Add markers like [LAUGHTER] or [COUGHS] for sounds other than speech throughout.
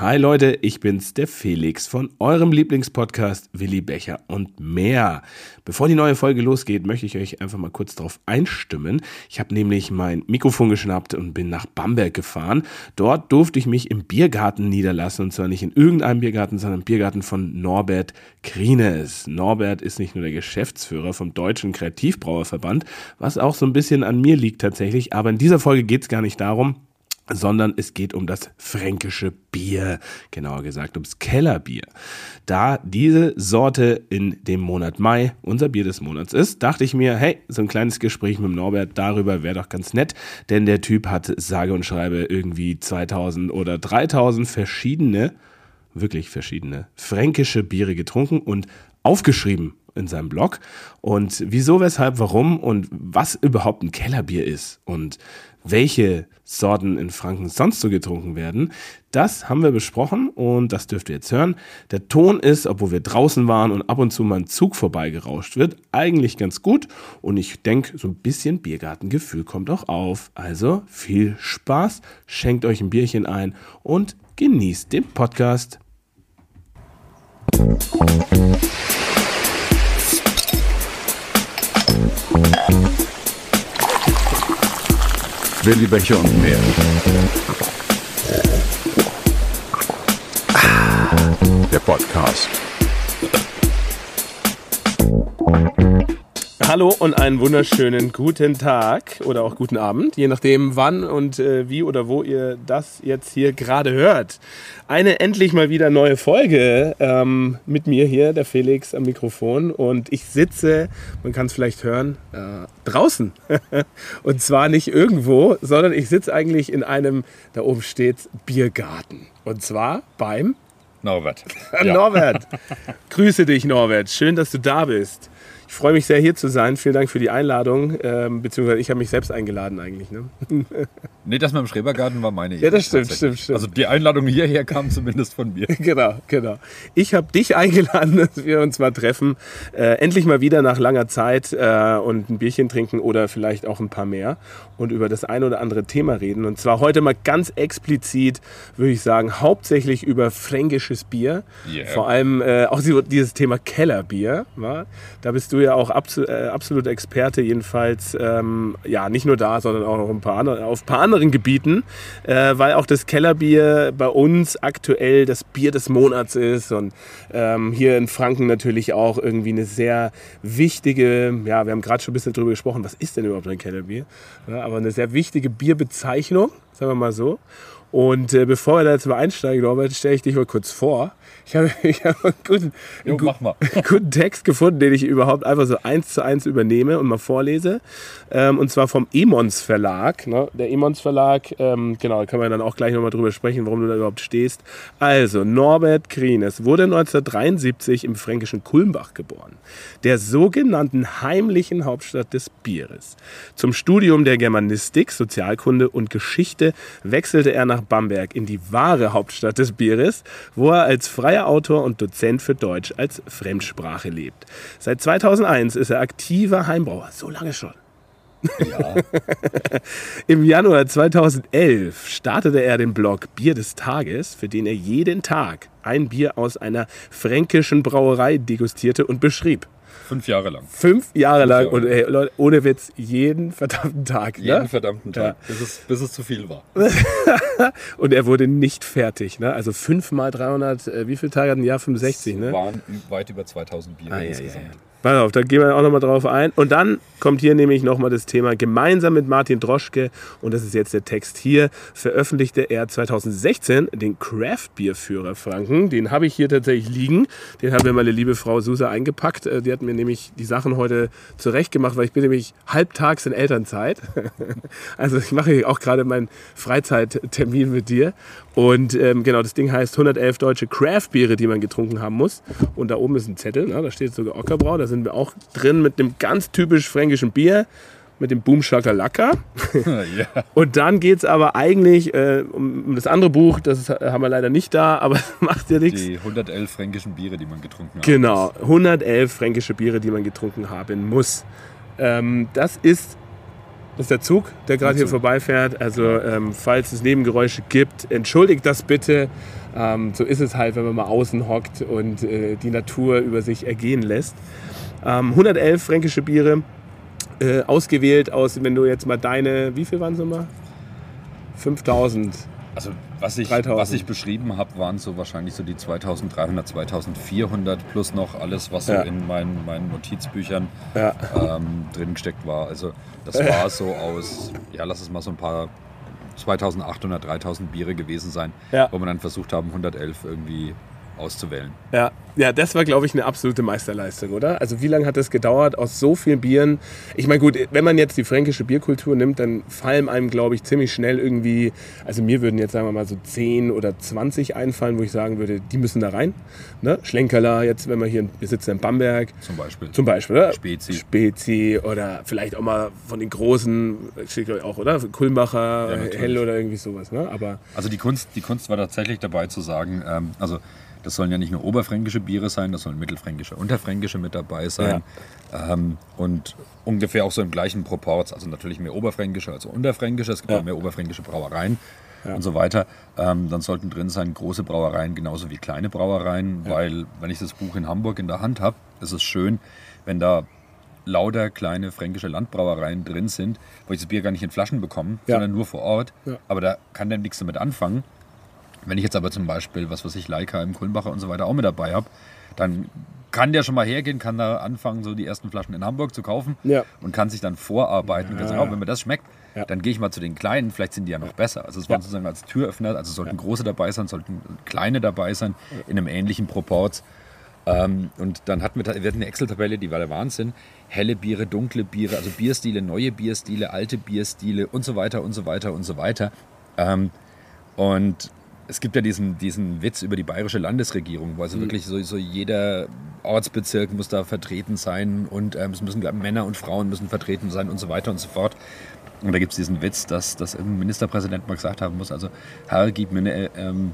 Hi Leute, ich bin's, der Felix von eurem Lieblingspodcast Willi Becher und mehr. Bevor die neue Folge losgeht, möchte ich euch einfach mal kurz darauf einstimmen. Ich habe nämlich mein Mikrofon geschnappt und bin nach Bamberg gefahren. Dort durfte ich mich im Biergarten niederlassen und zwar nicht in irgendeinem Biergarten, sondern im Biergarten von Norbert Krienes. Norbert ist nicht nur der Geschäftsführer vom Deutschen Kreativbrauerverband, was auch so ein bisschen an mir liegt tatsächlich, aber in dieser Folge geht's gar nicht darum, sondern es geht um das fränkische Bier, genauer gesagt ums Kellerbier. Da diese Sorte in dem Monat Mai unser Bier des Monats ist, dachte ich mir, hey, so ein kleines Gespräch mit Norbert darüber wäre doch ganz nett, denn der Typ hat sage und schreibe irgendwie 2000 oder 3000 verschiedene, wirklich verschiedene fränkische Biere getrunken und aufgeschrieben in seinem Blog. Und wieso, weshalb, warum und was überhaupt ein Kellerbier ist und welche Sorten in Franken sonst so getrunken werden, das haben wir besprochen und das dürft ihr jetzt hören. Der Ton ist, obwohl wir draußen waren und ab und zu mal ein Zug vorbeigerauscht wird, eigentlich ganz gut und ich denke, so ein bisschen Biergartengefühl kommt auch auf. Also viel Spaß, schenkt euch ein Bierchen ein und genießt den Podcast. Willi Becher und mehr. Der Podcast. Hallo und einen wunderschönen guten Tag oder auch guten Abend, je nachdem wann und äh, wie oder wo ihr das jetzt hier gerade hört. Eine endlich mal wieder neue Folge ähm, mit mir hier, der Felix am Mikrofon und ich sitze, man kann es vielleicht hören, äh, draußen. [LAUGHS] und zwar nicht irgendwo, sondern ich sitze eigentlich in einem, da oben steht Biergarten. Und zwar beim Norbert. [LAUGHS] Norbert. Grüße dich, Norbert. Schön, dass du da bist. Ich freue mich sehr, hier zu sein. Vielen Dank für die Einladung. Ähm, beziehungsweise ich habe mich selbst eingeladen eigentlich. Ne? [LAUGHS] nee, das mit dem Schrebergarten war meine Idee. Ja, das stimmt, stimmt, stimmt. Also die Einladung hierher kam zumindest von mir. [LAUGHS] genau, genau. Ich habe dich [LAUGHS] eingeladen, dass wir uns mal treffen. Äh, endlich mal wieder nach langer Zeit äh, und ein Bierchen trinken oder vielleicht auch ein paar mehr und über das ein oder andere Thema reden. Und zwar heute mal ganz explizit, würde ich sagen, hauptsächlich über fränkisches Bier. Yeah. Vor allem äh, auch dieses Thema Kellerbier. Wa? Da bist du ja auch absol äh, absolut Experte, jedenfalls, ähm, ja, nicht nur da, sondern auch noch ein paar andere, auf ein paar anderen Gebieten, äh, weil auch das Kellerbier bei uns aktuell das Bier des Monats ist und ähm, hier in Franken natürlich auch irgendwie eine sehr wichtige, ja, wir haben gerade schon ein bisschen drüber gesprochen, was ist denn überhaupt ein Kellerbier? Ja, aber eine sehr wichtige Bierbezeichnung, sagen wir mal so. Und äh, bevor wir da jetzt mal einsteigen, Norbert, stelle ich dich mal kurz vor. Ich habe [LAUGHS] ich hab einen, guten, jo, [LAUGHS] einen guten, Text gefunden, den ich überhaupt einfach so eins zu eins übernehme und mal vorlese. Ähm, und zwar vom Emons Verlag. Ne? Der Emons Verlag, ähm, genau, da können wir dann auch gleich nochmal drüber sprechen, warum du da überhaupt stehst. Also, Norbert Krienes wurde 1973 im fränkischen Kulmbach geboren, der sogenannten heimlichen Hauptstadt des Bieres. Zum Studium der Germanistik, Sozialkunde und Geschichte wechselte er nach Bamberg in die wahre Hauptstadt des Bieres, wo er als freier Autor und Dozent für Deutsch als Fremdsprache lebt. Seit 2001 ist er aktiver Heimbrauer. So lange schon. Ja. [LAUGHS] Im Januar 2011 startete er den Blog Bier des Tages, für den er jeden Tag ein Bier aus einer fränkischen Brauerei degustierte und beschrieb. Fünf Jahre lang. Fünf Jahre lang. Und ey, Leute, ohne Witz, jeden verdammten Tag. Ne? Jeden verdammten Tag, ja. bis, es, bis es zu viel war. [LAUGHS] und er wurde nicht fertig. Ne? Also fünf mal 300, äh, wie viele Tage hat ein Jahr? 65, ne? waren weit über 2000 Bier ah, insgesamt. Ja, ja, Pass auf, da gehen wir auch nochmal drauf ein. Und dann kommt hier nämlich nochmal das Thema gemeinsam mit Martin Droschke, und das ist jetzt der Text hier, veröffentlichte er 2016 den Craft Beer Führer Franken. Den habe ich hier tatsächlich liegen. Den hat mir meine liebe Frau Susa eingepackt. Äh, die hat mir nämlich die Sachen heute zurechtgemacht, weil ich bin nämlich halbtags in Elternzeit. [LAUGHS] Also ich mache auch gerade meinen Freizeittermin mit dir. Und ähm, genau, das Ding heißt 111 deutsche Craft-Biere, die man getrunken haben muss. Und da oben ist ein Zettel, ne? da steht sogar Ockerbrau. Da sind wir auch drin mit einem ganz typisch fränkischen Bier, mit dem Boom Shakalaka. [LAUGHS] ja. Und dann geht es aber eigentlich äh, um das andere Buch, das haben wir leider nicht da, aber [LAUGHS] macht ja nichts. Die 111 fränkischen Biere, die man getrunken hat. Genau, 111 fränkische Biere, die man getrunken haben muss. Ähm, das ist Das ist der Zug, der gerade hier vorbeifährt. Also ähm, falls es Nebengeräusche gibt, entschuldigt das bitte. Ähm, so ist es halt, wenn man mal außen hockt und äh, die Natur über sich ergehen lässt. Ähm, 111 fränkische Biere, äh, ausgewählt aus, wenn du jetzt mal deine, wie viel waren es nochmal? 5000. Also was ich, was ich beschrieben habe, waren so wahrscheinlich so die 2300, 2400 plus noch alles, was ja. so in meinen, meinen Notizbüchern ja. ähm, drin gesteckt war. Also das war so aus, ja lass es mal so ein paar 2800, 3000 Biere gewesen sein, ja. wo wir dann versucht haben, 111 irgendwie auszuwählen. Ja, ja, das war, glaube ich, eine absolute Meisterleistung, oder? Also wie lange hat es gedauert aus so vielen Bieren? Ich meine, gut, wenn man jetzt die fränkische Bierkultur nimmt, dann fallen einem, glaube ich, ziemlich schnell irgendwie, also mir würden jetzt, sagen wir mal, so 10 oder 20 einfallen, wo ich sagen würde, die müssen da rein. Ne? Schlenkerler, jetzt, wenn wir hier, wir sitzen in Bamberg. Zum Beispiel. Zum Beispiel, oder? Spezi. Spezi oder vielleicht auch mal von den großen, auch, oder? Kulmbacher, ja, Hell oder irgendwie sowas, ne? Aber also die Kunst, die Kunst war tatsächlich dabei zu sagen, ähm, also das sollen ja nicht nur oberfränkische Biere sein, das sollen mittelfränkische, unterfränkische mit dabei sein. Ja. Ähm, und ungefähr auch so im gleichen Proports. Also natürlich mehr oberfränkische als unterfränkische. Es gibt ja. auch mehr oberfränkische Brauereien ja. und so weiter. Ähm, dann sollten drin sein große Brauereien genauso wie kleine Brauereien, weil wenn ich das Buch in Hamburg in der Hand habe, ist es schön, wenn da lauter kleine fränkische Landbrauereien drin sind, wo ich das Bier gar nicht in Flaschen bekomme, sondern nur vor Ort. Aber da kann der nichts damit anfangen. Wenn ich jetzt aber zum Beispiel, was weiß ich, Leica im Kulmbacher und so weiter auch mit dabei habe, dann kann der schon mal hergehen, kann da anfangen, so die ersten Flaschen in Hamburg zu kaufen ja. und kann sich dann vorarbeiten. Ja. Und sagen, oh, wenn mir das schmeckt, ja. dann gehe ich mal zu den Kleinen, vielleicht sind die ja noch besser. Also es waren sozusagen als Türöffner, also sollten große dabei sein, sollten kleine dabei sein, in einem ähnlichen Proports. Ähm, und dann hatten wir, wir hatten eine Excel-Tabelle, die war der Wahnsinn. Helle Biere, dunkle Biere, also Bierstile, neue Bierstile, alte Bierstile und so weiter und so weiter und so weiter. Ähm, und es gibt ja diesen, diesen Witz über die bayerische Landesregierung, wo also mhm. wirklich so, so jeder Ortsbezirk muss da vertreten sein und ähm, es müssen glaub, Männer und Frauen müssen vertreten sein und so weiter und so fort. Und da gibt es diesen Witz, dass, dass ein Ministerpräsident mal gesagt haben muss, also Herr, gib mir eine ähm,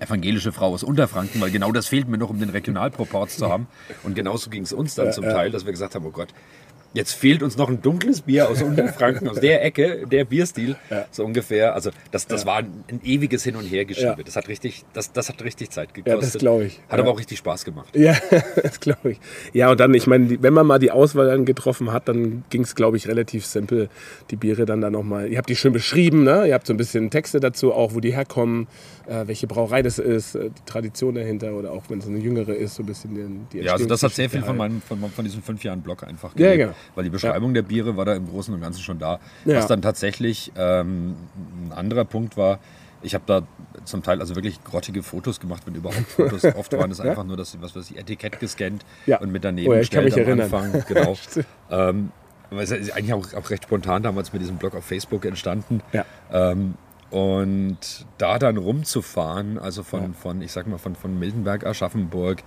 evangelische Frau aus Unterfranken, weil genau das fehlt mir noch, um den Regionalproport zu haben. [LAUGHS] Und genauso ging es uns dann ja, zum Teil, dass wir gesagt haben, oh Gott, Jetzt fehlt uns noch ein dunkles Bier aus Unterfranken, [LAUGHS] aus der Ecke, der Bierstil, ja. so ungefähr. Also das, das ja. war ein, ein, ewiges Hin und Her geschiebe. Ja. Das hat richtig, das, das hat richtig Zeit gekostet. Ja, das glaube ich. Hat aber auch richtig Spaß gemacht. Ja, [LAUGHS] das glaube ich. Ja, und dann, ich meine, wenn man mal die Auswahl dann getroffen hat, dann ging es, glaube ich, relativ simpel, die Biere dann da nochmal. Ihr habt die schön beschrieben, ne? Ihr habt so ein bisschen Texte dazu, auch wo die herkommen, welche Brauerei das ist, äh, die Tradition dahinter oder auch wenn es eine jüngere ist, so ein bisschen die, die Ja, also das hat sehr viel von, meinem, von, von diesem fünf Jahren Blog einfach gelebt, ja, genau. Weil die Beschreibung der Biere war da im Großen und Ganzen schon da. Ja. Was dann tatsächlich ähm, ein anderer Punkt war, ich habe da zum Teil also wirklich grottige Fotos gemacht, wenn überhaupt Fotos. [LAUGHS] Oft waren es einfach nur das, was weiß ich, Etikett gescannt ja. und mit daneben oh ja, ich kann mich am erinnern. Anfang. Genau. [LAUGHS] ähm, es ist eigentlich auch, auch, recht spontan damals mit diesem Blog auf Facebook entstanden. Ja. Ähm, und da dann rumzufahren, also von, ja. von ich sag mal, von, von Mildenberg, Aschaffenburg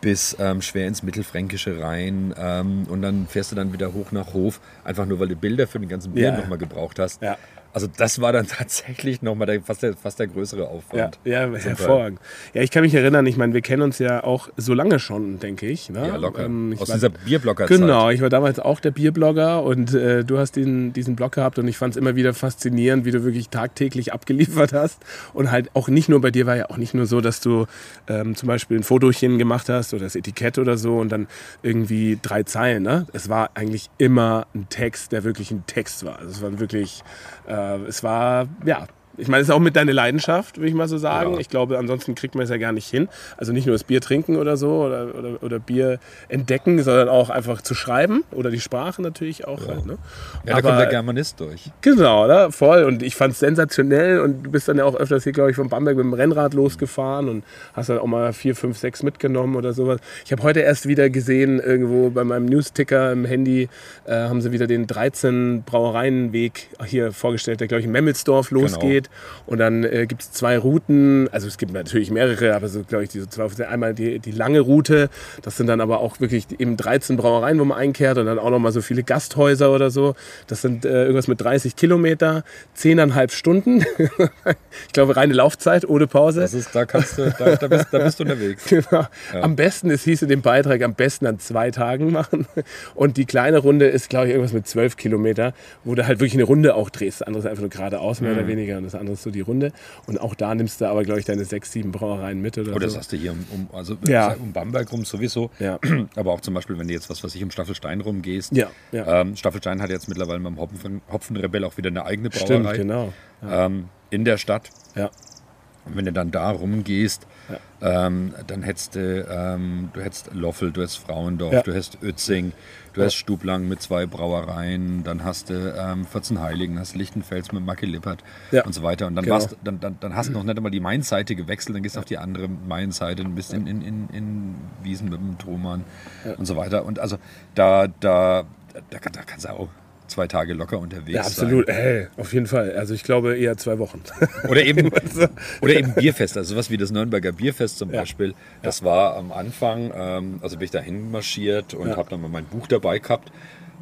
bis ähm, schwer ins Mittelfränkische rein. Ähm, und dann fährst du dann wieder hoch nach Hof, einfach nur weil du Bilder für den ganzen Bier ja. nochmal gebraucht hast. Ja. Also das war dann [LAUGHS] tatsächlich nochmal der, fast, der, fast der größere Aufwand. Ja, ja hervorragend. Ja, ich kann mich erinnern, ich meine, wir kennen uns ja auch so lange schon, denke ich. Ne? Ja, locker. Ähm, Aus war, dieser Bierblogger-Zeit. Genau, ich war damals auch der Bierblogger und äh, du hast den, diesen Blog gehabt und ich fand es immer wieder faszinierend, wie du wirklich tagtäglich abgeliefert hast. Und halt auch nicht nur bei dir war ja auch nicht nur so, dass du ähm, zum Beispiel ein Fotochen gemacht hast oder das Etikett oder so und dann irgendwie drei Zeilen. Ne? Es war eigentlich immer ein Text, der wirklich ein Text war. Also es war wirklich es war, ja, ich meine, es ist auch mit deiner Leidenschaft, würde ich mal so sagen. Ja. Ich glaube, ansonsten kriegt man es ja gar nicht hin. Also nicht nur das Bier trinken oder so oder, oder, oder Bier entdecken, sondern auch einfach zu schreiben oder die Sprache natürlich auch. Ja, halt, ne? ja da kommt der Germanist durch. Genau, oder? voll. Und ich fand es sensationell und du bist dann ja auch öfters hier, glaube ich, von Bamberg mit dem Rennrad losgefahren und hast dann auch mal vier, fünf, sechs mitgenommen oder sowas. Ich habe heute erst wieder gesehen, irgendwo bei meinem Newsticker im Handy, äh, haben sie wieder den 13 Brauereienweg hier vorgestellt, der, glaube ich, in Memmelsdorf genau. losgeht. Genau geht. Und dann äh, gibt es zwei Routen, also es gibt natürlich mehrere, aber so glaube ich, diese zwei, einmal die, die lange Route, das sind dann aber auch wirklich eben 13 Brauereien, wo man einkehrt und dann auch nochmal so viele Gasthäuser oder so. Das sind äh, irgendwas mit 30 Kilometer, zehneinhalb Stunden. [LAUGHS] ich glaube, reine Laufzeit ohne Pause. Das ist, da kannst du, da, da, bist, da bist du unterwegs. [LAUGHS] Genau. Ja. Am besten, es hieß in dem Beitrag, am besten an zwei Tagen machen. Und die kleine Runde ist, glaube ich, irgendwas mit 12 Kilometer, wo du halt wirklich eine Runde auch drehst. Das andere ist einfach nur geradeaus, mehr mhm. oder weniger, und das andere ist so die Runde. Und auch da nimmst du aber, glaube ich, deine sechs, sieben Brauereien mit oder oh, das so. hast du hier um, um also ja. um Bamberg rum sowieso. Ja. [CLEARS THROAT] Aber auch zum Beispiel, wenn du jetzt was, was ich um Staffelstein rumgehst. Ja. ja. Ähm, Staffelstein hat jetzt mittlerweile beim Hopfen, Hopfenrebell auch wieder eine eigene Brauerei. Stimmt, genau. Ähm, in der Stadt. Ja. Und wenn du dann da rumgehst, ja. ähm, dann hättest du, ähm, du hättest Loffel, du hättest Frauendorf, ja. du hättest Uetzing, du ja. hast Stublang mit zwei Brauereien, dann hast du ähm, 14 Heiligen, hast Lichtenfels mit Macke Lippert und so weiter. Und dann, genau. warst, dann, dann, dann hast du noch nicht einmal die Main-Seite gewechselt, dann gehst du auf die andere Main-Seite, ein bisschen in, in, in Wiesen mit dem Thomann und so weiter. Und also da, da, da, da kannst du auch zwei Tage locker unterwegs ja, absolut. sein. Hey, auf jeden Fall. Also ich glaube eher zwei Wochen. [LAUGHS] Oder eben, [LAUGHS] oder eben Bierfest, also sowas wie das Nürnberger Bierfest zum ja. Beispiel. Das ja. war am Anfang, ähm, also bin ich da hinmarschiert und ja. habe dann mal mein Buch dabei gehabt.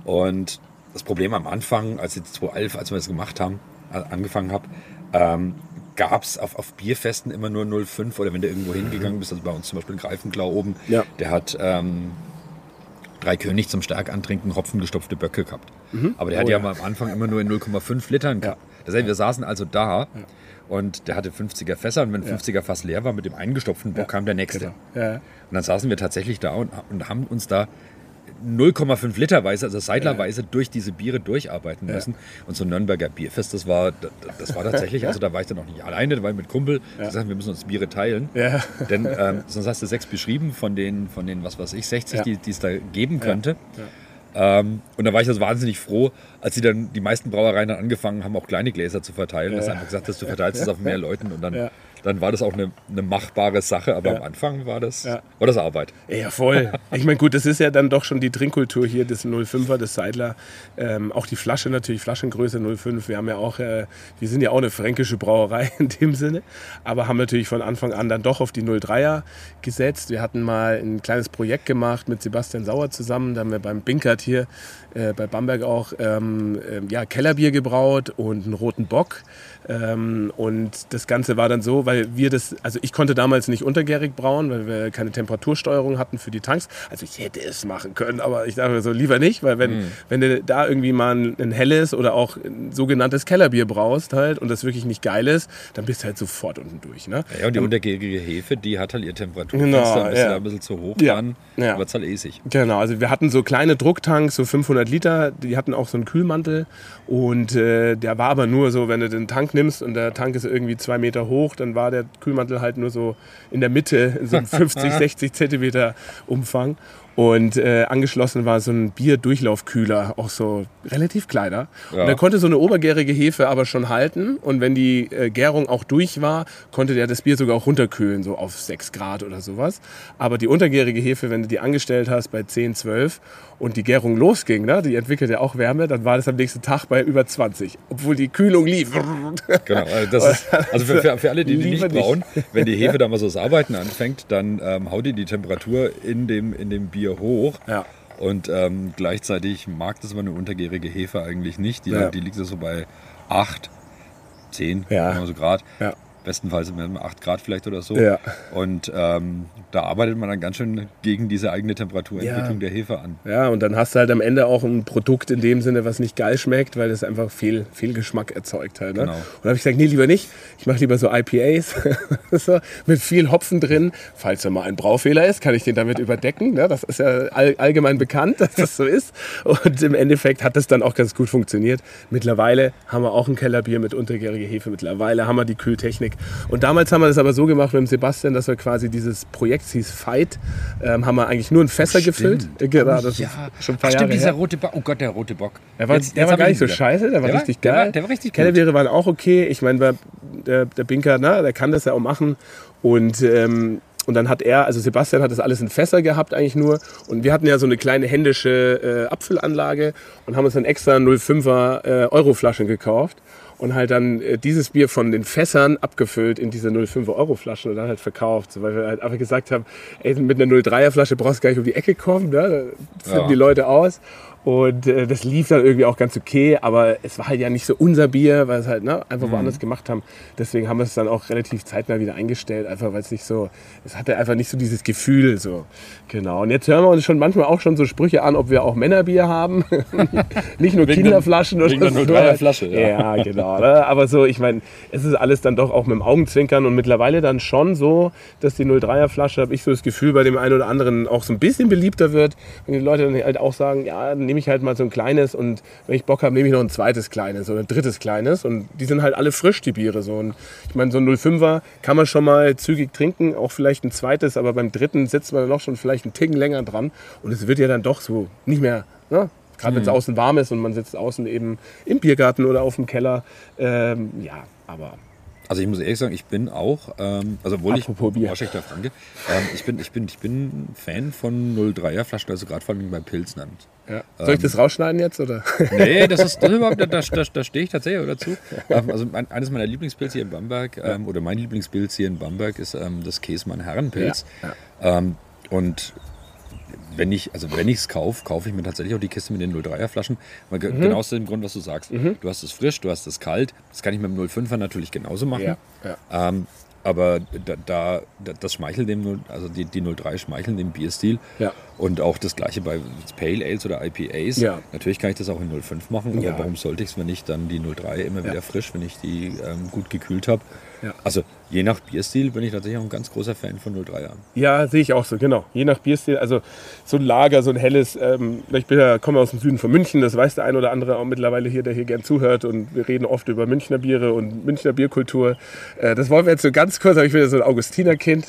Und das Problem am Anfang, als ich 2011, als wir das gemacht haben, angefangen habe, ähm, gab es auf, auf Bierfesten immer nur 05 oder wenn du irgendwo hingegangen bist, also bei uns zum Beispiel in Greifenklau oben, der hat ähm, drei König zum stark antrinken hopfengestopfte Böcke gehabt. Mhm. Aber der oh, hat ja, ja, am Anfang immer nur in 0,5 Litern gehabt. Ja. Das heißt, wir saßen also da ja. und der hatte 50er Fässer und wenn 50er Fass leer war mit dem eingestopften Bock, kam der nächste. Genau. Und dann saßen wir tatsächlich da und, und haben uns da 0,5 Literweise, also seidlerweise durch diese Biere durcharbeiten müssen. Und so ein Nürnberger Bierfest, das war, das war tatsächlich, [LAUGHS] also da war ich dann auch nicht alleine, da war ich mit Kumpel, ja. gesagt, wir müssen uns Biere teilen. Ja. Denn ähm, [LAUGHS] sonst hast du sechs beschrieben von den, von den was weiß ich, 60, ja. die, die es da geben könnte. Ähm, und da war ich also wahnsinnig froh, als sie dann die meisten Brauereien dann angefangen haben, auch kleine Gläser zu verteilen. Ja. Dass einfach gesagt hast, du [LAUGHS] verteilst es auf mehr Leuten und dann dann war das auch eine, eine machbare Sache. Aber ja. am Anfang war das, ja. war das Arbeit. Ja, voll. Ich meine, gut, das ist ja dann doch schon die Trinkkultur hier, das 05er, das Seidler. Ähm, auch die Flasche natürlich, Flaschengröße 05. Wir haben ja auch, äh, wir sind ja auch eine fränkische Brauerei [LAUGHS] in dem Sinne, aber haben natürlich von Anfang an dann doch auf die 03er gesetzt. Wir hatten mal ein kleines Projekt gemacht mit Sebastian Sauer zusammen. Da haben wir beim Binkert hier äh, bei Bamberg auch ähm, äh, ja, Kellerbier gebraut und einen roten Bock. Ähm, und das Ganze war dann so, weil wir das, also ich konnte damals nicht untergärig brauen, weil wir keine Temperatursteuerung hatten für die Tanks. Also ich hätte es machen können, aber ich dachte so lieber nicht, weil wenn, mhm. wenn du da irgendwie mal ein, ein, helles oder auch ein sogenanntes Kellerbier braust halt und das wirklich nicht geil ist, dann bist du halt sofort unten durch. Ne? Ja, und die um, untergärige Hefe, die hat halt ihr Temperaturfenster, genau, ein bisschen, ja. ein bisschen zu hoch ja. dann, ja. wird es halt esig. Genau, also wir hatten so kleine Drucktanks, so 500 Liter, die hatten auch so einen Kühlmantel und äh, der war aber nur so, wenn du den Tank nimmst und der Tank ist irgendwie zwei Meter hoch, dann war der Kühlmantel halt nur so in der Mitte, in so einem 50, 60 Zentimeter Umfang. Und äh, angeschlossen war so ein Bierdurchlaufkühler, auch so relativ kleiner. Ja. Und da konnte so eine obergärige Hefe aber schon halten. Und wenn die äh, Gärung auch durch war, konnte der das Bier sogar auch runterkühlen, so auf 6 Grad oder sowas. Aber die untergärige Hefe, wenn du die angestellt hast bei 10, 12 und die Gärung losging, ne, die entwickelt ja auch Wärme, dann war das am nächsten Tag bei über 20, obwohl die Kühlung lief. [LAUGHS] Genau, also, ist, also für, für, für, alle, die, die nicht brauen, wenn die Hefe dann mal so das Arbeiten anfängt, dann ähm, haut die die Temperatur in dem, in dem Bier hoch. Ja. Und ähm, gleichzeitig mag das aber eine untergärige Hefe eigentlich nicht. Die, ja. die liegt so bei 8, 10 ja. so Grad. Ja bestenfalls mit 8 Grad vielleicht oder so. Ja. Und ähm, da arbeitet man dann ganz schön gegen diese eigene Temperaturentwicklung ja. der Hefe an. Ja, und dann hast du halt am Ende auch ein Produkt in dem Sinne, was nicht geil schmeckt, weil es einfach viel, viel Geschmack erzeugt halt. Ne? Genau. Und da habe ich gesagt, nee, lieber nicht. Ich mache lieber so IPAs [LAUGHS] so, mit viel Hopfen drin. Falls da mal ein Braufehler ist, kann ich den damit überdecken. Ne? Das ist ja all, allgemein bekannt, [LAUGHS] dass das so ist. Und im Endeffekt hat das dann auch ganz gut funktioniert. Mittlerweile haben wir auch ein Kellerbier mit untergäriger Hefe. Mittlerweile haben wir die Kühltechnik Technik. Und damals haben wir das aber so gemacht mit dem Sebastian, dass wir quasi dieses Projekt hieß Fight, ähm, haben wir eigentlich nur in Fässer stimmt. gefüllt. Genau, das ja. ist schon ein paar Ach, stimmt, Jahre dieser her. rote Bock. Oh Gott, der rote Bock. Der war, jetzt, der war gar nicht so wieder. scheiße, der war der richtig war, geil. Der war, der war richtig Kellerbiere waren auch okay. Ich meine, der, der Binker, na, der kann das ja auch machen. Und ähm, und dann hat er, also Sebastian hat das alles in Fässer gehabt eigentlich nur. Und wir hatten ja so eine kleine händische äh, Abfüllanlage und haben uns dann extra 05er äh, Euroflaschen gekauft und halt dann äh, dieses Bier von den Fässern abgefüllt in diese 05er Euro Flaschen und dann halt verkauft, so, weil wir halt einfach gesagt haben, ey, mit einer 03er Flasche brauchst du gar nicht um die Ecke kommen, ne? da flippen Ja. die Leute aus. Und äh, das lief dann irgendwie auch ganz okay, aber es war halt ja nicht so unser Bier, weil es halt ne, einfach woanders gemacht haben. Deswegen haben wir es dann auch relativ zeitnah wieder eingestellt, einfach weil es nicht so, es hatte einfach nicht so dieses Gefühl so. Genau. Und jetzt hören wir uns schon manchmal auch schon so Sprüche an, ob wir auch Männerbier haben, [LAUGHS] nicht nur Wegen der- Kinderflaschen oder wegen der so. 03er Flasche, ja. ja, genau. Ne? Aber so, ich meine, es ist alles dann doch auch mit dem Augenzwinkern und mittlerweile dann schon so, dass die 03er Flasche, habe ich so das Gefühl, bei dem einen oder anderen auch so ein bisschen beliebter wird. Wenn die Leute dann halt auch sagen, ja, dann nehme ich halt mal so ein kleines und wenn ich Bock habe, nehme ich noch ein zweites kleines oder ein drittes kleines. Und die sind halt alle frisch, die Biere. So. Und ich meine, so ein 05er kann man schon mal zügig trinken, auch vielleicht ein zweites, aber beim dritten sitzt man dann noch schon vielleicht einen Ticken länger dran. Und es wird ja dann doch so nicht mehr, ne? Gerade wenn es außen warm ist und man sitzt außen eben im Biergarten oder auf dem Keller. Ähm, ja, aber Also ich muss ehrlich sagen, ich bin auch, ähm, also obwohl Apropos ich Bier. Franke, ähm, ich, bin, ich, bin, ich bin Fan von 03er Flaschen, also gerade vor allem bei Pilznern. ja. soll ich das rausschneiden jetzt? Oder? Nee, das ist, das überhaupt, da, [LAUGHS] da, da, stehe ich tatsächlich dazu. Ähm, also mein, eines meiner Lieblingspilze hier in Bamberg, ähm, oder mein Lieblingspilz hier in Bamberg ist ähm, das Käsemann Herrenpilz. Ja, Ähm, und wenn ich also wenn ich es kaufe, kaufe ich mir tatsächlich auch die Kiste mit den 03er Flaschen. Mhm. Genau aus dem Grund, was du sagst. Du hast es frisch, du hast es kalt. Das kann ich mit dem 05er natürlich genauso machen. Ja, ja. Ähm, aber da, da, da- das schmeichelt dem, 0 also die, die 03 schmeicheln dem Bierstil. Ja. Und auch das gleiche bei Pale Ales oder IPAs. Ja. Natürlich kann ich das auch in 05 machen, aber Ja. warum sollte ich es, wenn ich dann die 03 immer wieder frisch, wenn ich die ähm, gut gekühlt habe? Also je nach Bierstil bin ich tatsächlich auch ein ganz großer Fan von 03er. Ja, sehe ich auch so, genau. Je nach Bierstil, also so ein Lager, so ein helles, ähm, ich bin ja, komme aus dem Süden von München, das weiß der ein oder andere auch mittlerweile hier, der hier gern zuhört und wir reden oft über Münchner Biere und Münchner Bierkultur. Äh, das wollen wir jetzt so ganz kurz, aber ich bin ja so ein Augustinerkind,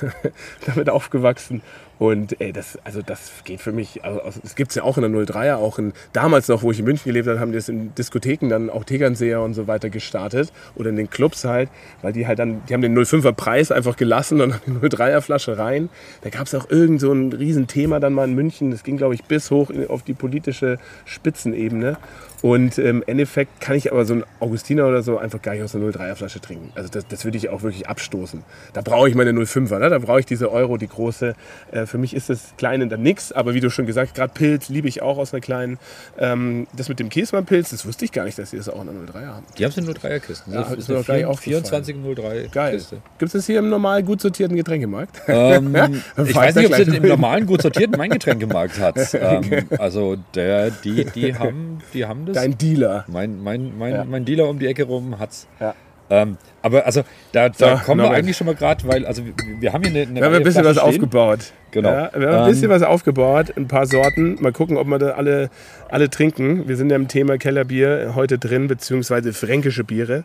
[LAUGHS] damit aufgewachsen und ey, das, also das geht für mich, also aus- das gibt es ja auch in der 03er, auch in, damals noch, wo ich in München gelebt habe, haben die das in Diskotheken dann auch Tegernseher und so weiter gestartet oder in den Clubs halt, weil die halt dann, die haben den 05er Preis einfach gelassen und [LAUGHS] dann die 03er Flasche rein. Da gab es auch irgend so ein Riesenthema dann mal in München, das ging glaube ich bis hoch auf die politische Spitzenebene. Und im Endeffekt kann ich aber so einen Augustiner oder so einfach gar nicht aus einer 03er Flasche trinken. Also das, das würde ich auch wirklich abstoßen. Da brauche ich meine 05er, ne? da brauche ich diese Euro, die große. Äh, für mich ist das Kleine dann nix, aber wie du schon gesagt hast, gerade Pilz liebe ich auch aus einer kleinen. Ähm, das mit dem Käsmann-Pilz, das wusste ich gar nicht, dass die das auch in einer 03er haben. Die haben es in 03er Kisten. Ja, das ist ist mir gar nicht 24 03 Geil. Kiste. Gibt es das hier im normal gut sortierten Getränkemarkt? Ähm, [LAUGHS] ich weiß nicht, ob gleich es im normalen gut sortierten mein Getränkemarkt hat. [LAUGHS] Ähm, also der, die, die, haben, die haben das. Dein Dealer. Mein, mein, mein, Ja. mein Dealer um die Ecke rum hat's. Ja. Ähm, aber also da, da So, kommen wir eigentlich schon mal gerade, weil also wir, wir haben hier eine, eine Wir haben ein bisschen was stehen. aufgebaut. Genau. Ja, wir haben ein Ähm, bisschen was aufgebaut, ein paar Sorten. Mal gucken, ob wir da alle, alle trinken. Wir sind ja im Thema Kellerbier heute drin, beziehungsweise fränkische Biere.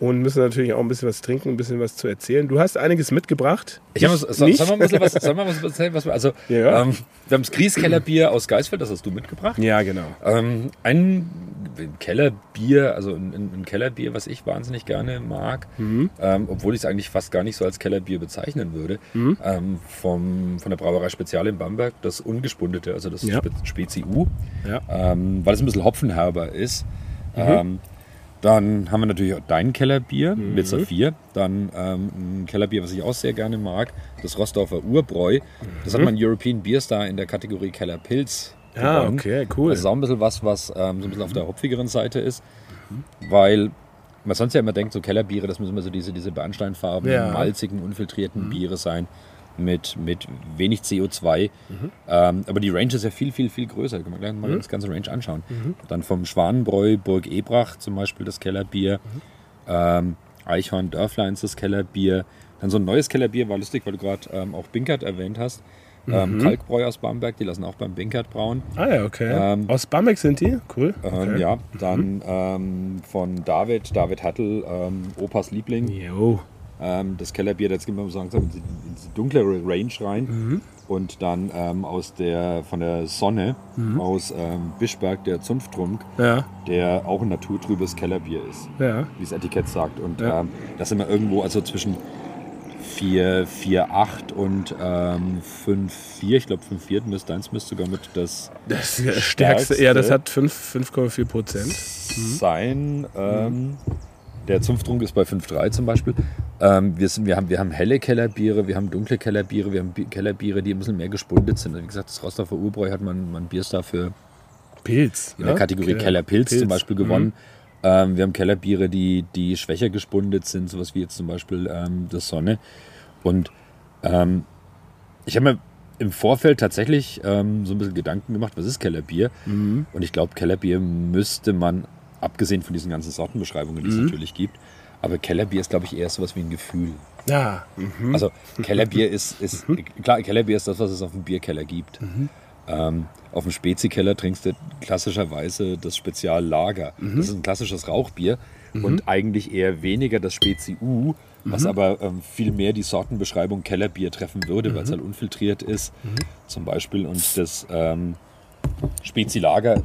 Und müssen natürlich auch ein bisschen was trinken, ein bisschen was zu erzählen. Du hast einiges mitgebracht. Ich habe, so, nicht? sollen wir ein bisschen was, sollen wir was erzählen, was wir, also, [LAUGHS] Ja. ähm, wir haben das Grieskellerbier aus Geisfeld, das hast du mitgebracht. Ja, genau. Ähm, ein Kellerbier, also ein, ein ein Kellerbier, was ich wahnsinnig gerne mag, Mhm. ähm, obwohl ich es eigentlich fast gar nicht so als Kellerbier bezeichnen würde, Mhm. ähm, vom, von der Brauerei Spezial in Bamberg, das Ungespundete, also das Ja. Spe Spezi U, Ja. ähm, weil es ein bisschen hopfenherber ist. Mhm. Ähm, dann haben wir natürlich auch dein Kellerbier, Mhm. mit Saphir. Dann ähm, ein Kellerbier, was ich auch sehr gerne mag, das Rossdorfer Urbräu. Das hat man European Beer Star in der Kategorie Keller Pilz Mhm. Ah, gewonnen. okay, cool. Das ist auch ein bisschen was, was ähm, so ein bisschen auf der hopfigeren Seite ist, weil man sonst ja immer denkt, so Kellerbiere, das müssen immer so diese, diese Bernsteinfarben, Ja. malzigen, Mhm. unfiltrierten Biere sein mit, mit wenig CO2. Mhm. Ähm, aber die Range ist ja viel, viel, viel größer. Da kann man gleich mal das ganze Range anschauen. Dann vom Schwanenbräu Burg Ebrach zum Beispiel das Kellerbier. Ähm, Eichhorn Dörfleins das Kellerbier. Dann so ein neues Kellerbier, war lustig, weil du gerade ähm, auch Binkert erwähnt hast. Ähm, Kalkbräu aus Bamberg, die lassen auch beim Binkert brauen. Ah ja, okay. Ähm, Aus Bamberg sind die? Cool. Ähm, Okay. ja, dann ähm, von David, David Hattel, Opas Liebling. Jo. Ähm, das Kellerbier, jetzt gehen wir so langsam in die, in die dunklere Range rein. Und dann ähm, aus der, von der Sonne, aus ähm, Bischberg, der Zunfttrunk, Ja, der auch ein naturtrübes Kellerbier ist, ja. wie das Etikett sagt. Und Ja. ähm, das sind wir irgendwo, also zwischen 4, 4, 8 und ähm, 5, 4. Ich glaube, 5, 4 müsste deins müsste sogar mit das, das stärkste. Ja, das hat 5,4 Prozent. Mhm. Sein. Ähm, der Zunfttrunk ist bei 5,3 zum Beispiel. Ähm, wir, sind, wir, haben, wir haben helle Kellerbiere, wir haben dunkle Kellerbiere, wir haben Kellerbiere, die ein bisschen mehr gespundet sind. Wie gesagt, das Rostoffer Urbräu hat man, man Bierstar für Pilz. In der Kategorie Keller, Kellerpilz Pilz. zum Beispiel gewonnen. Mhm. Ähm, wir haben Kellerbiere, die, die schwächer gespundet sind, sowas wie jetzt zum Beispiel ähm, das Sonne. Und ähm, ich habe mir im Vorfeld tatsächlich ähm, so ein bisschen Gedanken gemacht, was ist Kellerbier? Mhm. Und ich glaube, Kellerbier müsste man, abgesehen von diesen ganzen Sortenbeschreibungen, die es mhm. natürlich gibt, aber Kellerbier ist, glaube ich, eher so was wie ein Gefühl. Ja. Mhm. Also Kellerbier ist, ist mhm. klar, Kellerbier ist das, was es auf dem Bierkeller gibt. Mhm. Ähm, auf dem Spezikeller trinkst du klassischerweise das Speziallager. Mhm. Das ist ein klassisches Rauchbier mhm. und eigentlich eher weniger das Spezi U, was mhm. aber ähm, viel mehr die Sortenbeschreibung Kellerbier treffen würde, weil es mhm. halt unfiltriert ist, mhm. zum Beispiel. Und das ähm, Spezi-Lager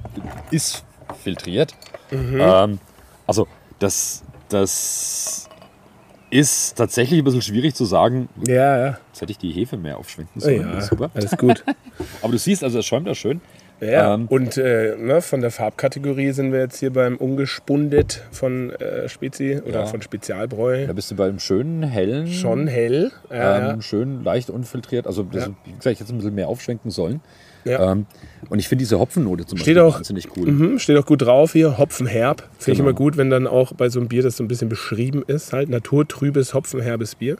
ist filtriert. Mhm. Ähm, also das, das ist tatsächlich ein bisschen schwierig zu sagen. Ja, ja. Jetzt hätte ich die Hefe mehr aufschwenken sollen. Ja, super. [LAUGHS] Alles gut. [LAUGHS] Aber du siehst, also es schäumt da schön. Ja, ähm, und äh, ne, von der Farbkategorie sind wir jetzt hier beim Ungespundet von äh, Spezi oder ja. von Spezialbräu. Da bist du beim schönen hellen. Schon hell. Ja, ähm, schön leicht unfiltriert. Also, das, wie gesagt, ich hätte ein bisschen mehr aufschwenken sollen. Ja. Ähm, und ich finde diese Hopfennote zum steht Beispiel auch, wahnsinnig cool. Mh, steht auch gut drauf hier, Hopfenherb. Finde genau. ich immer gut, wenn dann auch bei so einem Bier das so ein bisschen beschrieben ist. Halt naturtrübes, hopfenherbes Bier.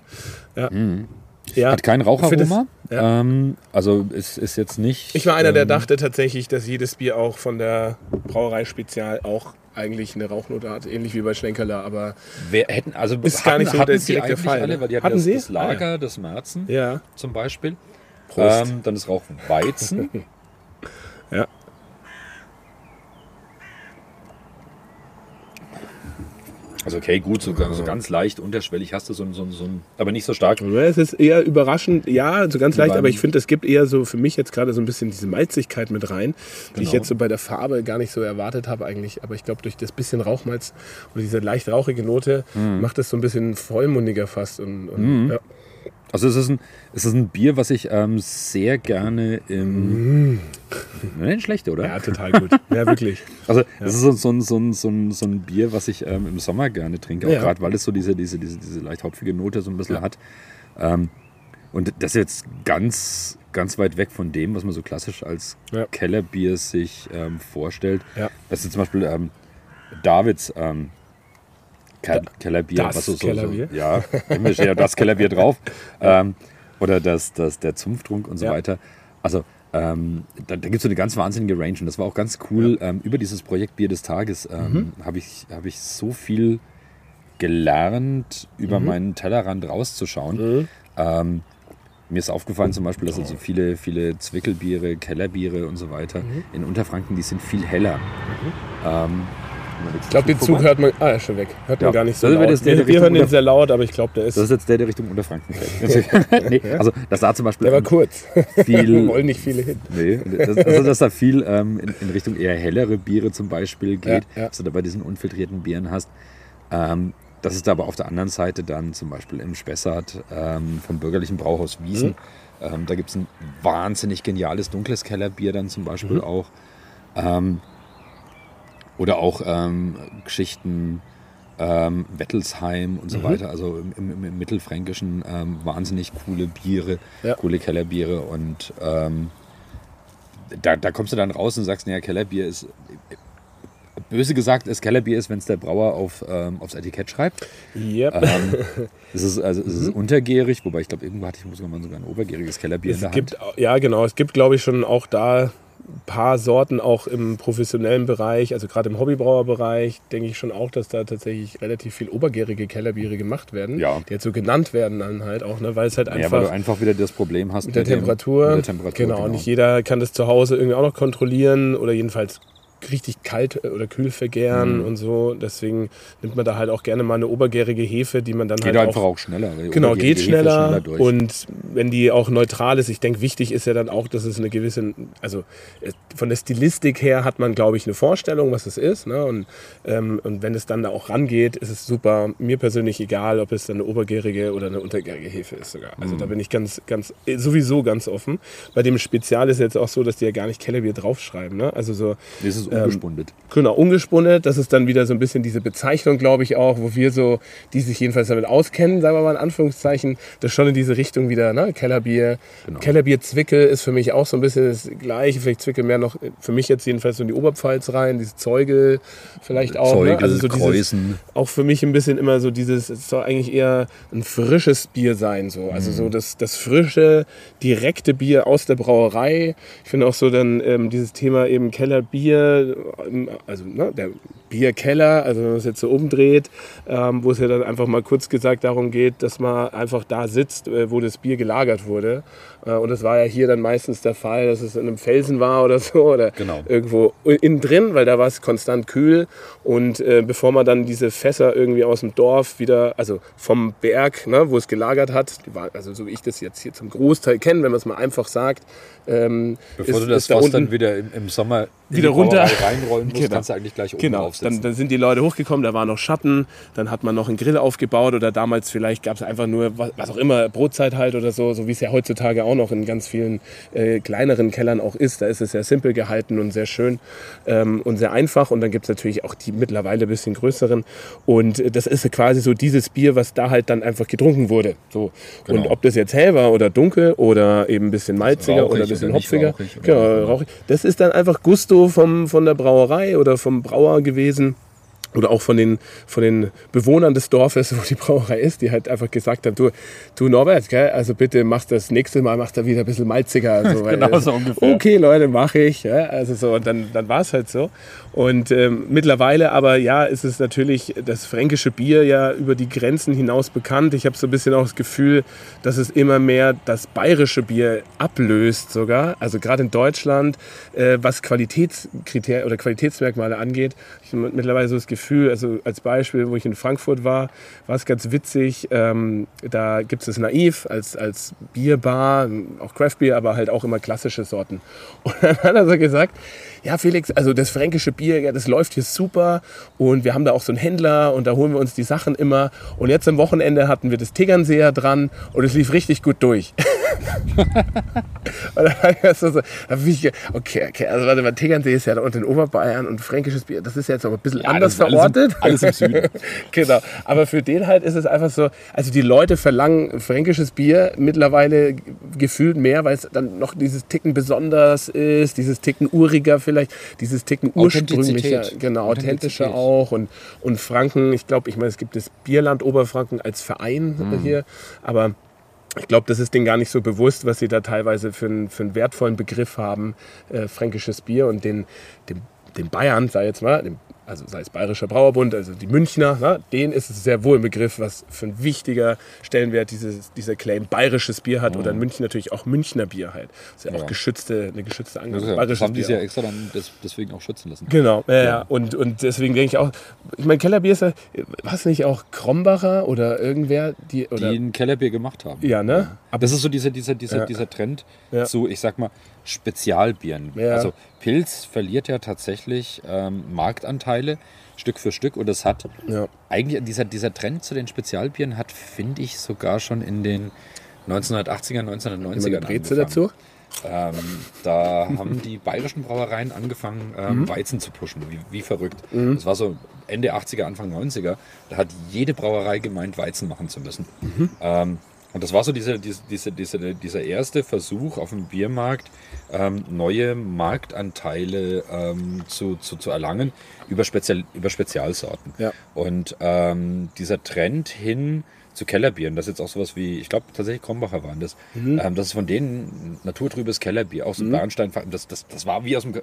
Ja. Mhm. Ja, Hat kein Raucharoma. Ja. Ähm, also es ist jetzt nicht. Ich war einer, der ähm, dachte tatsächlich, dass jedes Bier auch von der Brauerei Spezial auch eigentlich eine Rauchnote hat, ähnlich wie bei Schlenkerler, aber Wer, hätten, also ist hatten, gar nicht so der direkte Fall. Alle, weil die hatten, hatten das, Sie? das Lager, ah, ja. das Märzen ja. zum Beispiel. Ähm, dann ist Rauchweizen. [LAUGHS] ja. Also okay, gut, so, so, ganz leicht unterschwellig hast du so, so, so ein, aber nicht so stark. Es ist eher überraschend, ja, so ganz leicht, aber ich finde, es gibt eher so für mich jetzt gerade so ein bisschen diese Malzigkeit mit rein, die genau. ich jetzt so bei der Farbe gar nicht so erwartet habe eigentlich. Aber ich glaube, durch das bisschen Rauchmalz oder diese leicht rauchige Note mhm. macht es so ein bisschen vollmundiger fast. Und, und mhm. ja. Also es ist ein, es ist ein Bier, was ich ähm, sehr gerne im... Mm. Nicht schlecht, oder? Ja, total gut. Ja, wirklich. Also es ist so, so, so, so, ein, so ein Bier, was ich ähm, im Sommer gerne trinke, auch ja. gerade weil es so diese, diese, diese, diese leicht hopfige Note so ein bisschen ja. hat. Ähm, und das ist jetzt ganz, ganz weit weg von dem, was man so klassisch als ja. Kellerbier sich ähm, vorstellt. Ja. Das ist zum Beispiel ähm, Davids ähm, Ke Kellerbier. Das was so, so, Kellerbier? So, ja, steht ja das Kellerbier drauf. [LAUGHS] Ähm, oder das, das, der Zunfttrunk und so ja. weiter. Also ähm, da, da gibt es so eine ganz wahnsinnige Range und das war auch ganz cool. Ja. Ähm, über dieses Projekt Bier des Tages ähm, mhm. habe ich, hab ich so viel gelernt, über mhm. meinen Tellerrand rauszuschauen. Mhm. Ähm, mir ist aufgefallen zum Beispiel, dass also viele, viele Zwickelbiere, Kellerbiere und so weiter mhm. in Unterfranken, die sind viel heller. Mhm. Ähm, ich glaube, den Zug hört man. Ah, er ist schon weg. Hört man gar nicht so laut. Der, wir hören den sehr laut, aber ich glaube, der ist. Das ist jetzt der, der Richtung Unterfranken fällt. [LAUGHS] [LAUGHS] nee, also, das da zum Beispiel. Der war kurz. [LAUGHS] Viel, wir wollen nicht viele hin. Nee, das, also, dass da viel ähm, in, in, Richtung eher hellere Biere zum Beispiel geht, ja, ja. dass du da bei diesen unfiltrierten Bieren hast. Ähm, das ist aber auf der anderen Seite dann zum Beispiel im Spessart ähm, vom bürgerlichen Brauhaus Wiesen. Mhm. Ähm, da gibt es ein wahnsinnig geniales dunkles Kellerbier dann zum Beispiel mhm. auch. Ähm, oder auch ähm, Geschichten ähm, Wettelsheim und so mhm. weiter, also im, im, im Mittelfränkischen ähm, wahnsinnig coole Biere, ja. coole Kellerbiere und ähm, da, da kommst du dann raus und sagst, naja, Kellerbier ist, böse gesagt, das Kellerbier ist, wenn es der Brauer auf, ähm, aufs Etikett schreibt. Yep. Ähm, [LAUGHS] es ist, also, es ist mhm. untergärig, wobei ich glaube, irgendwo hatte ich sogar mal ein obergäriges Kellerbier es in der gibt, Hand. Ja, genau. Es gibt, glaube ich, schon auch da paar Sorten auch im professionellen Bereich, also gerade im Hobbybrauerbereich, denke ich schon auch, dass da tatsächlich relativ viel obergärige Kellerbiere gemacht werden, ja. die jetzt so genannt werden dann halt auch, ne, weil es halt einfach, ja, weil du einfach wieder das Problem hast mit, der, Temperatur. Dem, mit der Temperatur. Genau, genau, nicht jeder kann das zu Hause irgendwie auch noch kontrollieren oder jedenfalls richtig kalt äh, oder kühl vergären mhm. und so. Deswegen nimmt man da halt auch gerne mal eine obergärige Hefe, die man dann geht halt einfach auch, auch schneller. Genau, geht schneller, schneller und wenn die auch neutral ist, ich denke, wichtig ist ja dann auch, dass es eine gewisse, also äh, von der Stilistik her hat man, glaube ich, eine Vorstellung, was es ist. Ne? Und, ähm, und wenn es dann da auch rangeht, ist es super. Mir persönlich egal, ob es dann eine obergärige oder eine untergärige Hefe ist sogar. Also mhm. da bin ich ganz, ganz, äh, sowieso ganz offen. Bei dem Spezial ist jetzt auch so, dass die ja gar nicht Kellerbier draufschreiben. Ne? Also so. Ist ungespundet. Ähm, genau, ungespundet. Das ist dann wieder so ein bisschen diese Bezeichnung, glaube ich, auch, wo wir so, die sich jedenfalls damit auskennen, sagen wir mal in Anführungszeichen, das schon in diese Richtung wieder, ne? Kellerbier. Genau. Kellerbier Zwickel ist für mich auch so ein bisschen das Gleiche. Vielleicht Zwickel mehr noch, für mich jetzt jedenfalls so in die Oberpfalz rein, diese Zeugel vielleicht auch. Zeugel, ne? Also so dieses, auch für mich ein bisschen immer so dieses, es soll eigentlich eher ein frisches Bier sein. So. Also mhm. so das, das frische, direkte Bier aus der Brauerei. Ich finde auch so dann ähm, dieses Thema eben Kellerbier, ähm, also ne, der Bierkeller, also wenn man es jetzt so umdreht, ähm, wo es ja dann einfach mal kurz gesagt darum geht, dass man einfach da sitzt, äh, wo das Bier gelagert wurde. Äh, und das war ja hier dann meistens der Fall, dass es in einem Felsen war oder [LAUGHS] so oder genau. irgendwo innen drin, weil da war es konstant kühl. Und äh, bevor man dann diese Fässer irgendwie aus dem Dorf wieder, also vom Berg, ne, wo es gelagert hat, war, also so wie ich das jetzt hier zum Großteil kenne, wenn man es mal einfach sagt, ähm, Bevor ist, du das Fass da dann wieder im, im Sommer wieder runter reinrollen musst, genau. kannst du eigentlich gleich oben genau. Dann, dann, sind die Leute hochgekommen, da war noch Schatten, dann hat man noch einen Grill aufgebaut oder damals vielleicht gab es einfach nur, was, was, auch immer, Brotzeit halt oder so, so wie es ja heutzutage auch noch in ganz vielen äh, kleineren Kellern auch ist. Da ist es sehr simpel gehalten und sehr schön ähm, und sehr einfach und dann gibt es natürlich auch die mittlerweile ein bisschen größeren und äh, das ist quasi so dieses Bier, was da halt dann einfach getrunken wurde. So. Genau. Und ob das jetzt hell war oder dunkel oder eben ein bisschen malziger oder ein bisschen hopfiger, rauchig genau, rauchig, das ist dann einfach Gusto vom, von der Brauerei oder vom Brauer gewesen oder auch von den, von den Bewohnern des Dorfes, [LAUGHS] wo die Brauerei ist, die halt einfach gesagt haben, du, du Norbert, gell, also bitte mach das nächste Mal, mach da wieder ein bisschen malziger. Also, [LAUGHS] genau so ungefähr. Okay, Leute, mache ich. Ja, also so, und dann, dann war es halt so. Und ähm, mittlerweile aber, ja, ist es natürlich das fränkische Bier ja über die Grenzen hinaus bekannt. Ich habe so ein bisschen auch das Gefühl, dass es immer mehr das bayerische Bier ablöst sogar. Also gerade in Deutschland, äh, was Qualitätskriterien oder Qualitätsmerkmale angeht. Ich habe mittlerweile so das Gefühl, also als Beispiel, wo ich in Frankfurt war, war es ganz witzig. Ähm, da gibt es das Naiv als, als Bierbar, auch Craftbier, aber halt auch immer klassische Sorten. [LAUGHS] Und dann hat er so gesagt, ja Felix, also das fränkische Bier, ja, das läuft hier super und wir haben da auch so einen Händler und da holen wir uns die Sachen immer. Und jetzt am Wochenende hatten wir das Tegernseher dran und es lief richtig gut durch. [LAUGHS] und dann hast du so, ich, okay, okay, also warte mal, Tegernsee ist ja da unten in Oberbayern und fränkisches Bier, das ist jetzt aber ein bisschen ja, anders verortet. Alles im, alles im Süden. [LAUGHS] genau, aber für den halt ist es einfach so, also die Leute verlangen fränkisches Bier mittlerweile gefühlt mehr, weil es dann noch dieses Ticken besonders ist, dieses Ticken uriger vielleicht, dieses Ticken ursprünglicher, genau, authentischer auch und, und Franken, ich glaube, ich meine, es gibt das Bierland Oberfranken als Verein mhm. hier, aber ich glaube, das ist denen gar nicht so bewusst, was sie da teilweise für einen, für einen wertvollen Begriff haben, äh, fränkisches Bier. Und den, den, den Bayern, sei jetzt mal, dem also sei es Bayerischer Brauerbund, also die Münchner, na, denen ist es sehr wohl ein Begriff, was für ein wichtiger Stellenwert dieses, dieser Claim bayerisches Bier hat. Mhm. Oder in München natürlich auch Münchner Bier halt. Das ist ja, ja. auch geschützte, eine geschützte Angabe. Ja, das haben die ja extra dann deswegen auch schützen lassen. Genau, ja, ja. Und, und deswegen denke ich auch, ich meine, Kellerbier ist ja, was nicht auch Krombacher oder irgendwer, die, oder die ein Kellerbier gemacht haben. Ja, ne? Aber das ist so dieser, dieser, dieser, dieser Trend zu, ich sag mal, Spezialbieren. Also Pilz verliert ja tatsächlich ähm, Marktanteile Stück für Stück und es hat ja. eigentlich dieser, dieser Trend zu den Spezialbieren hat, finde ich, sogar schon in den 1980er, 1990er Breze dazu? Ähm, da haben die bayerischen Brauereien angefangen, ähm, mhm. Weizen zu pushen, wie, wie verrückt. Mhm. Das war so Ende 80er, Anfang 90er. Da hat jede Brauerei gemeint, Weizen machen zu müssen. Mhm. Ähm, und das war so diese, diese, diese, dieser erste Versuch auf dem Biermarkt, ähm, neue Marktanteile ähm, zu, zu, zu erlangen über, Spezial, über Spezialsorten. Ja. Und ähm, dieser Trend hin zu Kellerbieren, das ist jetzt auch sowas wie, ich glaube tatsächlich Krombacher waren das, mhm. Ähm, das ist von denen naturtrübes Kellerbier, auch so mhm. Bernstein, das, das, das war wie aus dem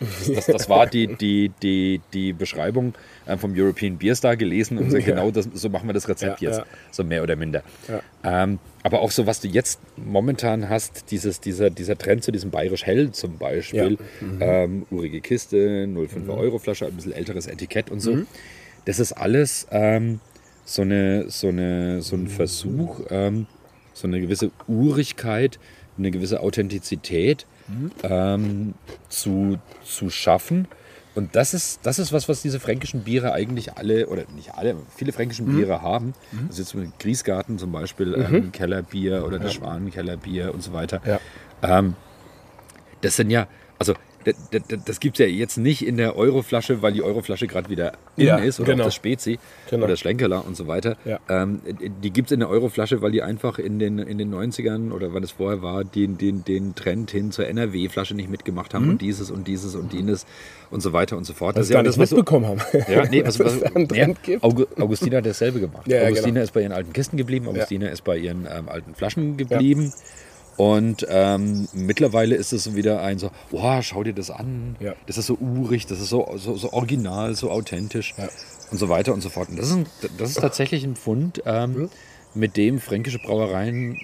[LAUGHS] das, das, war die, die, die, die Beschreibung ähm, vom European Beer Star gelesen und so, ja. genau das, so machen wir das Rezept ja, jetzt, ja. so mehr oder minder. Ähm, aber auch so, was du jetzt momentan hast, dieses, dieser, dieser Trend zu diesem Bayerisch Hell zum Beispiel, mhm. ähm, urige Kiste, 0,5 mhm. Euro Flasche, ein bisschen älteres Etikett und so. Mhm. Das ist alles ähm, so, eine, so, eine, so ein Versuch, ähm, so eine gewisse Urigkeit, eine gewisse Authentizität ähm, zu, zu schaffen. Und das ist, das ist was, was diese fränkischen Biere eigentlich alle, oder nicht alle, viele fränkischen Biere haben. Also jetzt mit Griesgarten zum Beispiel, ähm, Kellerbier oder das Schwanenkellerbier und so weiter. Ja. Ähm, das sind ja, also d- d- d- das gibt es ja jetzt nicht in der Euroflasche, weil die Euroflasche gerade wieder in Ja, ist oder genau. das Spezi Genau. oder Schlenkerler und so weiter. Ja. Ähm, die gibt es in der Euroflasche, weil die einfach in den, in den 90ern oder wann es vorher war, den, den, den Trend hin zur NRW-Flasche nicht mitgemacht haben und dieses und dieses und jenes und so weiter und so fort. Mhm. Das ja gar das, nicht so, mitbekommen haben. ja, nee, was, [LAUGHS] was, ja, Augustina hat dasselbe gemacht. Ja, ja, Augustina genau. ist bei ihren alten Kisten geblieben, Augustina ist bei ihren ähm, alten Flaschen geblieben. Und ähm, mittlerweile ist es wieder ein so, wow, schau dir das an. Ja. Das ist so urig, das ist so, so, so original, so authentisch Ja. und so weiter und so fort. Und das ist, ein, das ist tatsächlich ein Fund, ähm, mit dem fränkische Brauereien äh,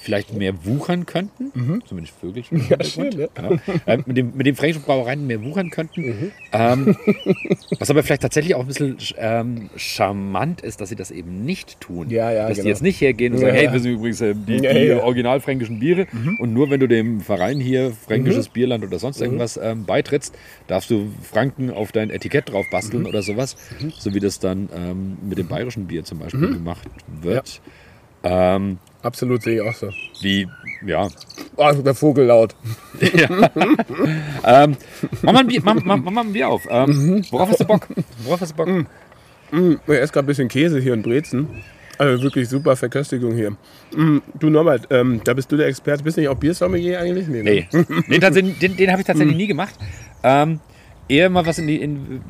vielleicht mehr wuchern könnten. Zumindest Vögelchen. [LAUGHS] Mhm. Ja, schön, Ja. Äh, mit, dem, mit dem fränkischen Brauereien mehr wuchern könnten. Mhm. Ähm, was aber vielleicht tatsächlich auch ein bisschen ähm, charmant ist, dass sie das eben nicht tun. Ja, ja, dass die genau. jetzt nicht hergehen und Ja, sagen, hey, ja. wir sind übrigens äh, die, Ja, die ja. Mhm. originalfränkischen Biere und nur wenn du dem Verein hier Fränkisches Bierland oder sonst irgendwas ähm, beitrittst, darfst du Franken auf dein Etikett drauf basteln Mhm. oder sowas, so wie das dann ähm, mit dem bayerischen Bier zum Beispiel gemacht wird. Ähm, Absolut sehe ich auch so. wie, ja, Oh, der Vogel laut. [LAUGHS] ähm, mach, mal ein Bier, mach, mach, mach mal ein Bier auf. Ähm, Mhm. worauf hast du Bock? Worauf hast du Bock? Ich esse gerade ein bisschen Käse hier und Brezen. Also wirklich super Verköstigung hier. Mm, Du Norbert, ähm, da bist du der Experte. Bist du nicht auch Biersommelier eigentlich? ne? Nee, den, den, den habe ich tatsächlich nie gemacht. Ähm, eher mal was in die, in,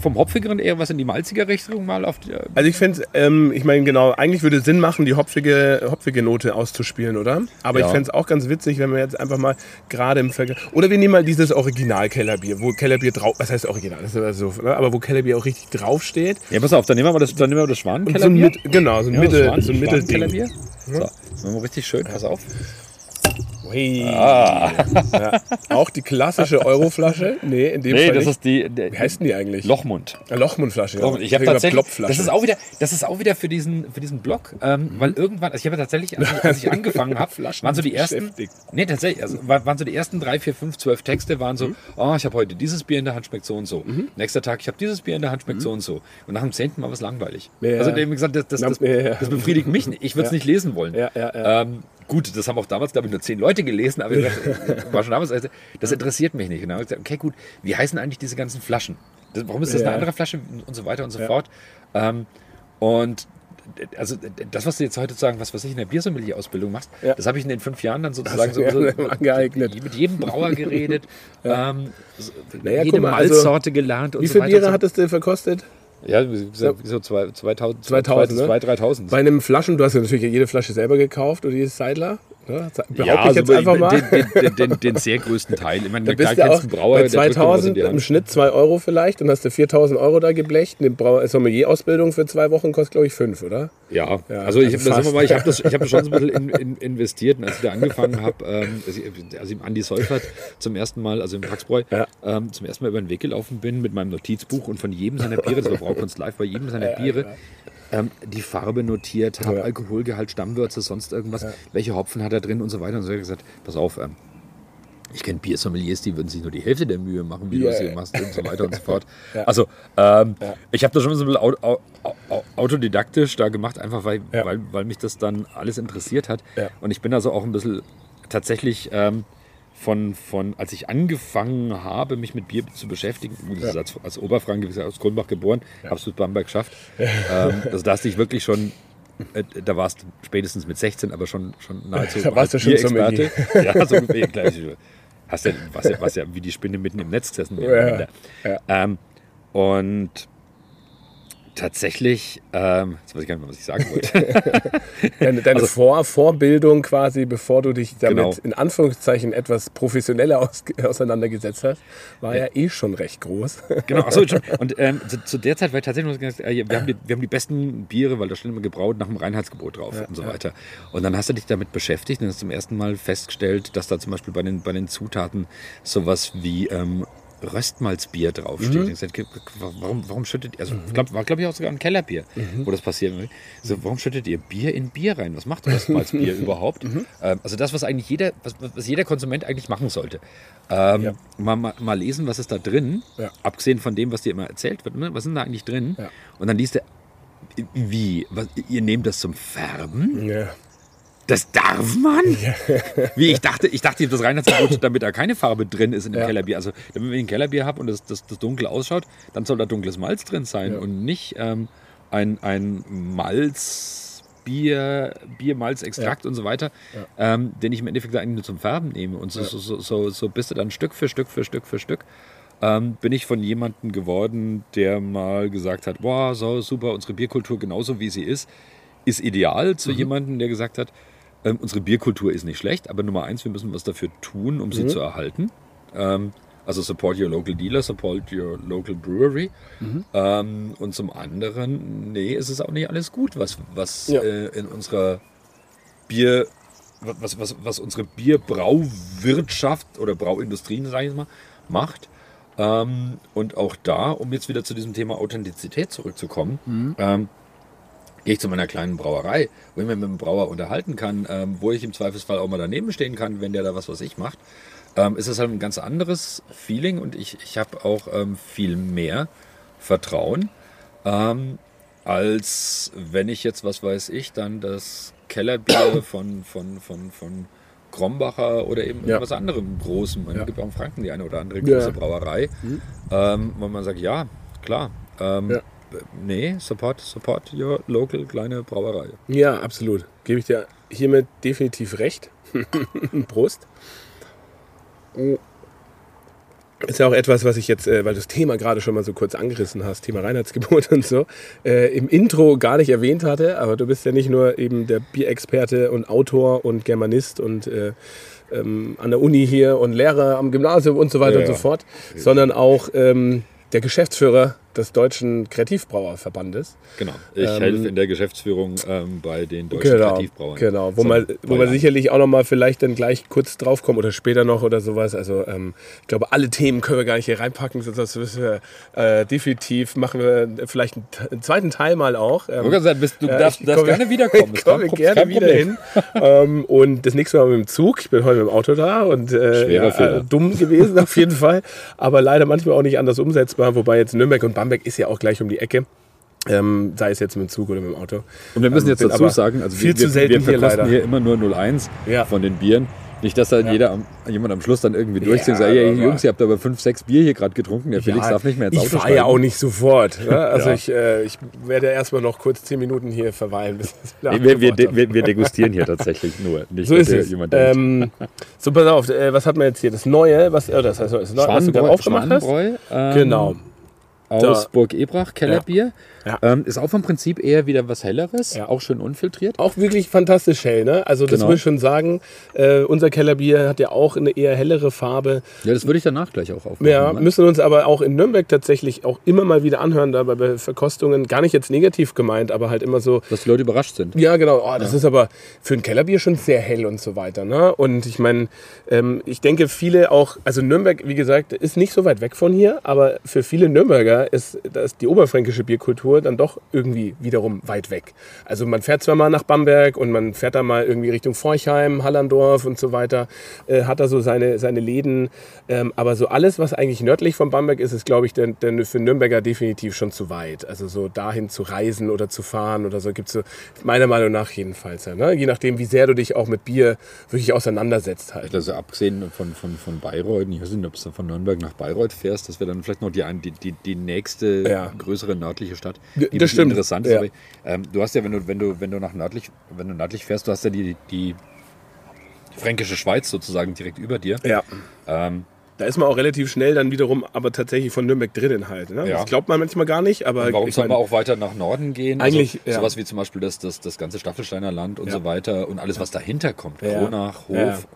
vom Hopfigeren eher was in die malzige Richtung mal auf die, Also ich finde, ähm, ich meine genau, eigentlich würde Sinn machen, die hopfige, hopfige Note auszuspielen, oder? Aber Ja. ich fände es auch ganz witzig, wenn wir jetzt einfach mal gerade im Vergleich... Oder wir nehmen mal dieses Original-Kellerbier, wo Kellerbier drauf... Was heißt Original? Das ist so, ne? Aber wo Kellerbier auch richtig draufsteht. Ja, pass auf, dann nehmen wir mal das, dann nehmen wir das So ein Schwanenkellerbier. mit, genau, so ein Ja, Mittel, Schwan- so ein Mittelding. So, das machen wir richtig schön, pass auf. Ui. Ah. Ja. Auch die klassische Euroflasche? Nee, in dem Nee, Fall das nicht. ist die, der, Wie heißt denn die eigentlich? Lochmund. Eine Lochmundflasche. Ja. Ich habe Sogar tatsächlich, das ist auch wieder, das ist auch wieder für diesen, für diesen Blog, ähm, weil irgendwann, also ich habe tatsächlich, als ich, als ich [LAUGHS] angefangen habe, Flaschen waren so die ersten, nee tatsächlich, also war- waren so die ersten drei, vier, fünf, zwölf Texte waren so, oh, ich habe heute dieses Bier in der Hand, schmeckt so und so. Nächster Tag, ich habe dieses Bier in der Hand, schmeckt so und so. Und nach dem zehnten Mal war es langweilig. Ja. Also dem gesagt, das, das, das, das befriedigt mich nicht. Ich würde es nicht lesen wollen. Ähm, gut, das haben auch damals, glaube ich, nur zehn Leute gelesen, aber dachte, [LAUGHS] war schon damals, also, das interessiert mich nicht. Und dann habe ich gesagt, okay, gut, wie heißen eigentlich diese ganzen Flaschen? Das, warum ist das Ja. eine andere Flasche und so weiter und so fort? Ähm, und also das, was du jetzt heute sagen, was, was ich in der Biersommelier-Ausbildung machst, Ja. das habe ich in den fünf Jahren dann sozusagen so, ja so [LAUGHS] angeeignet. mit jedem Brauer geredet, [LAUGHS] ähm, so- Naja, jede mal, also, Malzsorte gelernt und Wie so viele weiter. Biere und hattest du verkostet? Ja, wie so, wie so zwei- 2000, 2000, ne? 2000, 3000. Bei einem Flaschen, du hast ja natürlich jede Flasche selber gekauft oder jedes Seidler. Ne? Behaupte ja, ich jetzt also einfach mal. Den, den, den, den sehr größten Teil. Ich meine, Da klar bist du auch Brauer, bei der drückt dir was in 2000 die im. Schnitt 2 Euro vielleicht und hast du 4000 Euro da geblecht. Eine Brau- Sommelier-Ausbildung für zwei Wochen kostet, glaube ich, 5, oder? Ja, Ja, also ich, also das mal, ich habe das, ich hab das schon so ein bisschen [LAUGHS] in, in, investiert. Und als ich da angefangen habe, ähm, als, ich, als ich Andi Seufert zum ersten Mal, also im Paxbräu, Ja. ähm, zum ersten Mal über den Weg gelaufen bin mit meinem Notizbuch und von jedem seiner Biere, das war Braukunst Live, bei jedem seiner Biere, ähm, die Farbe notiert habe, Ja. Alkoholgehalt, Stammwürze, sonst irgendwas, welche Hopfen hat er drin und so weiter. Und so habe ich gesagt, pass auf, ähm, ich kenne Biersommeliers, die würden sich nur die Hälfte der Mühe machen, wie Ja, du es hier ja. machst und so weiter und so [LAUGHS] fort. Also, ähm, ich habe das schon so ein bisschen au au au autodidaktisch da gemacht, einfach weil, Ja. weil, weil mich das dann alles interessiert hat. Ja. Und ich bin also auch ein bisschen tatsächlich ähm, von, von, als ich angefangen habe, mich mit Bier zu beschäftigen, ist als, als Oberfranke, aus Grundbach geboren, habe es Bamberg geschafft. [LAUGHS] Ähm, also da hast du dich wirklich schon, äh, da warst du spätestens mit 16, aber schon, schon nahezu Da warst du schon Bierexperte. [LAUGHS] Ja, so [LAUGHS] gleich. Hast ja, was ja, was ja wie die Spinne mitten im Netz gesessen. Ja, ja. Ähm, und tatsächlich, ähm, jetzt weiß ich gar nicht mehr, was ich sagen wollte. [LAUGHS] Deine, deine Also- Vor Vorbildung quasi, bevor du dich damit Genau. in Anführungszeichen etwas professioneller aus [LAUGHS] auseinandergesetzt hast, war ja eh schon recht groß. [LAUGHS] Genau, achso, schon. Und ähm, zu, zu der Zeit war ich tatsächlich, äh, wir, haben die, wir haben die besten Biere, weil da steht immer gebraut nach dem Reinheitsgebot drauf und so weiter. Und dann hast du dich damit beschäftigt und hast zum ersten Mal festgestellt, dass da zum Beispiel bei den, bei den Zutaten sowas wie ähm, Röstmalzbier draufsteht. Mhm. Ich sag, warum, warum schüttet ihr, also glaub, war glaube ich auch sogar ein Kellerbier, Mhm. wo das passiert. So, warum schüttet ihr Bier in Bier rein? Was macht Röstmalzbier [LAUGHS] überhaupt? Mhm. Ähm, also das, was eigentlich jeder, was, was jeder Konsument eigentlich machen sollte. Ähm, Ja. mal, mal, mal lesen, was ist da drin, Ja. abgesehen von dem, was dir immer erzählt wird. Ne? Was ist denn da eigentlich drin? Ja. Und dann liest er, wie, was, ihr nehmt das zum Färben? Ja. Das darf man? [LAUGHS] Wie ich dachte, ich dachte, das Reinheitsgebot, damit da keine Farbe drin ist in dem Ja. Kellerbier. Also, wenn ich ein Kellerbier habe und das, das, das dunkel ausschaut, dann soll da dunkles Malz drin sein Ja. und nicht ähm, ein, ein Malz, Bier, Bier, Malz, Extrakt und so weiter, ähm, den ich im Endeffekt eigentlich nur zum Färben nehme. Und so, so, so, so, bist du dann Stück für Stück für Stück für Stück. Ähm, bin ich von jemandem geworden, der mal gesagt hat, boah, so super, unsere Bierkultur genauso wie sie ist, ist ideal zu jemandem, der gesagt hat, ähm, unsere Bierkultur ist nicht schlecht, aber Nummer eins, wir müssen was dafür tun, um sie zu erhalten. Ähm, also support your local dealer, support your local brewery. Ähm, und zum anderen, nee, es ist auch nicht alles gut, was, was Ja. äh, in unserer Bier, was, was, was unsere Bierbrauwirtschaft oder Brauindustrien, sage ich mal, macht. Ähm, und auch da, um jetzt wieder zu diesem Thema Authentizität zurückzukommen, ähm, gehe ich zu meiner kleinen Brauerei, wo ich mich mit dem Brauer unterhalten kann, ähm, wo ich im Zweifelsfall auch mal daneben stehen kann, wenn der da was, was ich macht, ähm, ist das halt ein ganz anderes Feeling und ich, ich habe auch ähm, viel mehr Vertrauen, ähm, als wenn ich jetzt, was weiß ich, dann das Kellerbier [COUGHS] von, von, von, von Krombacher oder eben Ja. was anderem Großem, es Ja. gibt auch in Franken die eine oder andere Ja. große Brauerei, ähm, wo man sagt, ja, klar, ähm, Ja. Nee, support, support your local kleine Brauerei. Ja, absolut. Gebe ich dir hiermit definitiv recht. [LAUGHS] Prost. Ist ja auch etwas, was ich jetzt, äh, weil du das Thema gerade schon mal so kurz angerissen hast, Thema Reinheitsgebot [LAUGHS] und so, äh, im Intro gar nicht erwähnt hatte. Aber du bist ja nicht nur eben der Bierexperte und Autor und Germanist und äh, ähm, an der Uni hier und Lehrer am Gymnasium und so weiter Ja, und so ja. fort, sondern auch ähm, der Geschäftsführer des Deutschen Kreativbrauerverbandes. Genau. Ich Ähm, helfe in der Geschäftsführung ähm, bei den deutschen Genau, Kreativbrauern. genau. Wo, Seit man, wo man sicherlich auch noch mal vielleicht dann gleich kurz drauf kommen oder später noch oder sowas. Also ähm, ich glaube, alle Themen können wir gar nicht hier reinpacken, sonst müssen wir äh, definitiv machen wir vielleicht einen, einen zweiten Teil mal auch. Ähm, sagen, bist- du ja, darfst, ich darfst gerne [LAUGHS] wiederkommen. Ich komme gerne wieder hin. ähm, und das nächste Mal mit dem Zug. Ich bin heute mit dem Auto da und äh, äh, dumm gewesen [LAUGHS] auf jeden Fall. Aber leider manchmal auch nicht anders umsetzbar. Wobei jetzt Nürnberg und Bamberg ist ja auch gleich um die Ecke. Ähm, sei es jetzt mit dem Zug oder mit dem Auto. Und wir müssen Ähm, jetzt bin dazu sagen, also viel wir, zu selten wir hier verkosten leider. hier immer nur 01 Ja. von den Bieren. Nicht, dass dann jeder am, jemand am Schluss dann irgendwie durchzieht und Ja, sagt, ey, Jungs, ihr habt aber fünf, sechs Bier hier gerade getrunken, der Felix Ja, darf nicht mehr ins ich Auto fahre steigen. ja auch nicht sofort. Ne? [LAUGHS] Also Ja. ich, äh, ich werde erstmal noch kurz zehn Minuten hier verweilen. Bis ich Nee, wir, wir, wir, wir degustieren hier tatsächlich nur. Nicht, So dass ist hier es. jemand. Ähm, so, pass auf, äh, was hat man jetzt hier? Das Neue, was, äh, das heißt, das Neue, was du gerade aufgemacht hast? Ähm, Genau. Aus Burg Ebrach, Kellerbier. Ja. Ähm, ist auch vom Prinzip eher wieder was Helleres, Ja. auch schön unfiltriert. Auch wirklich fantastisch hell, ne? Also das Genau. muss ich schon sagen. Äh, unser Kellerbier hat ja auch eine eher hellere Farbe. Ja, das würde ich danach gleich auch aufmachen. Ja, ne? müssen uns aber auch in Nürnberg tatsächlich auch immer mal wieder anhören, da bei Verkostungen. Gar nicht jetzt negativ gemeint, aber halt immer so, Dass die Leute überrascht sind. Ja, genau. Oh, das ist aber für ein Kellerbier schon sehr hell und so weiter. Ne? Und ich meine, ähm, ich denke, viele auch, also Nürnberg, wie gesagt, ist nicht so weit weg von hier, aber für viele Nürnberger ist, ist die oberfränkische Bierkultur dann doch irgendwie wiederum weit weg. Also man fährt zwar mal nach Bamberg und man fährt da mal irgendwie Richtung Forchheim, Hallandorf und so weiter, äh, hat da so seine, seine Läden. Ähm, aber so alles, was eigentlich nördlich von Bamberg ist, ist, glaube ich, denn, denn für Nürnberger definitiv schon zu weit. Also so dahin zu reisen oder zu fahren oder so gibt es so, meiner Meinung nach jedenfalls. Ja, ne? Je nachdem, wie sehr du dich auch mit Bier wirklich auseinandersetzt halt. Also abgesehen von, von, von Bayreuth, ich weiß nicht, ob du von Nürnberg nach Bayreuth fährst, das wäre dann vielleicht noch die, die, die, die nächste Ja. größere nördliche Stadt, die das stimmt. interessant ist. Ja. Aber, ähm, du hast ja, wenn du, wenn du, wenn du nach nördlich, wenn du nördlich fährst, du hast ja die, die fränkische Schweiz sozusagen direkt über dir. Ja. Ähm, Da ist man auch relativ schnell dann wiederum, aber tatsächlich von Nürnberg drinnen halt. Ne? Ja. Das glaubt man manchmal gar nicht, aber warum ich soll man auch weiter nach Norden gehen? Eigentlich, also, ja. sowas wie zum Beispiel das, das, das ganze Staffelsteiner Land und Ja. so weiter und alles, was dahinter kommt. Kronach, Hof,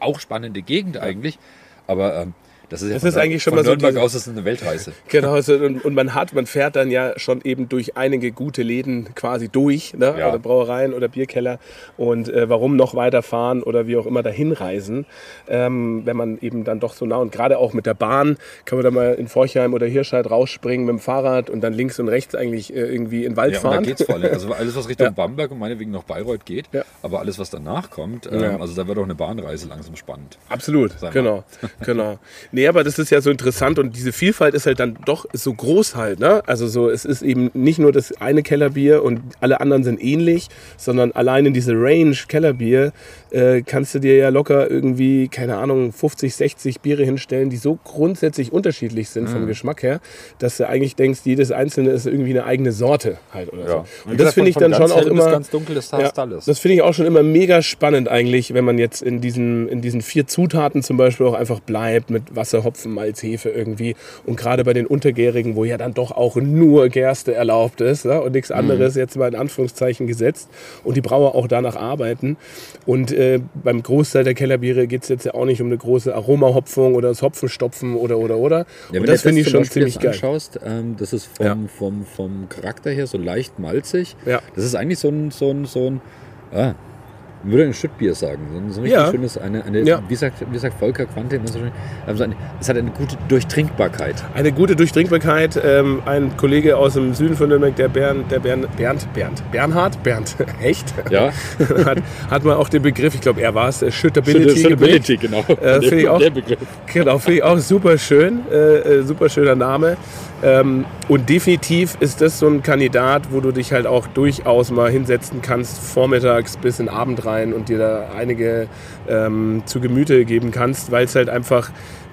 auch spannende Gegend eigentlich. Aber ähm, Das ist ja Das ist eigentlich schon mal so Nürnberg aus ist es eine Weltreise. [LAUGHS] Genau, so, und, und man hat, man fährt dann ja schon eben durch einige gute Läden quasi durch, ne? Ja. oder Brauereien oder Bierkeller und äh, warum noch weiterfahren oder wie auch immer dahin reisen, ähm, wenn man eben dann doch so nah und gerade auch mit der Bahn kann man da mal in Forchheim oder Hirscheid rausspringen mit dem Fahrrad und dann links und rechts eigentlich äh, irgendwie in den Wald Ja, und da fahren. geht's vor allem. Also alles, was Richtung [LAUGHS] Ja. Bamberg und meinetwegen noch Bayreuth geht, Ja. aber alles, was danach kommt, ähm, Ja. also da wird auch eine Bahnreise langsam spannend. Absolut, genau, genau. [LAUGHS] Nee, aber das ist ja so interessant und diese Vielfalt ist halt dann doch so groß halt, ne? Also so, es ist eben nicht nur das eine Kellerbier und alle anderen sind ähnlich, sondern allein in diese Range Kellerbier äh, kannst du dir ja locker irgendwie, keine Ahnung, 50, 60 Biere hinstellen, die so grundsätzlich unterschiedlich sind Mhm. vom Geschmack her, dass du eigentlich denkst, jedes einzelne ist irgendwie eine eigene Sorte halt oder so. Und, wie das finde ich dann schon auch immer... ganz dunkel fast alles. Das finde ich auch schon immer mega spannend eigentlich, wenn man jetzt in diesen, in diesen vier Zutaten zum Beispiel auch einfach bleibt mit Wasser, Hopfen, Malz, Hefe irgendwie. Und gerade bei den Untergärigen, wo ja dann doch auch nur Gerste erlaubt ist ne? und nichts Mhm. anderes jetzt mal in Anführungszeichen gesetzt und die Brauer auch danach arbeiten. Und äh, beim Großteil der Kellerbiere geht es jetzt ja auch nicht um eine große Aromahopfung oder das Hopfenstopfen oder oder oder. Ja, wenn und das finde ich schon ziemlich geil. anschaust, ähm, das ist vom, Ja. vom, vom Charakter her so leicht malzig. Ja. Das ist eigentlich so ein, so ein, so ein ah, würde ein Schüttbier sagen. So ein, richtig Ja. schönes, eine, eine Ja. wie, sagt, wie sagt Volker Quante immer so schön, also eine, es hat eine gute Durchtrinkbarkeit. Eine gute Durchdringbarkeit. Ähm, ein Kollege aus dem Süden von Nürnberg, der Bernd, der Bernd, Bernd, Bernd, Bernhard, Bernd, [LAUGHS] echt? Ja, [LAUGHS] hat, hat mal auch den Begriff, ich glaube, er war es, äh, Shooterability. geprägt. genau. Äh, finde ich auch- Der Begriff. Genau, finde ich auch super schön, äh, äh, super schöner Name. Ähm, und definitiv ist das so ein Kandidat, wo du dich halt auch durchaus mal hinsetzen kannst, vormittags bis in den Abend rein und dir da einige ähm, zu Gemüte geben kannst, weil es halt einfach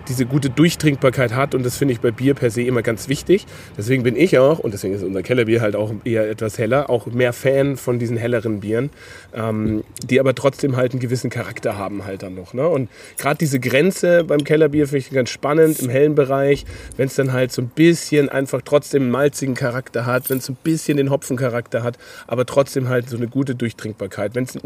diese gute Durchtrinkbarkeit hat und das finde ich bei Bier per se immer ganz wichtig. Deswegen bin ich auch, und deswegen ist unser Kellerbier halt auch eher etwas heller, auch mehr Fan von diesen helleren Bieren, ähm, die aber trotzdem halt einen gewissen Charakter haben halt dann noch. Ne? Und gerade diese Grenze beim Kellerbier finde ich ganz spannend im hellen Bereich, wenn es dann halt so ein bisschen einfach trotzdem einen malzigen Charakter hat, wenn es ein bisschen den Hopfencharakter hat, aber trotzdem halt so eine gute Durchtrinkbarkeit. Wenn es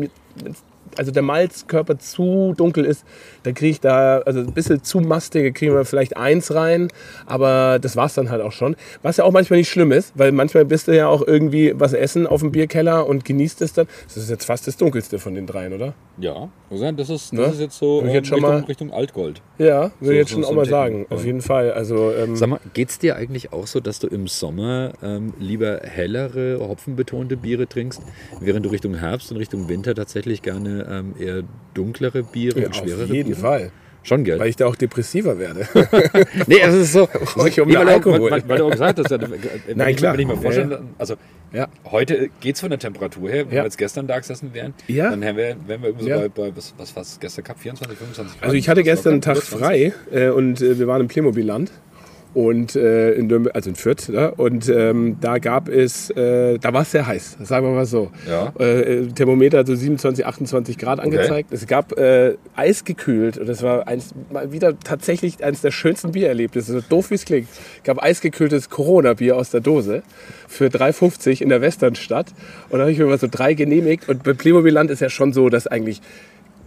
also der Malzkörper zu dunkel ist, dann kriege ich da, also ein bisschen zu mastige, kriegen wir vielleicht eins rein, aber das war's dann halt auch schon. Was ja auch manchmal nicht schlimm ist, weil manchmal bist du ja auch irgendwie was essen auf dem Bierkeller und genießt es dann. Das ist jetzt fast das dunkelste von den dreien, oder? Ja, das ist, Ne? das ist jetzt so jetzt ähm, schon Richtung, mal- Richtung Altgold. Ja, würde So- ich jetzt schon so auch mal sagen. Auf ja. jeden Fall. Also, ähm, Sag mal, geht's dir eigentlich auch so, dass du im Sommer ähm, lieber hellere, hopfenbetonte Biere trinkst, während du Richtung Herbst und Richtung Winter tatsächlich gerne ähm, eher dunklere Biere ja, und schwerere auf jeden Biere? Fall. Schon, gell? Weil ich da auch depressiver werde. [LAUGHS] nee, es ist so. [LAUGHS] ich um Nee, weil, Alkohol. weil, weil du auch gesagt hast, ja, wenn Nein, ich, klar. [LAUGHS] Wenn ich mir Ja, vorstelle, also Ja. heute geht es von der Temperatur her, wenn Ja. wir jetzt gestern da gesessen wären, Ja. dann wären wir, wären wir so Ja. bei, bei was, was, was gestern Cup 24, 25 Grad. Also ich hatte gestern einen Tag 24. frei äh, und äh, wir waren im Playmobil-Land. Und äh, in Nürnberg, also in Fürth, ne? und ähm, da gab es, äh, da war es sehr heiß, sagen wir mal so. Ja. Äh, Thermometer hat so 27, 28 Grad angezeigt. Es gab äh, eisgekühlt und das war eins, mal wieder tatsächlich eines der schönsten Biererlebnisse, so doof wie es klingt. Es gab eisgekühltes Corona-Bier aus der Dose für 3,50 in der Westernstadt und da habe ich mir mal so drei genehmigt und bei Playmobil-Land ist ja schon so, dass eigentlich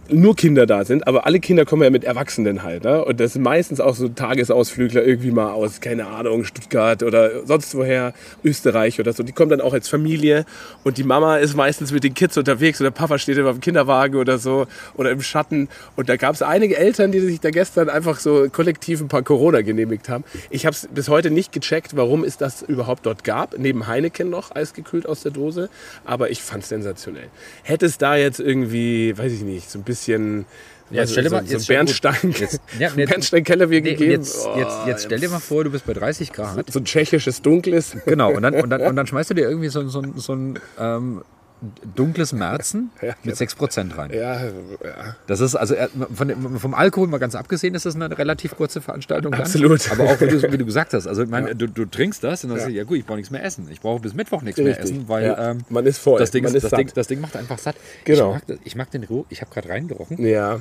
nur Kinder da sind, aber alle Kinder kommen ja mit Erwachsenen halt. Ne? Und das sind meistens auch so Tagesausflügler irgendwie mal aus, keine Ahnung, Stuttgart oder sonst woher, Österreich oder so. Die kommen dann auch als Familie und die Mama ist meistens mit den Kids unterwegs oder Papa steht immer im Kinderwagen oder so oder im Schatten. Und da gab es einige Eltern, die sich da gestern einfach so kollektiv ein paar Corona genehmigt haben. Ich habe es bis heute nicht gecheckt, warum es das überhaupt dort gab. Neben Heineken noch, eisgekühlt aus der Dose. Aber ich fand es sensationell. Hätte es da jetzt irgendwie, weiß ich nicht, so ein bisschen Ja, jetzt stell dir so, mal- so jetzt Bernstein, Jetzt- ja, [LAUGHS] jetzt- Bernstein-Kellerbier Nee, und gegeben. jetzt, Oh, jetzt, jetzt stell dir mal vor, du bist bei 30 Grad. so ein tschechisches Dunkles. Genau, und dann, und dann, und dann [LAUGHS] schmeißt du dir irgendwie so, so, so ein ähm, dunkles [LAUGHS] Märzen Ja, mit 6% rein. Ja, ja. Das ist also äh, von vom Alkohol mal ganz abgesehen, ist das eine relativ kurze Veranstaltung. Dann. Absolut. Aber auch wie du, wie du gesagt hast, also ich meine, Ja. du, du trinkst das und dann Ja. sagst du, ja gut, ich brauche nichts mehr essen. Ich brauche bis Mittwoch nichts mehr Richtig. essen, weil Ja. ähm, Man ist voll, das, Ding, ist, das. Ding, das Ding macht einfach satt. Genau. Ich, mag, ich mag den Geruch, ich habe gerade reingerochen, ja.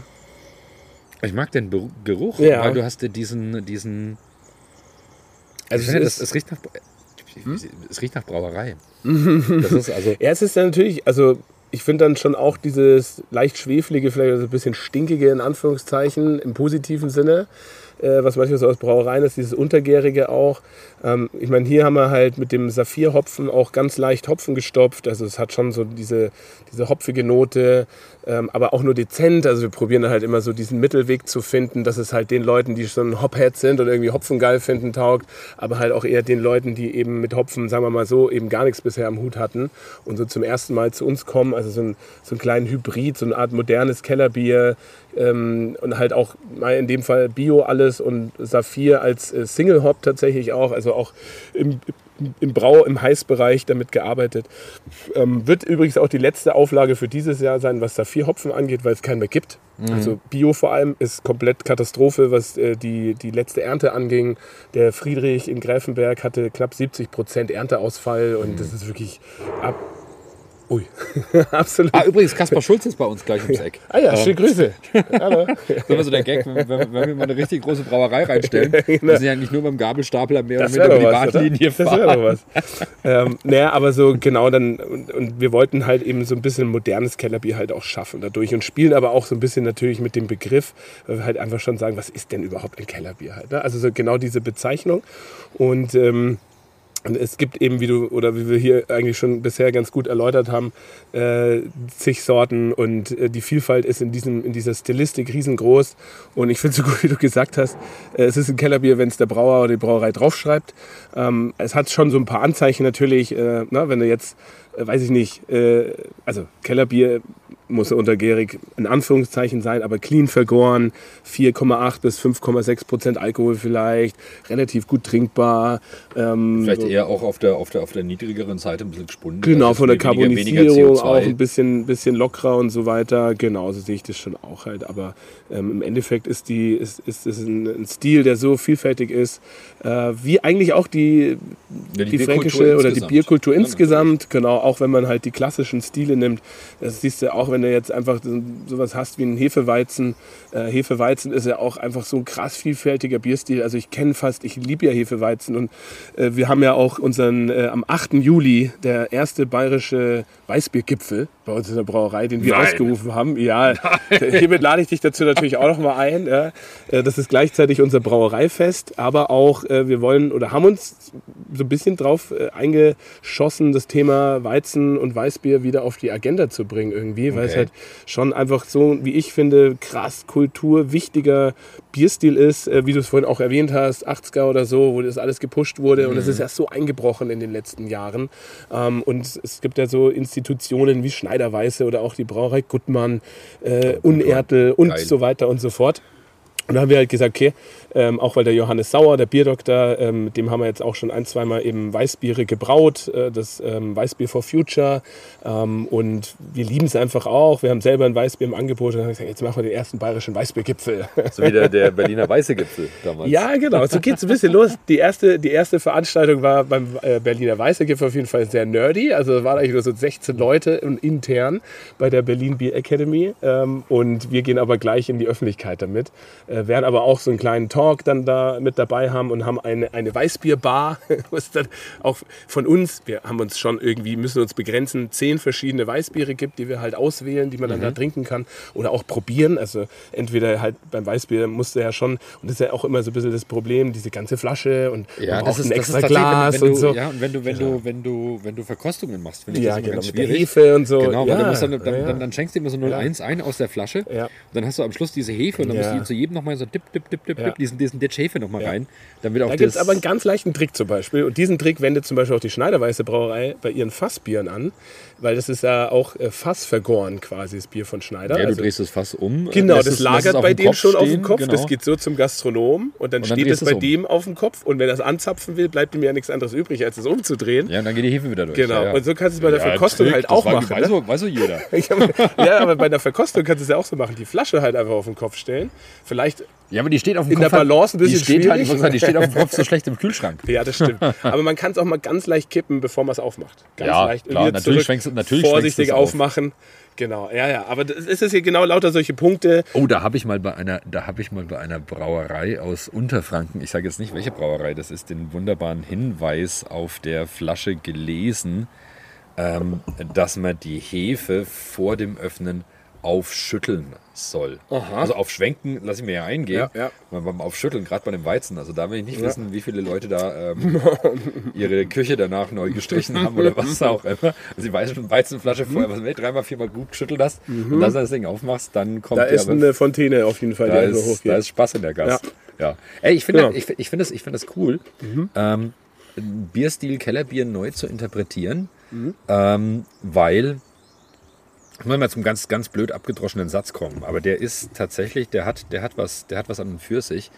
ich mag den Geruch, Ja. weil du hast diesen, diesen Also ich finde, es das, es riecht nach es riecht nach Brauerei. [LAUGHS] das ist also Ja, es ist ja natürlich, also ich finde dann schon auch dieses leicht schweflige, vielleicht also ein bisschen stinkige in Anführungszeichen im positiven Sinne. äh, was manchmal so aus Brauereien ist, dieses Untergärige auch. Ähm, ich meine, hier haben wir halt mit dem Saphir-Hopfen auch ganz leicht Hopfen gestopft. Also es hat schon so diese, diese hopfige Note, ähm, aber auch nur dezent. Also wir probieren halt immer so diesen Mittelweg zu finden, dass es halt den Leuten, die schon Hophead sind und irgendwie Hopfen geil finden, taugt, aber halt auch eher den Leuten, die eben mit Hopfen, sagen wir mal so, eben gar nichts bisher am Hut hatten und so zum ersten Mal zu uns kommen. Also so, ein, so einen kleinen Hybrid, so eine Art modernes Kellerbier ähm, und halt auch mal in dem Fall Bio alles und Saphir als äh, Single Hop tatsächlich auch, also auch im, im Brau, im Heißbereich damit gearbeitet. Ähm, wird übrigens auch die letzte Auflage für dieses Jahr sein, was Saphir Hopfen angeht, weil es keinen mehr gibt. Mhm. Also Bio vor allem ist komplett Katastrophe, was äh, die, die letzte Ernte anging. Der Friedrich in Gräfenberg hatte knapp 70 Prozent Ernteausfall und mhm. das ist wirklich ab Ui, [LAUGHS] absolut. Ah, übrigens, Kaspar Schulz ist bei uns gleich ums Eck. Ah ja, schöne Grüße. Hallo. [LAUGHS] Das ist so der Gag, wenn, wenn, wir mal eine richtig große Brauerei reinstellen, [LAUGHS] genau. müssen sie eigentlich nur mit dem Gabelstapler mehr oder weniger über die Bahnlinie fahren. Das wäre doch was. ähm, naja, aber so genau dann, und, und, wir wollten halt eben so ein bisschen modernes Kellerbier halt auch schaffen dadurch und spielen aber auch so ein bisschen natürlich mit dem Begriff, weil wir halt einfach schon sagen, was ist denn überhaupt ein Kellerbier halt. Ne? Also so genau diese Bezeichnung und ähm, und es gibt eben, wie du oder wie wir hier eigentlich schon bisher ganz gut erläutert haben, äh, zig Sorten und äh, die Vielfalt ist in, diesem, in dieser Stilistik riesengroß. Und ich finde so [LAUGHS] gut, wie du gesagt hast, äh, es ist ein Kellerbier, wenn es der Brauer oder die Brauerei draufschreibt. Ähm, es hat schon so ein paar Anzeichen natürlich, äh, na, wenn du jetzt, äh, weiß ich nicht, äh, also Kellerbier muss untergärig in Anführungszeichen sein, aber clean vergoren, 4,8 bis 5,6 Prozent Alkohol vielleicht, relativ gut trinkbar. Ähm, vielleicht so. eher auch auf der, auf, der, auf der niedrigeren Seite ein bisschen gespunden. Genau, von der Carbonisierung auch ein bisschen, bisschen lockerer und so weiter. Genau, so sehe ich das schon auch halt. Aber ähm, im Endeffekt ist, die, ist, ist, ist ein, ein Stil, der so vielfältig ist, äh, wie eigentlich auch die, ja, die, die fränkische oder die Bierkultur insgesamt. Ja, genau, auch wenn man halt die klassischen Stile nimmt. Das siehst du auch, wenn du jetzt einfach sowas hast wie einen Hefeweizen. Äh, Hefeweizen ist ja auch einfach so ein krass vielfältiger Bierstil. Also ich kenne fast, ich liebe ja Hefeweizen und äh, wir haben ja auch unseren äh, am 8. Juli der erste bayerische Weißbiergipfel bei uns in der Brauerei, den wir Nein. ausgerufen haben. Ja, Nein. [LAUGHS] hiermit lade ich dich dazu natürlich auch noch mal ein. Ja. Äh, das ist gleichzeitig unser Brauereifest, aber auch äh, wir wollen oder haben uns so ein bisschen drauf äh, eingeschossen, das Thema Weizen und Weißbier wieder auf die Agenda zu bringen irgendwie, weil okay. es halt schon einfach so, wie ich finde, krass Kultur, wichtiger Bierstil ist, wie du es vorhin auch erwähnt hast, 80er oder so, wo das alles gepusht wurde mhm. und es ist ja so eingebrochen in den letzten Jahren. Ähm, und es gibt ja so Institutionen wie Schneiderweiße oder auch die Brauerei Gutmann, äh, Unertel und Geil. so weiter und so fort. Und da haben wir halt gesagt, okay, ähm, auch weil der Johannes Sauer, der Bierdoktor, ähm, mit dem haben wir jetzt auch schon ein, zweimal eben Weißbiere gebraut, äh, das ähm, Weißbier for Future. Ähm, und wir lieben es einfach auch. Wir haben selber ein Weißbier im Angebot und haben gesagt, jetzt machen wir den ersten bayerischen Weißbiergipfel. So wie der, der Berliner Weiße Gipfel damals. Ja, genau. So geht es ein bisschen los. Die erste, die erste Veranstaltung war beim äh, Berliner Weiße Gipfel auf jeden Fall sehr nerdy. Also es waren eigentlich nur so 16 Leute intern bei der Berlin Beer Academy. Ähm, und wir gehen aber gleich in die Öffentlichkeit damit. Äh, werden aber auch so einen kleinen Talk Talk dann da mit dabei haben und haben eine, eine Weißbierbar, [LAUGHS] was dann auch von uns, wir haben uns schon irgendwie, müssen uns begrenzen, zehn verschiedene Weißbiere gibt, die wir halt auswählen, die man dann mhm. da trinken kann oder auch probieren. Also entweder halt beim Weißbier musste ja schon, und das ist ja auch immer so ein bisschen das Problem, diese ganze Flasche und ja, ist, ein extra Glas und so. Ja, und wenn du, wenn du, wenn du, wenn du Verkostungen machst, finde ich ja, das genau, ganz schwierig. Hefe und so. Genau, ja, dann, dann, dann, dann, dann, schenkst du immer so 0,1 ein aus der Flasche. Ja. Und dann hast du am Schluss diese Hefe und dann musst du zu jedem nochmal so dip, dip, dip, dip, dip, diesen diesen, diesen der Schäfe nochmal ja. rein. Damit auch da gibt es aber einen ganz leichten Trick zum Beispiel. Und diesen Trick wendet zum Beispiel auch die Schneiderweiße Brauerei bei ihren Fassbieren an weil das ist ja auch äh, fassvergoren quasi, das Bier von Schneider. Ja, du also, drehst das Fass um. Genau, das es, lagert bei dem schon stehen, auf dem Kopf. Genau. Das geht so zum Gastronom und dann, und dann steht es bei um. dem auf dem Kopf und wenn er es anzapfen will, bleibt ihm ja nichts anderes übrig, als es umzudrehen. Ja, und dann geht die Hefe wieder durch. Genau, ja, ja. und so kannst du es bei der Verkostung halt auch machen. Weiß, ne? weiß so jeder. [LAUGHS] ja, aber bei der Verkostung kannst du es ja auch so machen. Die Flasche halt einfach auf den Kopf stellen. Vielleicht ja, aber die steht auf dem in Kopf. In der Balance ein bisschen die steht schwierig. Halt, sagen, die steht auf dem Kopf so schlecht im Kühlschrank. [LAUGHS] Ja, das stimmt. Aber man kann es auch mal ganz leicht kippen, bevor man es aufmacht. Ganz ja, leicht. klar. Natürlich schwenkst, natürlich vorsichtig aufmachen. Genau, ja, ja. Aber es ist hier genau lauter solche Punkte. Oh, da habe ich mal bei einer, da habe ich mal bei einer Brauerei aus Unterfranken, ich sage jetzt nicht, welche Brauerei das ist, den wunderbaren Hinweis auf der Flasche gelesen, ähm, dass man die Hefe vor dem Öffnen aufschütteln soll. Aha. Also auf Schwenken lasse ich mir ja eingehen. Ja, ja. Beim Aufschütteln, gerade bei dem Weizen, also da will ich nicht wissen, wie viele Leute da ähm, [LAUGHS] ihre Küche danach neu gestrichen haben oder was [LAUGHS] auch immer. Also die Weizen- Weizenflasche vorher, was wenn du dreimal, viermal gut geschüttelt hast und dann das Ding aufmachst, dann kommt Mhm. Da ist eine Fontäne auf jeden Fall, da die ist, hochgeht. da ist Spaß in der Gast. Ja. Ey, ich finde Ja. Mhm. ich, ich find das, ich find das cool, ähm, einen Bierstil Kellerbier neu zu interpretieren, Mhm. ähm, weil, ich muss mal zum ganz, ganz blöd abgedroschenen Satz kommen, aber der ist tatsächlich, der hat, der hat, was, der hat was an und für sich.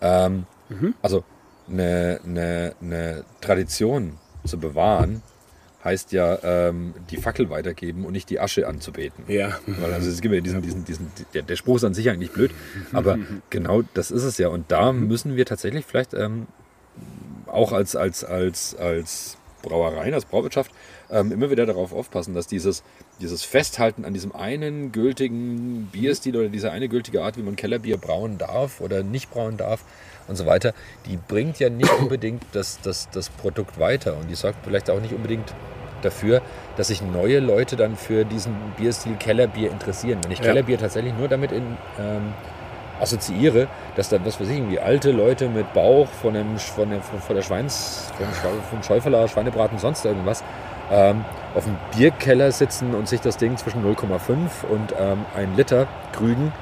Ähm, Mhm. Also eine, eine, eine Tradition zu bewahren, heißt ja ähm, die Fackel weitergeben und nicht die Asche anzubeten. Ja. Weil also es gibt ja diesen, diesen, diesen, der, der Spruch ist an sich eigentlich blöd, aber [LAUGHS] genau das ist es ja. Und da müssen wir tatsächlich vielleicht ähm, auch als, als, als, als Brauereien, als Brauwirtschaft ähm, immer wieder darauf aufpassen, dass dieses, dieses Festhalten an diesem einen gültigen Bierstil oder dieser eine gültige Art, wie man Kellerbier brauen darf oder nicht brauen darf und so weiter, die bringt ja nicht unbedingt das, das, das Produkt weiter und die sorgt vielleicht auch nicht unbedingt dafür, dass sich neue Leute dann für diesen Bierstil Kellerbier interessieren. Wenn ich Ja. Kellerbier tatsächlich nur damit in, ähm, assoziiere, dass dann, was weiß ich, irgendwie alte Leute mit Bauch von, dem, von, der, von der Schweins, vom, vom Schäuferler, Schweinebraten, sonst irgendwas, ähm, auf dem Bierkeller sitzen und sich das Ding zwischen 0,5 und ähm, 1 Liter Krügen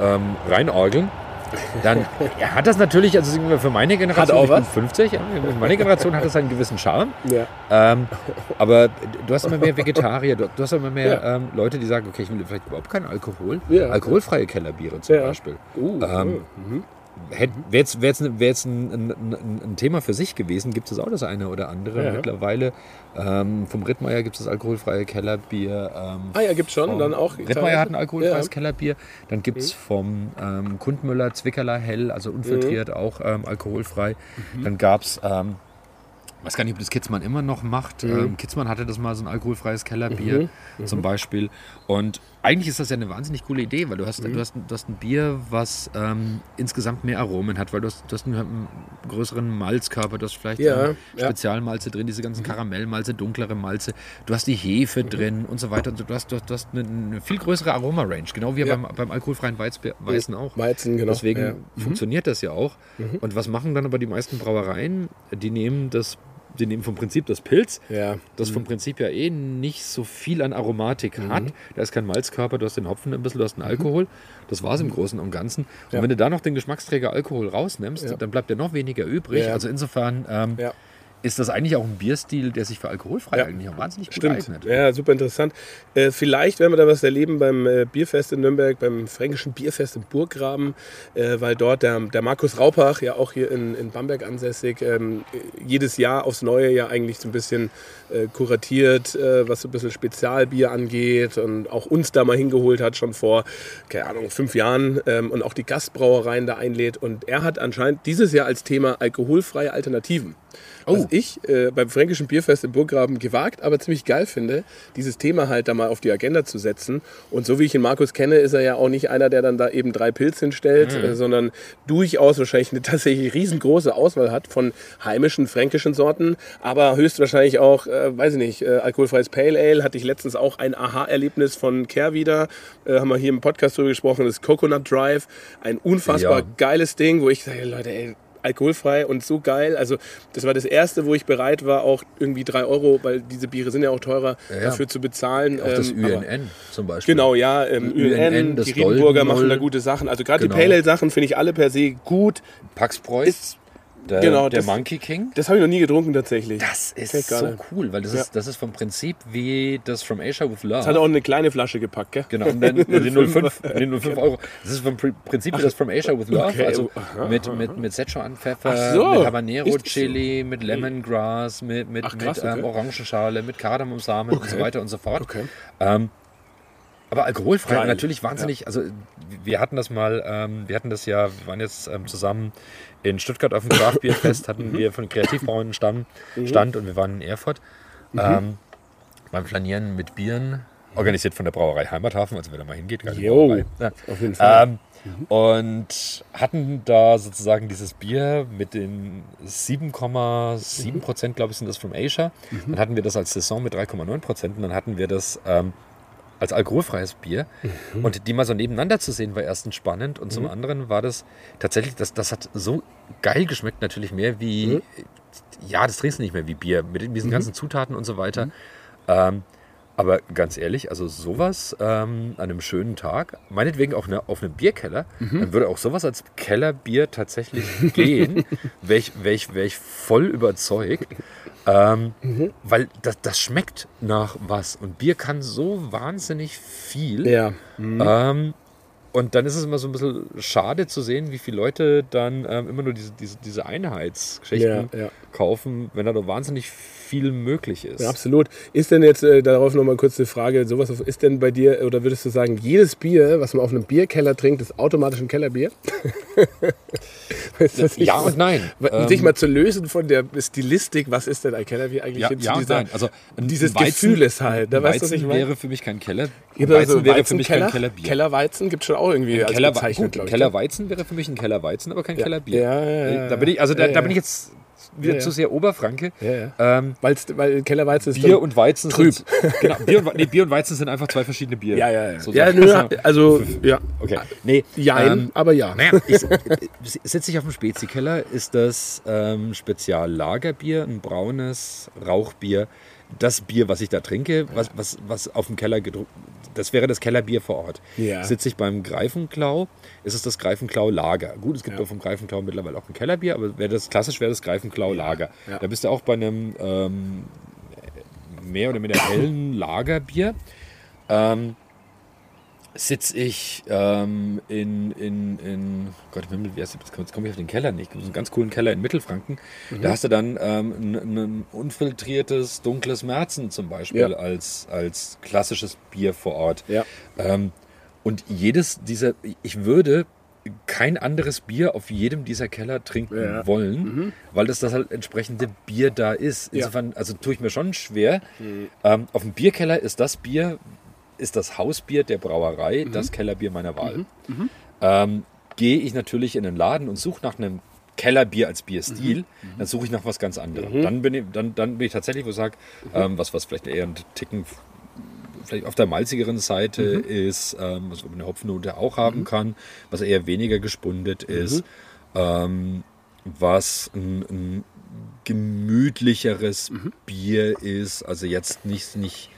ähm, reinorgeln, dann [LAUGHS] hat das natürlich, also für meine Generation, auch ich bin was. 50, ja, für meine Generation hat das einen gewissen Charme. Ja. Ähm, aber du hast immer mehr Vegetarier, du, du hast immer mehr Ja. ähm, Leute, die sagen, okay, ich will vielleicht überhaupt keinen Alkohol. Ja. Alkoholfreie Kellerbiere zum. Beispiel. Uh, Ähm, mhm. Wäre jetzt, wär jetzt, wär jetzt ein, ein, ein, Thema für sich gewesen, gibt es auch das eine oder andere. Ja. Mittlerweile ähm, vom Rittmeier gibt es das alkoholfreie Kellerbier. Ähm, Ah ja, gibt's schon, vom- dann auch. Rittmeier hat ein alkoholfreies Ja. Mhm. Kellerbier. Dann gibt es vom ähm, Kundmüller Zwickerler Hell, also unfiltriert, Mhm. auch ähm, alkoholfrei. Dann gab es, ähm, weiß gar nicht, ob das Kitzmann immer noch macht. Mhm. Ähm, Kitzmann hatte das mal so ein alkoholfreies Kellerbier zum Beispiel. Und eigentlich ist das ja eine wahnsinnig coole Idee, weil du hast, Mhm. du hast, du hast ein Bier, was ähm, insgesamt mehr Aromen hat, weil du hast, du hast einen, größeren Malzkörper, du hast vielleicht Ja, ähm, ja. Spezialmalze drin, diese ganzen Karamellmalze, dunklere Malze, du hast die Hefe drin und so weiter. Und du, hast, du, hast, du hast eine, eine viel größere Aromarange, genau wie Ja. beim, beim alkoholfreien Weißbier, Weißen auch. Weizen, genau. Deswegen ja. funktioniert das ja auch. Und was machen dann aber die meisten Brauereien? Die nehmen das, die nehmen vom Prinzip das Pilz, Ja. das vom Prinzip ja eh nicht so viel an Aromatik Mhm. hat. Da ist kein Malzkörper, du hast den Hopfen ein bisschen, du hast einen Alkohol. Das war es im Großen und Ganzen. Und Mhm. Ja. wenn du da noch den Geschmacksträger Alkohol rausnimmst, Ja. dann bleibt ja noch weniger übrig. Also insofern ähm. Ist das eigentlich auch ein Bierstil, der sich für alkoholfrei Ja. eigentlich auch wahnsinnig gut Stimmt. eignet. Ja, super interessant. Äh, vielleicht werden wir da was erleben beim äh, Bierfest in Nürnberg, beim Fränkischen Bierfest im Burggraben, äh, weil dort der, der Markus Raupach, ja auch hier in, in Bamberg ansässig, ähm, äh, jedes Jahr aufs Neue ja eigentlich so ein bisschen äh, kuratiert, äh, was so ein bisschen Spezialbier angeht und auch uns da mal hingeholt hat, schon vor, keine Ahnung, fünf Jahren ähm, und auch die Gastbrauereien da einlädt. Und er hat anscheinend dieses Jahr als Thema alkoholfreie Alternativen. Was Oh. ich äh, beim Fränkischen Bierfest im Burggraben gewagt, aber ziemlich geil finde, dieses Thema halt da mal auf die Agenda zu setzen. Und so wie ich ihn Markus kenne, ist er ja auch nicht einer, der dann da eben drei Pilz hinstellt, äh, sondern durchaus wahrscheinlich eine tatsächlich riesengroße Auswahl hat von heimischen fränkischen Sorten, aber höchstwahrscheinlich auch, äh, weiß ich nicht, äh, alkoholfreies Pale Ale. Hatte ich letztens auch ein Aha-Erlebnis von Care wieder, äh, haben wir hier im Podcast drüber gesprochen, das Coconut Drive. Ein unfassbar Ja. geiles Ding, wo ich sage, Leute, ey, alkoholfrei und so geil. Also das war das erste, wo ich bereit war, auch irgendwie drei Euro, weil diese Biere sind ja auch teurer, Ja, ja. dafür zu bezahlen. Auch das Ähm, UNN zum Beispiel. Genau, ja, ähm, UNN, UNN, die Riedenburger machen da gute Sachen. Also gerade Genau. die Pale Ale Sachen finde ich alle per se gut. Pax Preuß, Ist, der, genau, der das- Monkey King. das habe ich noch nie getrunken tatsächlich. Das ist so cool, weil das, Ja. ist, das ist vom Prinzip wie das From Asia with Love. Das hat auch eine kleine Flasche gepackt, gell? Genau, und dann den 05, den 05 Euro. Das ist vom Pri- Prinzip wie das From Asia with Love. Okay, Also aha, mit, mit, mit Szechuan-Pfeffer, Ach so, mit Habanero ist das so? Chili, mit Lemongrass, mit, mit, Ach, krass, mit ähm, okay. Orangenschale, mit Kardamomsamen und so weiter und so fort. Okay. Ähm, aber alkoholfrei, Geil. natürlich wahnsinnig. Also wir hatten das mal, ähm, wir hatten das ja, wir waren jetzt ähm, zusammen in Stuttgart auf dem Craft Beer Fest, hatten wir von Kreativbauern Stand, Stand und wir waren in Erfurt ähm, beim Flanieren mit Bieren, organisiert von der Brauerei Heimathafen, also wer da mal hingeht, geile Jo. Ja. auf jeden Fall. Ähm, und hatten da sozusagen dieses Bier mit den 7,7 Prozent, glaube ich, sind das from Asia. Dann hatten wir das als Saison mit 3,9 Prozent und dann hatten wir das ähm, als alkoholfreies Bier. Und die mal so nebeneinander zu sehen, war erstens spannend. Und zum anderen war das tatsächlich, das, das hat so geil geschmeckt, natürlich mehr wie, ja, das trinkst du nicht mehr wie Bier, mit diesen ganzen Zutaten und so weiter. Ähm, aber ganz ehrlich, also sowas ähm, an einem schönen Tag, meinetwegen auch eine, auf einem Bierkeller, dann würde auch sowas als Kellerbier tatsächlich gehen, [LAUGHS] wäre ich, wär ich, wär ich voll überzeugt. Ähm, Weil das, das schmeckt nach was. Und Bier kann so wahnsinnig viel. Ja. Ähm, und dann ist es immer so ein bisschen schade zu sehen, wie viele Leute dann ähm, immer nur diese, diese, diese Einheitsgeschichten Ja, ja. kaufen, wenn da doch wahnsinnig viel möglich ist. Ja, absolut. Ist denn jetzt äh, darauf nochmal kurz eine Frage, sowas ist denn bei dir, oder würdest du sagen, jedes Bier, was man auf einem Bierkeller trinkt, ist automatisch ein Kellerbier? [LAUGHS] Ist das nicht Ja und nein. Um Ähm, sich mal zu lösen von der Stilistik, was ist denn ein Kellerbier eigentlich? ja, ja und dieser, nein. Also dieses Weizen- Gefühl ist halt. Da ein weißt du, was ich meine? wäre für mich kein Keller. Weizen also wäre für mich Weizenkeller? kein Kellerbier. Kellerweizen gibt es schon auch irgendwie als Keller, Bezeichnung, gut. Kellerweizen wäre für mich ein Kellerweizen, aber kein Kellerbier. Ja, ja, ja, ja. Da bin ich, also da, Ja, da ja. bin ich jetzt wieder Ja, zu sehr Oberfranke. Ja, ja. Ähm, weil Kellerweizen ist Bier und Weizen trüb. sind [LAUGHS] genau, Bier, und, nee, Bier und Weizen sind einfach zwei verschiedene Biere. Ja, ja, ja. So ja, nö, also, ja. Okay. Nee, Jein, ähm, aber ja. Naja, ich, sitze ich auf dem Spezikeller, ist das ähm, Speziallagerbier, ein braunes Rauchbier. Das Bier, was ich da trinke, was, was, was auf dem Keller gedruckt, das wäre das Kellerbier vor Ort. Ja. Sitze ich beim Greifenklau, ist es das Greifenklau Lager. Gut, es gibt Ja. auch vom Greifenklau mittlerweile auch ein Kellerbier, aber wäre das klassisch wäre das Greifenklau Lager. Ja. Da bist du auch bei einem ähm, mehr oder minder hellen Lagerbier. Ähm, sitze ich ähm, in, in, in Gott im Himmel, wie heißt das? jetzt komme ich auf den Keller nicht, so einen ganz coolen Keller in Mittelfranken. Da hast du dann ähm, ein, ein unfiltriertes, dunkles Märzen zum Beispiel Ja. als, als klassisches Bier vor Ort. Ja. Ähm, und jedes dieser, ich würde kein anderes Bier auf jedem dieser Keller trinken Ja. Mhm. wollen, weil das das halt entsprechende Bier da ist. Insofern, also tue ich mir schon schwer. Ähm, auf dem Bierkeller ist das Bier, ist das Hausbier der Brauerei, Mhm. das Kellerbier meiner Wahl. Ähm, Gehe ich natürlich in den Laden und suche nach einem Kellerbier als Bierstil, Mhm. dann suche ich nach was ganz anderem. Dann, bin ich, dann, dann bin ich tatsächlich, wo ich sage, Mhm. ähm, was, was vielleicht eher ein Ticken vielleicht auf der malzigeren Seite Mhm. ist, ähm, was eine Hopfennote auch haben kann, was eher weniger gespundet ist, ähm, was ein, ein gemütlicheres Mhm. Bier ist, also jetzt nicht, nicht,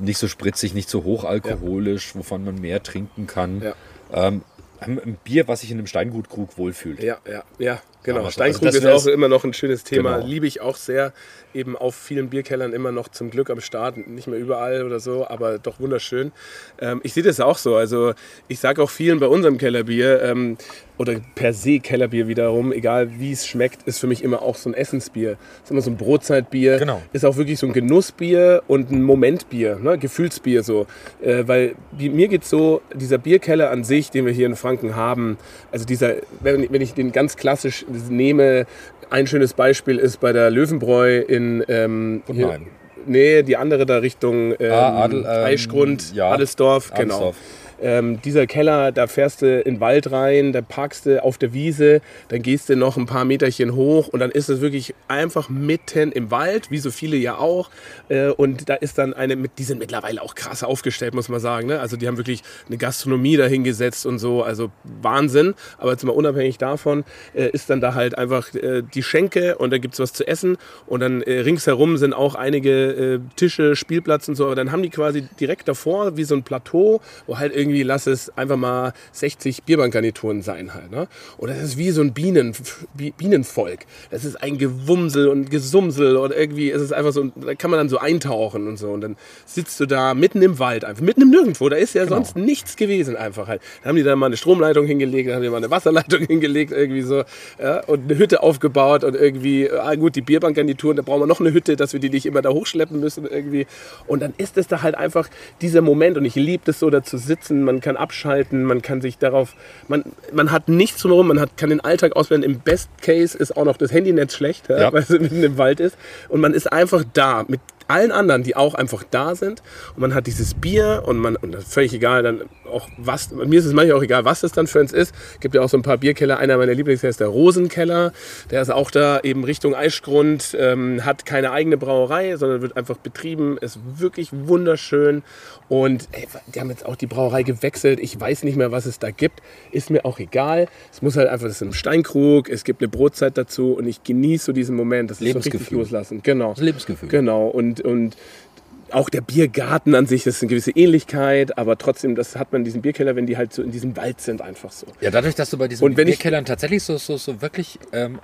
nicht so spritzig, nicht so hochalkoholisch, wovon man mehr trinken kann. Ja. Ähm, ein Bier, was sich in einem Steingutkrug wohlfühlt. Ja, ja, ja, genau. So- Steinkrug also ist auch immer noch ein schönes Thema. Genau. Liebe ich auch sehr. Eben auf vielen Bierkellern immer noch zum Glück am Start. Nicht mehr überall oder so, aber doch wunderschön. Ähm, ich sehe das auch so. Also ich sage auch vielen bei unserem Kellerbier ähm, oder per se Kellerbier wiederum, egal wie es schmeckt, ist für mich immer auch so ein Essensbier. Ist immer so ein Brotzeitbier. Genau. Ist auch wirklich so ein Genussbier und ein Momentbier, ne? Gefühlsbier so. Äh, weil wie, mir geht so, dieser Bierkeller an sich, den wir hier in Franken haben, also dieser, wenn, wenn ich den ganz klassisch nehme, ein schönes Beispiel ist bei der Löwenbräu in ähm, hier. Nee, die andere da Richtung ähm, Ah, Adel- ähm, Eichgrund, ja, Adelsdorf, genau. Adelsdorf. Ähm, dieser Keller, da fährst du in den Wald rein, da parkst du auf der Wiese, dann gehst du noch ein paar Meterchen hoch und dann ist es wirklich einfach mitten im Wald, wie so viele ja auch. Äh, und da ist dann eine, die sind mittlerweile auch krass aufgestellt, muss man sagen. Ne? Also die haben wirklich eine Gastronomie dahingesetzt und so, also Wahnsinn. Aber jetzt mal unabhängig davon, äh, ist dann da halt einfach äh, die Schenke und da gibt's was zu essen und dann äh, ringsherum sind auch einige äh, Tische, Spielplatz und so. Aber dann haben die quasi direkt davor wie so ein Plateau, wo halt irgendwie, lass es einfach mal 60 Bierbankgarnituren sein halt. Ne? Und das ist wie so ein Bienen, Bi- Bienenvolk. Das ist ein Gewumsel und Gesumsel und irgendwie ist es einfach so, da kann man dann so eintauchen und so. Und dann sitzt du da mitten im Wald, einfach mitten im Nirgendwo. Da ist ja sonst nichts gewesen einfach halt. Dann haben die da mal eine Stromleitung hingelegt, dann haben die mal eine Wasserleitung [LAUGHS] hingelegt, irgendwie so. Ja, und eine Hütte aufgebaut und irgendwie, ah gut, die Bierbankgarnituren, da brauchen wir noch eine Hütte, dass wir die nicht immer da hochschleppen müssen irgendwie. Und dann ist es da halt einfach dieser Moment und ich liebe es so, da zu sitzen, man kann abschalten, man kann sich darauf, man, man hat nichts drumherum, man hat, kann den Alltag ausblenden. Im Best Case ist auch noch das Handynetz schlecht, Ja. [LAUGHS] weil es mitten im Wald ist. Und man ist einfach da mit allen anderen, die auch einfach da sind. Und man hat dieses Bier und man, und das ist völlig egal, dann auch was, mir ist es manchmal auch egal, was das dann für uns ist. Gibt ja auch so ein paar Bierkeller. Einer meiner Lieblingskeller ist der Rosenkeller. Der ist auch da eben Richtung Eichgrund, ähm, hat keine eigene Brauerei, sondern wird einfach betrieben. Ist wirklich wunderschön. Und ey, die haben jetzt auch die Brauerei gewechselt. Ich weiß nicht mehr, was es da gibt. Ist mir auch egal. Es muss halt einfach, das ist ein Steinkrug, es gibt eine Brotzeit dazu und ich genieße so diesen Moment. Das ist so richtig Lebensgefühl. loslassen. Genau. Das Lebensgefühl. Genau. Und, und auch der Biergarten an sich, das ist eine gewisse Ähnlichkeit, aber trotzdem, das hat man in diesem Bierkeller, wenn die halt so in diesem Wald sind, einfach so. Ja, dadurch, dass du bei diesen Und wenn ich- Bierkellern tatsächlich so, so, so wirklich ähm,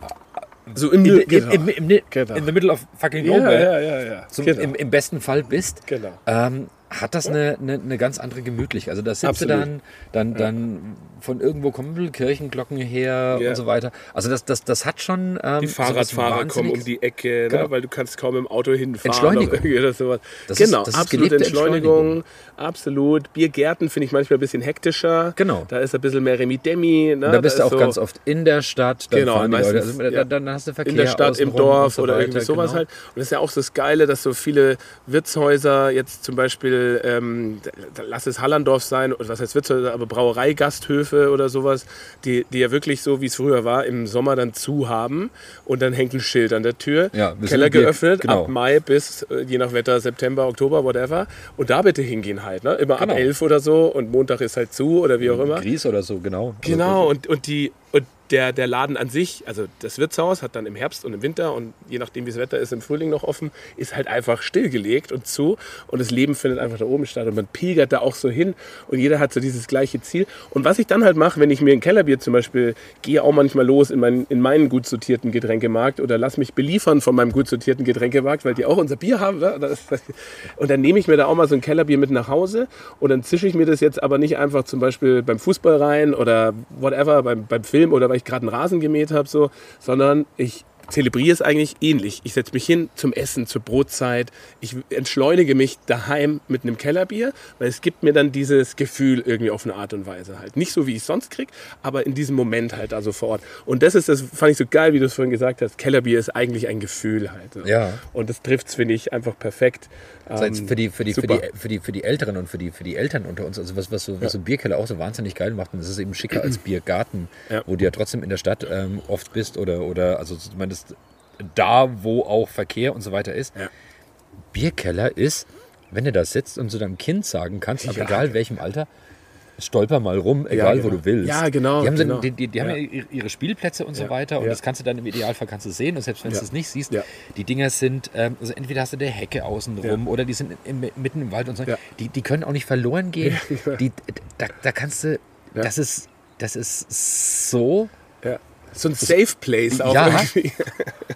So im in, in, genau. in, in, in, in the middle of fucking ja, nowhere ja, ja, ja. zum, genau. im, im besten Fall bist, Genau. ähm, hat das eine, eine, eine ganz andere Gemütlichkeit. Also da sitzt du Absolut. dann, dann, dann von irgendwo kommen Kirchenglocken her Ja. und so weiter. Also das, das, das hat schon ähm, Die Fahrradfahrer kommen um die Ecke, Genau. ne, weil du kannst kaum im Auto hinfahren. Entschleunigung. oder [LAUGHS] sowas. Das ist- genau, das ist absolute gelebte Entschleunigung. Entschleunigung. Absolut. Biergärten finde ich manchmal ein bisschen hektischer. Genau. Da ist ein bisschen mehr Remi-Demi. Ne? Da bist du ist auch so ganz oft in der Stadt, dann Genau, meistens, also, ja. dann, hast du Verkehr in der Stadt, im Dorf so oder irgendwie sowas genau. halt. Und das ist ja auch das Geile, dass so viele Wirtshäuser jetzt zum Beispiel, ähm, lass es Hallandorf sein, oder was heißt Wirtshäuser, aber Brauereigasthöfe oder sowas, die, die ja wirklich so, wie es früher war, im Sommer dann zu haben und dann hängt ein Schild an der Tür, Ja, Keller geöffnet, genau. ab Mai bis, äh, je nach Wetter, September, Oktober, whatever. Und da bitte hingehen halt, ne? immer Genau. ab 11 oder so und Montag ist halt zu oder wie auch immer. Gries oder so, genau. Genau, und, und, die, und der, der Laden an sich, also das Wirtshaus hat dann im Herbst und im Winter und je nachdem wie das Wetter ist, im Frühling noch offen, ist halt einfach stillgelegt und zu und das Leben findet einfach da oben statt und man pilgert da auch so hin und jeder hat so dieses gleiche Ziel. Und was ich dann halt mache, wenn ich mir ein Kellerbier zum Beispiel, gehe auch manchmal los in, mein, in meinen gut sortierten Getränkemarkt oder lass mich beliefern von meinem gut sortierten Getränkemarkt, weil die auch unser Bier haben. Ne? Und [LAUGHS] dann nehme ich mir da auch mal so ein Kellerbier mit nach Hause und dann zische ich mir das jetzt aber nicht einfach zum Beispiel beim Fußball rein oder whatever, beim, beim Film oder weil ich gerade einen Rasen gemäht habe, so, sondern ich zelebriere es eigentlich ähnlich. Ich setze mich hin zum Essen, zur Brotzeit. Ich entschleunige mich daheim mit einem Kellerbier, weil es gibt mir dann dieses Gefühl irgendwie auf eine Art und Weise halt. Nicht so, wie ich es sonst kriege, aber in diesem Moment halt also vor Ort. Und das ist das, fand ich so geil, wie du es vorhin gesagt hast. Kellerbier ist eigentlich ein Gefühl halt. so. Ja. Und das trifft es, finde ich, einfach perfekt. Das heißt, Ähm, für, die, für, die, für, super. die, für, die, für die Älteren und für die, für die Eltern unter uns, also was, was, so, was so ein Bierkeller auch so wahnsinnig geil macht, und das ist eben schicker als [CLEARS THROAT] Biergarten, Ja. wo du ja trotzdem in der Stadt ähm, oft bist oder, oder also zumindest da, wo auch Verkehr und so weiter ist. Ja. Bierkeller ist, wenn du da sitzt und zu deinem Kind sagen kannst, aber Ja. egal welchem Alter, stolper mal rum, egal wo genau. du willst. Ja, genau, Die haben, genau. die, die, die haben Ja. ja ihre- Spielplätze und so Ja. weiter und Ja. das kannst du dann im Idealfall kannst du sehen und selbst wenn Ja. du es nicht siehst, Ja. die Dinger sind, ähm, also entweder hast du der Hecke außenrum oder die sind im, mitten im Wald und so. Ja. Die, die können auch nicht verloren gehen. [LAUGHS] Die, da, da kannst du, Ja. das ist, das ist so, ja. So ein Safe Place auch Ja. irgendwie.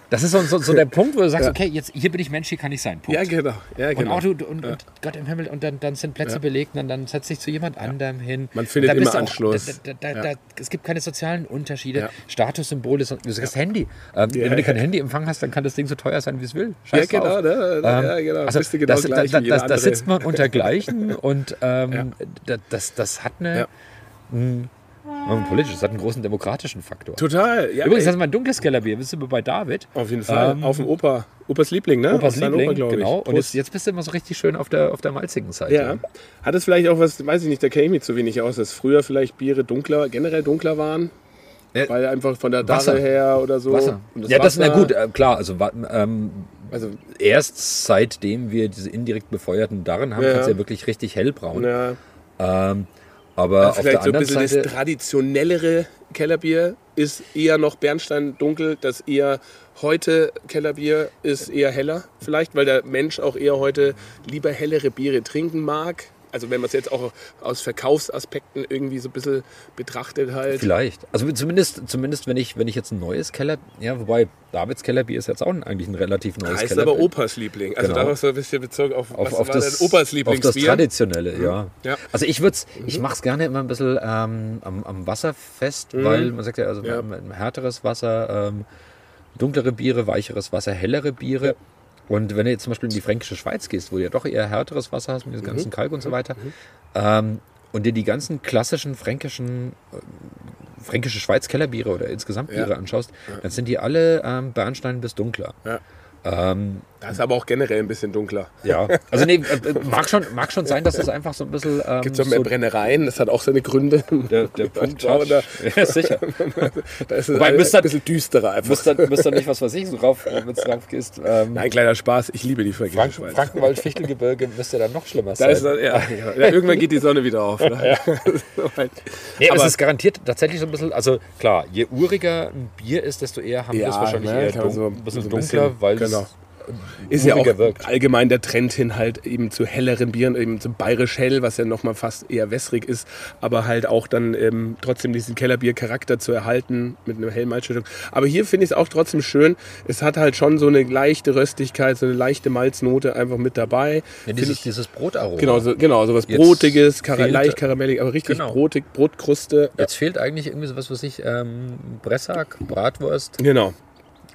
das ist so, so, so der Punkt, wo du sagst, Ja. okay, jetzt hier bin ich Mensch, hier kann ich sein. Punkt. Ja, genau. Ja, Und, genau. auch du, und, und Gott im Himmel, und dann, dann sind Plätze Ja. belegt und dann setzt sich zu jemand anderem hin. Man findet Und immer auch- Anschluss. Da, da, da, Ja. es gibt keine sozialen Unterschiede. Ja. Statussymbole, du sagst Handy. Ähm, Ja, wenn du kein ja. Handyempfang hast, dann kann das Ding so teuer sein, wie es will. Ja, Scheiß genau, drauf. ne? ja, genau. Also, genau das, gleich da, wie jeder da, da andere. sitzt man unter Gleichen [LAUGHS] und ähm, Ja. da- das, das hat eine, Ja. mh, politisch, das hat einen großen demokratischen Faktor. Total. Ja, Übrigens, das ist mein dunkles Kellerbier. Bist du bei David? auf jeden Fall. Ähm, auf dem Opa. Opas Liebling, ne? Opas Liebling, Opa, genau. Und Prost. jetzt, jetzt bist du immer so richtig schön auf der, auf der malzigen Seite. Ja. Hat es vielleicht auch was, weiß ich nicht, da kenne ich zu wenig aus, dass früher vielleicht Biere dunkler, generell dunkler waren? Ja. Weil einfach von der. Darre her oder so. Wasser. Und ja, das ist na gut, äh, klar. Also, ähm, Also, erst seitdem wir diese indirekt befeuerten Darren haben, Ja. kannst du ja wirklich richtig hellbraun. ja, Ähm, aber auf der vielleicht so ein anderen bisschen Seite. das traditionellere Kellerbier ist eher noch Bernstein dunkel, das eher heute Kellerbier ist eher heller. Vielleicht, weil der Mensch auch eher heute lieber hellere Biere trinken mag. Also wenn man es jetzt auch aus Verkaufsaspekten irgendwie so ein bisschen betrachtet halt. Vielleicht. Also zumindest, zumindest wenn ich, wenn ich jetzt ein neues Keller, ja, wobei Davids Kellerbier ist jetzt auch eigentlich ein relativ neues Heißt Kellerbier. aber Opas Liebling. Also Genau. darauf so ein bisschen bezogen auf, auf, auf, das, Opas auf das Lieblingsbier? Traditionelle, ja. Ja. Also ich würde ich mache es gerne immer ein bisschen ähm, am, am Wasser fest, weil man sagt ja, also Mhm. Ja. ein härteres Wasser, ähm, dunklere Biere, weicheres Wasser, hellere Biere. Und wenn du jetzt zum Beispiel in die fränkische Schweiz gehst, wo du ja doch eher härteres Wasser hast mit Mhm. diesem ganzen Kalk und so weiter, ähm, und dir die ganzen klassischen fränkischen, äh, fränkische Schweiz-Kellerbiere oder insgesamt Biere Ja. anschaust, dann sind die alle ähm, Bernstein bis dunkler. Ja. Ähm, Das ist aber auch generell ein bisschen dunkler. Ja, also nee, äh, mag, schon, mag schon sein, dass es einfach so ein bisschen. Ähm, Gibt es auch mehr so Brennereien? Das hat auch seine Gründe. der, der [LAUGHS] Punkt glaube, da- [LAUGHS] Ja, sicher. [LAUGHS] Da ist es Wobei, ein bisschen düsterer einfach. Müsst ihr, müsst ihr nicht, was weiß ich, so rauf, wenn es drauf gehst. Ähm, Nein, kleiner Spaß. Ich liebe die Frank Schweiz. Frankenwald, Fichtelgebirge müsste dann noch schlimmer Da sein. ist, ja, ja, ja, irgendwann geht die Sonne wieder auf. Ne? Nee, aber es ist garantiert tatsächlich so ein bisschen, also klar, je uriger ein Bier ist, desto eher haben wir es wahrscheinlich ne, eher dun so- ein bisschen so dunkler, weil genau. es ist ja auch wirkt. allgemein der Trend hin halt eben zu helleren Bieren, eben zum bayerisch hell, was ja nochmal fast eher wässrig ist, aber halt auch dann ähm, trotzdem diesen Kellerbier-Charakter zu erhalten mit einer hellen Malzschüttung. Aber hier finde ich es auch trotzdem schön. Es hat halt schon so eine leichte Röstigkeit, so eine leichte Malznote einfach mit dabei. Ja, dieses, ich- dieses Brotaroma. Genau, so, genau, so was Jetzt Brotiges, kara leicht karamellig, aber richtig Genau. brotig, Brotkruste. Jetzt fehlt eigentlich irgendwie so was, was ich, ähm, Bressack, Bratwurst. Genau.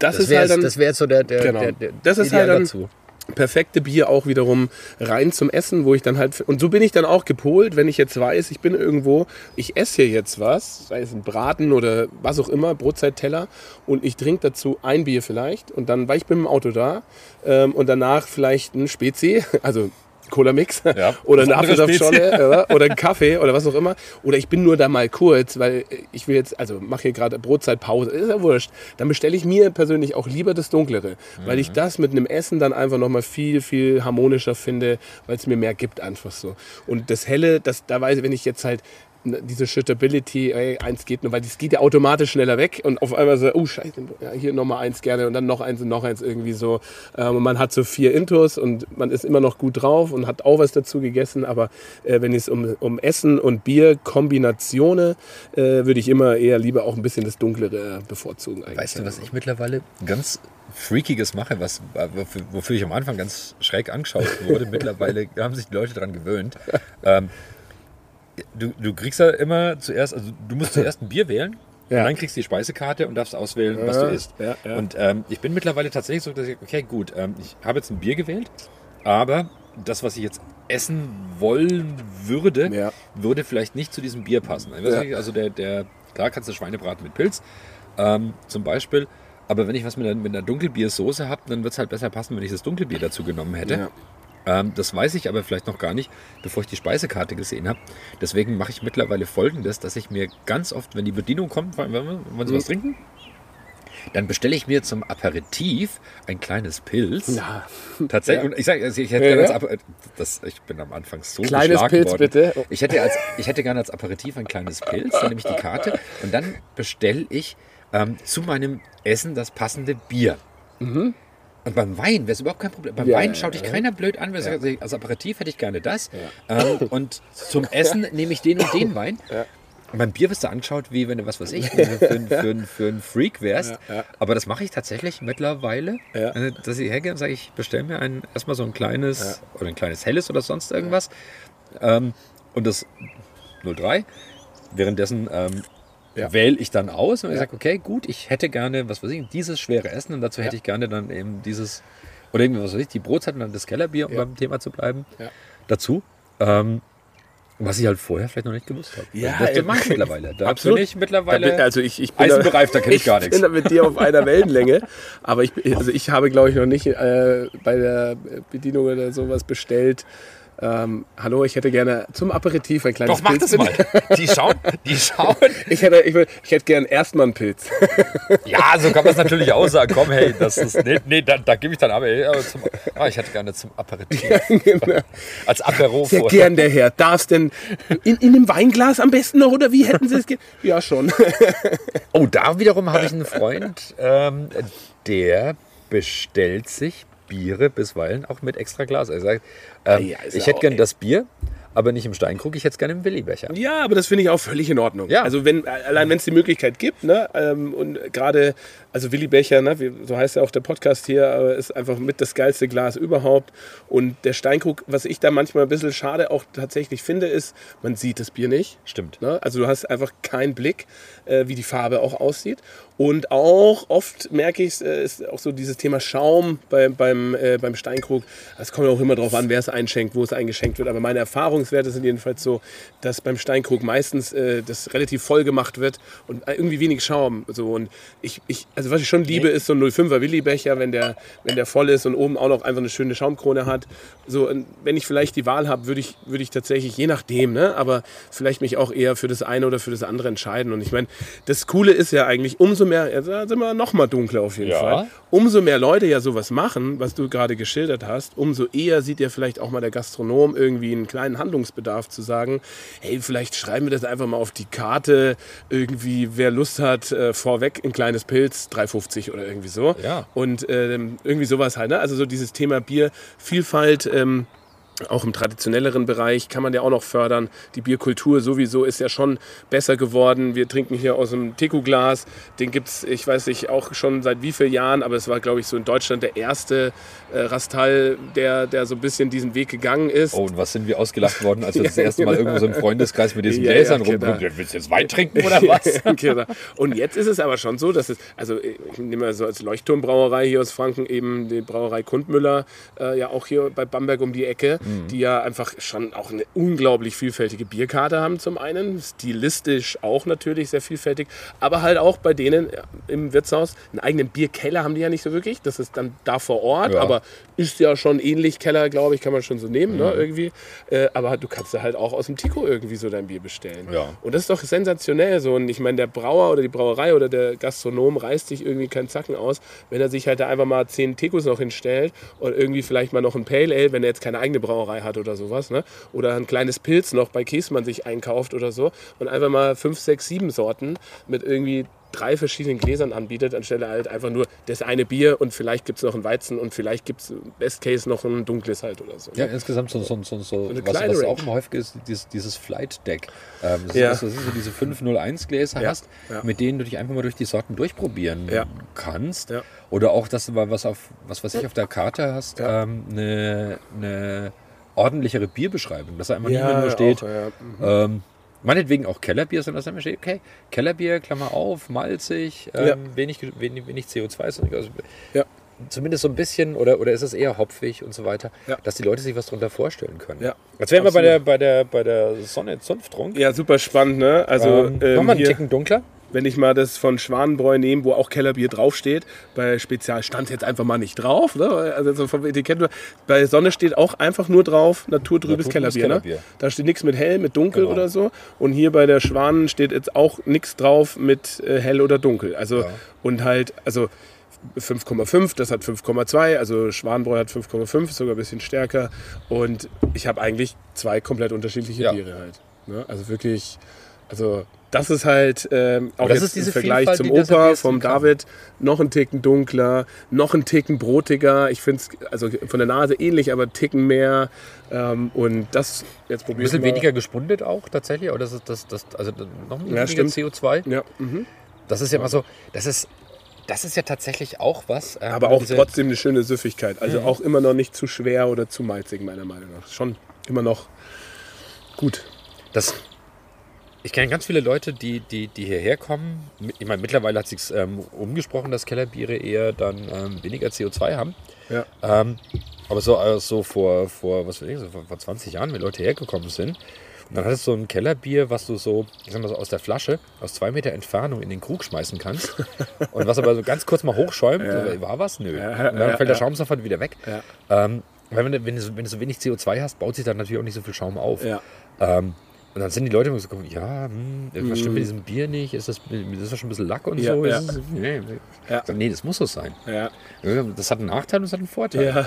Das, Das ist wäre halt dann das wär jetzt so der, der, Genau. der, der Das ist Ideal halt dann- dazu. perfekte Bier auch wiederum rein zum Essen, wo ich dann halt und so bin ich dann auch gepolt, wenn ich jetzt weiß, ich bin irgendwo, ich esse hier jetzt was, sei es ein Braten oder was auch immer, Brotzeitteller und ich trinke dazu ein Bier vielleicht und dann, weil ich bin im Auto da ähm, und danach vielleicht ein Spezi, [LAUGHS] also Cola Mix [LAUGHS] Ja, oder eine Apfelsaftschorle oder, einen Kaffee oder was auch immer. Oder ich bin nur da mal kurz, weil ich will jetzt, also mache hier gerade Brotzeitpause, ist ja wurscht. Dann bestelle ich mir persönlich auch lieber das Dunklere, weil Mhm. ich das mit einem Essen dann einfach nochmal viel, viel harmonischer finde, weil es mir mehr gibt einfach so. Und das Helle, das, da weiß ich, wenn ich jetzt halt diese Shittability, ey, eins geht nur, weil das geht ja automatisch schneller weg und auf einmal so, oh scheiße, ja, hier nochmal eins gerne und dann noch eins und noch eins irgendwie so. Ähm, und man hat so vier Intos und man ist immer noch gut drauf und hat auch was dazu gegessen, aber äh, wenn es um, um Essen und Bier Kombinationen, äh, würde ich immer eher lieber auch ein bisschen das Dunklere bevorzugen eigentlich. Weißt du, was ich mittlerweile ganz Freakiges mache, was, wofür, wofür ich am Anfang ganz schräg angeschaut wurde. [LAUGHS] mittlerweile haben sich die Leute daran gewöhnt. Ähm, du, du kriegst ja immer zuerst, also du musst zuerst ein Bier wählen. Ja. Und dann kriegst du die Speisekarte und darfst auswählen, was Ja, du isst. ja, ja. Und ähm, ich bin mittlerweile tatsächlich so, dass ich, okay, gut, ähm, ich habe jetzt ein Bier gewählt, aber das, was ich jetzt essen wollen würde, würde vielleicht nicht zu diesem Bier passen. Also der, der, klar kannst du Schweinebraten mit Pilz ähm, zum Beispiel, aber wenn ich was mit einer, mit einer Dunkelbiersoße habe, dann wird es halt besser passen, wenn ich das Dunkelbier dazu genommen hätte. Ähm, das weiß ich aber vielleicht noch gar nicht, bevor ich die Speisekarte gesehen habe. Deswegen mache ich mittlerweile folgendes, dass ich mir ganz oft, wenn die Bedienung kommt, wollen wir, wollen Sie was trinken? Dann bestelle ich mir zum Aperitif ein kleines Pilz. Ja. Tatsächlich. Ja. Und ich sage, also ich hätte Ja, gerne als das, ich bin am Anfang so Kleines Pilz, worden. bitte. Ich hätte, als, ich hätte gerne als Aperitif ein kleines Pilz, dann nehme ich die Karte und dann bestelle ich ähm, zu meinem Essen das passende Bier. Und beim Wein wäre es überhaupt kein Problem. Beim. Ja, Wein ja, schaut dich ja. keiner blöd an. weil sagt, Als Aperitif hätte ich gerne das. Ähm, und zum [LAUGHS] Essen nehme ich den und den Wein. Und beim Bier wirst du angeschaut, wie wenn du, was weiß ich, [LAUGHS] für, für, für, für einen Freak wärst. Ja, ja. Aber das mache ich tatsächlich mittlerweile, Ja. äh, dass ich hergehe und sage, ich bestelle mir ein, erstmal so ein kleines oder ein kleines helles oder sonst irgendwas. Ähm, und das 03. Währenddessen ähm, Ja. wähle ich dann aus und ich sage, okay, gut, ich hätte gerne, was weiß ich, dieses schwere Essen und dazu hätte ich gerne dann eben dieses, oder irgendwie, was weiß ich, die Brotzeit und dann das Kellerbier, um Ja. beim Thema zu bleiben, Ja. dazu. Ähm, was ich halt vorher vielleicht noch nicht gewusst habe. Ja, das ey. mache ich mittlerweile. Da Absolut. bin ich mittlerweile bin, also ich, ich bin eisenbereift, da kenne ich gar Ich nichts. bin da mit dir auf einer Wellenlänge. Aber ich, also ich habe, glaube ich, noch nicht äh, bei der Bedienung oder sowas bestellt. Ähm, hallo, ich hätte gerne zum Aperitif ein kleines Doch, mach Pilz. das mal. Die schauen, die [LAUGHS] schauen. Ich hätte, ich, will- ich hätte gern erstmal einen Pilz. Ja, so kann man es natürlich auch sagen. Komm, hey, das ist, nee, nee da, da gebe ich dann aber, zum, ah, ich hätte gerne zum Aperitif. Als Apero Sehr gern, der Herr. Darf es denn in, in einem Weinglas am besten noch oder wie hätten Sie es Ja, schon. Oh, da wiederum habe ich einen Freund, ähm, der bestellt sich Biere bisweilen auch mit extra Glas. Er sagt, ähm, Ja, ich hätte gern das Bier, aber nicht im Steinkrug, ich hätte es gerne im Willibecher. Ja, aber das finde ich auch völlig in Ordnung. Ja. Also wenn, allein wenn es die Möglichkeit gibt, ne, ähm, und gerade, also Willi Becher, ne, wie, so heißt ja auch der Podcast hier, aber ist einfach mit das geilste Glas überhaupt. Und der Steinkrug, was ich da manchmal ein bisschen schade auch tatsächlich finde, ist, man sieht das Bier nicht. Stimmt. Ne? Also du hast einfach keinen Blick, äh, wie die Farbe auch aussieht. Und auch oft merke ich, äh, ist auch so dieses Thema Schaum beim, beim, äh, beim Steinkrug. Es kommt auch immer darauf an, wer es einschenkt, wo es eingeschenkt wird. Aber meine Erfahrungswerte sind jedenfalls so, dass beim Steinkrug meistens äh, das relativ voll gemacht wird und äh, irgendwie wenig Schaum. So. Und ich, ich, Also was ich schon liebe, ist so ein 05er Willi-Becher, wenn der, wenn der voll ist und oben auch noch einfach eine schöne Schaumkrone hat. So, wenn ich vielleicht die Wahl habe, würde ich, würde ich tatsächlich, je nachdem, ne, aber vielleicht mich auch eher für das eine oder für das andere entscheiden. Und ich meine, das Coole ist ja eigentlich, umso mehr, ja, da sind wir noch mal dunkler auf jeden Ja. Fall, umso mehr Leute ja sowas machen, was du gerade geschildert hast, umso eher sieht ja vielleicht auch mal der Gastronom irgendwie einen kleinen Handlungsbedarf zu sagen, hey, vielleicht schreiben wir das einfach mal auf die Karte, irgendwie, wer Lust hat, äh, vorweg ein kleines Pilz, 3,50 oder irgendwie so. Ja. Und ähm, irgendwie sowas halt, ne? Also so dieses Thema Biervielfalt, ähm, auch im traditionelleren Bereich kann man ja auch noch fördern. Die Bierkultur sowieso ist ja schon besser geworden. Wir trinken hier aus einem Teku-Glas. Den gibt es, ich weiß nicht, auch schon seit wie vielen Jahren, aber es war, glaube ich, so in Deutschland der erste äh, Rastal, der, der so ein bisschen diesen Weg gegangen ist. Oh, und was sind wir ausgelacht worden, als wir das erste Mal [LAUGHS] irgendwo so im Freundeskreis mit diesen Ja, Gläsern ja, rumgucken. Willst du jetzt Wein trinken [LAUGHS] oder was? [LAUGHS] genau. Und jetzt ist es aber schon so, dass es, also ich nehme mal so als Leuchtturmbrauerei hier aus Franken eben die Brauerei Kundmüller, äh, ja auch hier bei Bamberg um die Ecke, Mhm. Die ja einfach schon auch eine unglaublich vielfältige Bierkarte haben zum einen, stilistisch auch natürlich sehr vielfältig, aber halt auch bei denen im Wirtshaus einen eigenen Bierkeller haben die ja nicht so wirklich, das ist dann da vor Ort, Ja. aber ist ja schon ähnlich Keller, glaube ich, kann man schon so nehmen, Mhm. ne, irgendwie, äh, aber du kannst da halt auch aus dem Tico irgendwie so dein Bier bestellen. Ja. Und das ist doch sensationell so. Und ich meine, der Brauer oder die Brauerei oder der Gastronom reißt sich irgendwie keinen Zacken aus, wenn er sich halt da einfach mal zehn Tekos noch hinstellt und irgendwie vielleicht mal noch ein Pale Ale, wenn er jetzt keine eigene Brauerei hat oder sowas. Ne? Oder ein kleines Pilz noch bei Käsmann sich einkauft oder so. Und einfach mal fünf, sechs, sieben Sorten mit irgendwie drei verschiedenen Gläsern anbietet, anstelle halt einfach nur das eine Bier und vielleicht gibt es noch einen Weizen und vielleicht gibt es Best Case noch ein dunkles halt oder so. Ja, insgesamt so, so, so, so eine was, was auch immer häufig ist, dieses, dieses Flight Deck. Ähm, das Ja. ist, dass du so diese 501 Gläser Ja, hast, ja. mit denen du dich einfach mal durch die Sorten durchprobieren kannst. Oder auch, dass du mal was auf was weiß ich auf der Karte hast, ähm, eine, eine ordentlichere Bierbeschreibung, dass da einfach nicht Ja, mehr nur steht, auch, ja. ähm, meinetwegen auch Kellerbier, sondern dass da immer steht, okay, Kellerbier, Klammer auf, malzig, ähm, Ja. wenig, wenig, wenig CO2, sondern also Ja. zumindest so ein bisschen oder, oder ist es eher hopfig und so weiter, dass die Leute sich was darunter vorstellen können. Ja, Jetzt wären wir bei der, bei der, bei der Sonne Zunfttrunk. Ja, super spannend, ne? Also ähm, ähm, Nochmal einen hier, Ticken dunkler. Wenn ich mal das von Schwanenbräu nehme, wo auch Kellerbier draufsteht, bei Spezial stand jetzt einfach mal nicht drauf, ne? Also so vom Etikett. Bei Sonne steht auch einfach nur drauf naturtrübes Naturtrübes Kellerbier, Kellerbier. Ne? Da steht nichts mit hell, mit dunkel Genau. oder so. Und hier bei der Schwanen steht jetzt auch nichts drauf mit äh, hell oder dunkel. Also Ja. und halt, also 5,5, das hat 5,2, also Schwanenbräu hat 5,5, ist sogar ein bisschen stärker. Und ich habe eigentlich zwei komplett unterschiedliche Ja. Biere halt. Ne? Also wirklich, also das ist halt ähm, auch jetzt im Vergleich Vielfalt, zum Opa vom kann. David noch ein Ticken dunkler, noch ein Ticken brotiger. Ich finde es also von der Nase ähnlich, aber Ticken mehr. Ähm, und das jetzt Ein probieren bisschen wir. weniger gespundet auch tatsächlich, aber das ist das, das also noch ein Ja, weniger stimmt. CO2. Ja, mhm. Das ist ja mal so, das ist, das ist ja tatsächlich auch was. ähm, aber auch trotzdem eine schöne Süffigkeit. Also Mhm. auch immer noch nicht zu schwer oder zu malzig, meiner Meinung nach. Schon immer noch gut. Das, ich kenne ganz viele Leute, die, die, die hierher kommen. Ich meine, mittlerweile hat sich ähm, umgesprochen, dass Kellerbiere eher dann ähm, weniger CO2 haben. Ja. Ähm, aber so, äh, so vor, vor, was weiß ich, so vor, vor 20 Jahren, wenn Leute hergekommen sind, und dann hattest du so ein Kellerbier, was du so, ich sag mal so aus der Flasche, aus zwei Meter Entfernung in den Krug schmeißen kannst. [LAUGHS] und was aber so ganz kurz mal hochschäumt. So, war was? Nö. Ja, und dann ja, fällt der ja. Schaum sofort wieder weg. Ja. Ähm, weil wenn du, wenn, du, so- wenn du so wenig CO2 hast, baut sich dann natürlich auch nicht so viel Schaum auf. Ja. Ähm, und dann sind die Leute immer so gekommen, ja, hm, was stimmt mit diesem Bier nicht? Ist das, ist das schon ein bisschen Lack und Ja, so? ja. Es, nee, Ja. nee, das muss so sein. Das hat einen Nachteil und das hat einen Vorteil. Ja.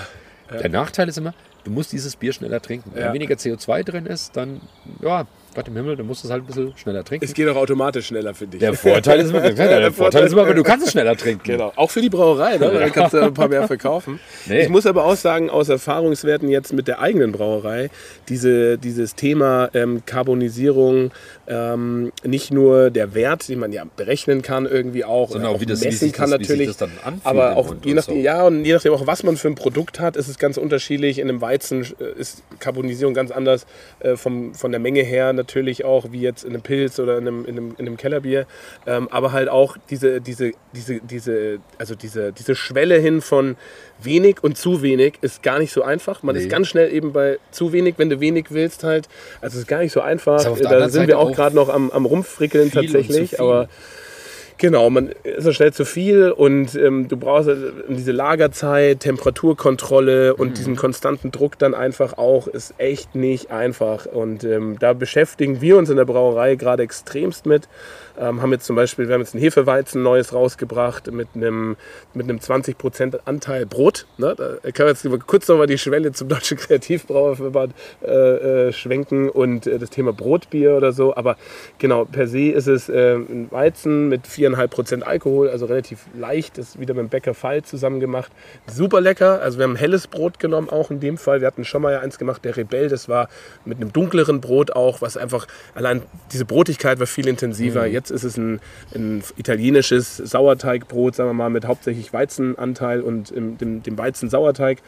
Der Nachteil ist immer, du musst dieses Bier schneller trinken. Wenn weniger CO2 drin ist, dann, ja, Gott im Himmel, dann musst du es halt ein bisschen schneller trinken. Es geht auch automatisch schneller, finde ich. [LAUGHS] Der Vorteil ist immer, der, der Vorteil ist immer, du kannst es schneller trinken. Genau, auch für die Brauerei, ne? da [LAUGHS] kannst du ein paar mehr verkaufen. Nee. Ich muss aber auch sagen, aus Erfahrungswerten jetzt mit der eigenen Brauerei, diese, dieses Thema ähm, Carbonisierung, ähm, nicht nur der Wert, den man ja berechnen kann irgendwie auch, Sondern oder auch wie das- wie messen sich kann das- wie natürlich, aber auch je nachdem, so. ja, und je nachdem auch, was man für ein Produkt hat, ist es ganz unterschiedlich. In einem Weizen äh, ist Carbonisierung ganz anders äh, vom, von der Menge her natürlich auch, wie jetzt in einem Pilz oder in einem, in einem, in einem Kellerbier. Ähm, aber halt auch diese, diese, diese, diese, also diese, diese Schwelle hin von wenig und zu wenig ist gar nicht so einfach. Man Nee. ist ganz schnell eben bei zu wenig, wenn du wenig willst halt. Also es ist gar nicht so einfach. Der Da sind Seite wir auch auch gerade noch am, am Rumfrickeln tatsächlich. Aber Genau, man ist ja schnell zu viel und ähm, du brauchst äh, diese Lagerzeit, Temperaturkontrolle und mhm. diesen konstanten Druck dann einfach auch, ist echt nicht einfach. Und ähm, da beschäftigen wir uns in der Brauerei gerade extremst mit. Ähm, haben jetzt zum Beispiel, wir haben jetzt ein Hefeweizen Neues rausgebracht mit einem, mit einem 20% Anteil Brot. Ne? Da kann man jetzt kurz nochmal die Schwelle zum Deutschen [LAUGHS] Kreativbrauerverband äh, äh, schwenken und äh, das Thema Brotbier oder so. Aber genau, per se ist es äh, ein Weizen mit 4,5% Alkohol, also relativ leicht, das ist wieder mit dem Bäcker Fall zusammen gemacht. Super lecker, also wir haben helles Brot genommen auch in dem Fall. Wir hatten schon mal eins gemacht, der Rebell, das war mit einem dunkleren Brot auch, was einfach, allein diese Brotigkeit war viel intensiver. Mhm. Jetzt ist es ein, ein, italienisches Sauerteigbrot, sagen wir mal, mit hauptsächlich Weizenanteil und im, dem, dem Weizen-Sauerteig.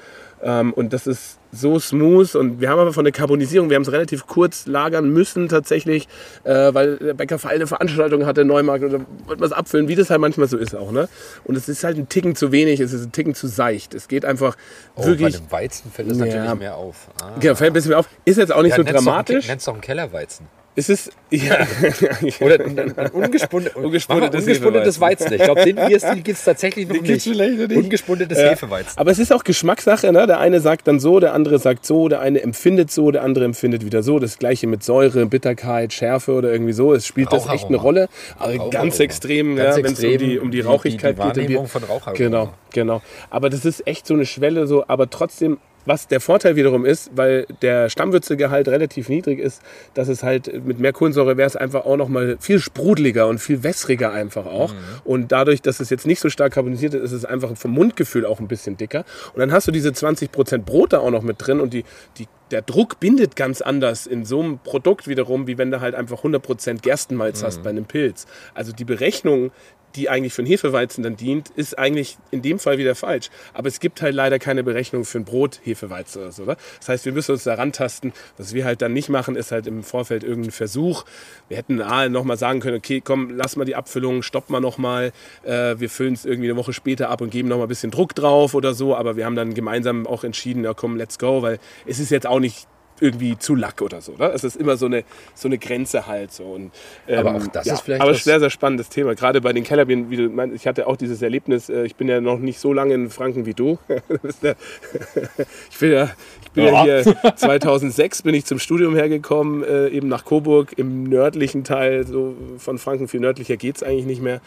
Ähm, und das ist so smooth und wir haben aber von der Carbonisierung, wir haben es relativ kurz lagern müssen tatsächlich, äh, weil der Bäcker eine Veranstaltung hatte, Neumarkt oder wollten wir es abfüllen, wie das halt manchmal so ist auch. Ne? Und es ist halt ein Ticken zu wenig, es ist ein Ticken zu seicht. Es geht einfach oh, wirklich... Bei dem Weizen fällt es ja, natürlich mehr auf. Ah. Genau, fällt ein bisschen mehr auf. Ist jetzt auch nicht ja, so dramatisch. Nennst du auch einen Kellerweizen. Es ist ja. [LAUGHS] Oder ein, ein ungespundetes, [LAUGHS] ungespundetes, ungespundetes Weizen. Ich glaube, den Bierstil [LAUGHS] gibt es tatsächlich noch nicht. nicht. Ungespundetes ja. Hefeweizen. Aber es ist auch Geschmackssache. Ne? Der eine sagt dann so, der andere sagt so, der eine empfindet so, der andere empfindet wieder so. Das gleiche mit Säure, Bitterkeit, Schärfe oder irgendwie so. Es spielt das echt eine Rolle. Aber ganz extrem, ja, wenn es um die, um die Rauchigkeit die, die Wahrnehmung geht. von Raucharoma. Genau, genau. Aber das ist echt so eine Schwelle, so, aber trotzdem was der Vorteil wiederum ist, weil der Stammwürzegehalt relativ niedrig ist, dass es halt mit mehr Kohlensäure wäre es einfach auch noch mal viel sprudeliger und viel wässriger einfach auch. Mhm. Und dadurch, dass es jetzt nicht so stark carbonisiert ist, ist es einfach vom Mundgefühl auch ein bisschen dicker. Und dann hast du diese 20% Brot da auch noch mit drin und die, die der Druck bindet ganz anders in so einem Produkt wiederum, wie wenn du halt einfach 100% Gerstenmalz mhm. hast bei einem Pilz. Also die Berechnung, die eigentlich für einen Hefeweizen dann dient, ist eigentlich in dem Fall wieder falsch. Aber es gibt halt leider keine Berechnung für ein Brot Hefeweizen oder so. Oder? Das heißt, wir müssen uns da rantasten. Was wir halt dann nicht machen, ist halt im Vorfeld irgendein Versuch. Wir hätten ah, nochmal sagen können, okay, komm, lass mal die Abfüllung, stopp mal nochmal. Äh, wir füllen es irgendwie eine Woche später ab und geben nochmal ein bisschen Druck drauf oder so. Aber wir haben dann gemeinsam auch entschieden, ja komm, let's go, weil es ist jetzt auch nicht irgendwie zu Lack oder so. Ne? Es ist immer so eine, so eine Grenze halt. So. Und, ähm, aber auch das ja, ist vielleicht. Aber sehr, sehr spannendes Thema. Gerade bei den Kellerbieren, wie du meinst, ich hatte auch dieses Erlebnis, äh, ich bin ja noch nicht so lange in Franken wie du. [LAUGHS] [LAUGHS] ich bin ja, ich bin ja. ja. hier 2006 bin ich zum Studium hergekommen, äh, eben nach Coburg im nördlichen Teil so von Franken. Viel nördlicher geht es eigentlich nicht mehr.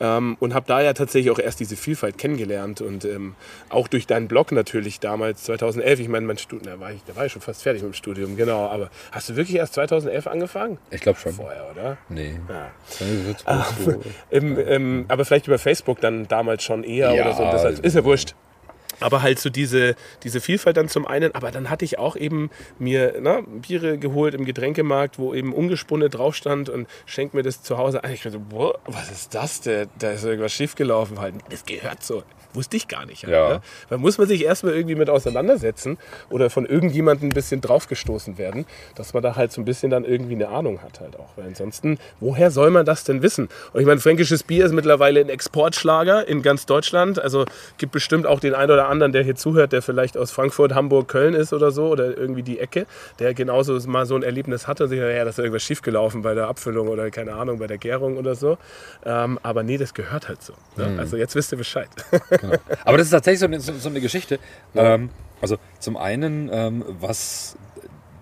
Ähm, und habe da ja tatsächlich auch erst diese Vielfalt kennengelernt und ähm, auch durch deinen Blog natürlich damals 2011. Ich meine, mein Studium, da war ich, da war ich schon fast fertig mit dem Studium, genau. Aber hast du wirklich erst 2011 angefangen? Ich glaube schon. Vorher, oder? Nee. Ja. [LAUGHS] Im, aber vielleicht über Facebook dann damals schon eher ja, oder so. Das ist ja wurscht. Aber halt so diese, diese Vielfalt dann zum einen. Aber dann hatte ich auch eben mir na, Biere geholt im Getränkemarkt, wo eben ungesponnen drauf stand und schenkt mir das zu Hause ein. Ich dachte, boah, was ist das denn? Da ist irgendwas schiefgelaufen. Halt. Das gehört so. Wusste ich gar nicht. Halt, ja. ne? Da muss man sich erstmal irgendwie mit auseinandersetzen oder von irgendjemandem ein bisschen draufgestoßen werden, dass man da halt so ein bisschen dann irgendwie eine Ahnung hat halt auch. Weil ansonsten, woher soll man das denn wissen? Und ich meine, fränkisches Bier ist mittlerweile ein Exportschlager in ganz Deutschland. Also gibt bestimmt auch den einen oder anderen, der hier zuhört, der vielleicht aus Frankfurt, Hamburg, Köln ist oder so oder irgendwie die Ecke, der genauso mal so ein Erlebnis hatte und sich, ja, da ist irgendwas schiefgelaufen bei der Abfüllung oder keine Ahnung, bei der Gärung oder so. Ähm, aber nee, das gehört halt so. Ne? Mhm. Also jetzt wisst ihr Bescheid. [LAUGHS] Genau. Aber das ist tatsächlich so eine, so, so eine Geschichte. Ja. Ähm, also zum einen, ähm, was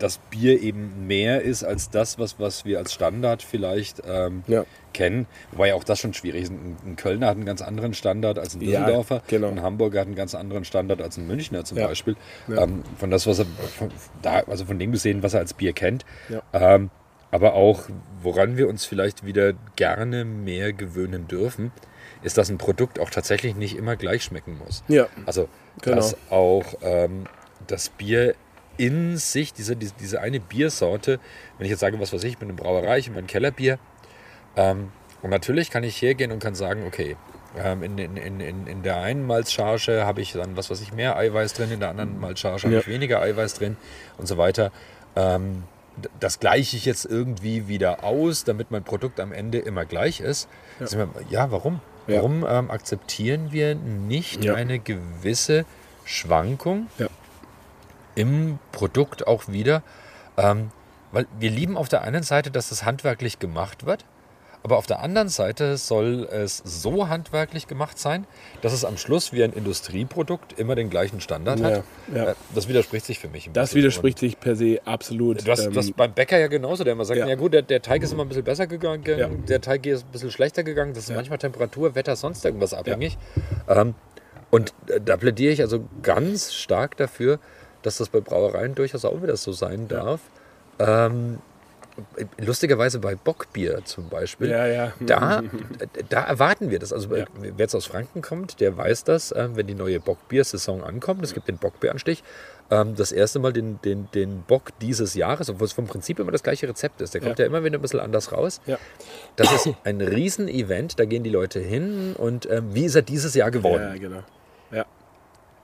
das Bier eben mehr ist als das, was, was wir als Standard vielleicht ähm, ja. Kennen. Wobei ja auch das schon schwierig ist. Ein Kölner hat einen ganz anderen Standard als ein Düsseldorfer. Ja, genau. Ein Hamburger hat einen ganz anderen Standard als ein Münchner zum ja. Beispiel. Ähm, von das, was er von, da, also von dem gesehen, was er als Bier kennt. Ähm, aber auch, woran wir uns vielleicht wieder gerne mehr gewöhnen dürfen, ist, dass ein Produkt auch tatsächlich nicht immer gleich schmecken muss. Ja. Also, genau. dass auch ähm, das Bier in sich, diese, diese, diese, eine Biersorte, wenn ich jetzt sage, was weiß ich, ich bin eine Brauerei, ich habe ein Kellerbier, ähm, und natürlich kann ich hergehen und kann sagen, okay, ähm, in, in, in, in der einen Malzcharge habe ich dann, was weiß ich, mehr Eiweiß drin, in der anderen Malzcharge ja. habe ich weniger Eiweiß drin und so weiter. Ähm, das gleiche ich jetzt irgendwie wieder aus, damit mein Produkt am Ende immer gleich ist. Ja, ja warum? Ja. Warum ähm, akzeptieren wir nicht ja. eine gewisse Schwankung im Produkt auch wieder? Ähm, weil wir lieben auf der einen Seite, dass das handwerklich gemacht wird, Aber auf der anderen Seite soll es so handwerklich gemacht sein, dass es am Schluss wie ein Industrieprodukt immer den gleichen Standard hat. Ja, ja. Äh, Das widerspricht sich für mich. ein Das bisschen. widerspricht sich per se absolut. Du hast Ähm, das beim Bäcker ja genauso, der immer sagt, Ja. ja, gut, der, der Teig ist immer ein bisschen besser gegangen, Ja. der Teig ist ein bisschen schlechter gegangen, das ist manchmal Temperatur, Wetter, sonst irgendwas abhängig. Ähm, und äh, da plädiere ich also ganz stark dafür, dass das bei Brauereien durchaus auch wieder so sein darf. Ähm, lustigerweise bei Bockbier zum Beispiel, Ja, ja. Da, da erwarten wir das. Also Ja. wer jetzt aus Franken kommt, der weiß das, ähm, wenn die neue Bockbier-Saison ankommt, es gibt den Bockbieranstich, ähm, das erste Mal den, den, den Bock dieses Jahres, obwohl es vom Prinzip immer das gleiche Rezept ist. Der kommt ja, Ja. immer wieder ein bisschen anders raus. Ja. Das ist ein Riesen-Event, da gehen die Leute hin und ähm, wie ist er dieses Jahr geworden? Ja, genau. Ja.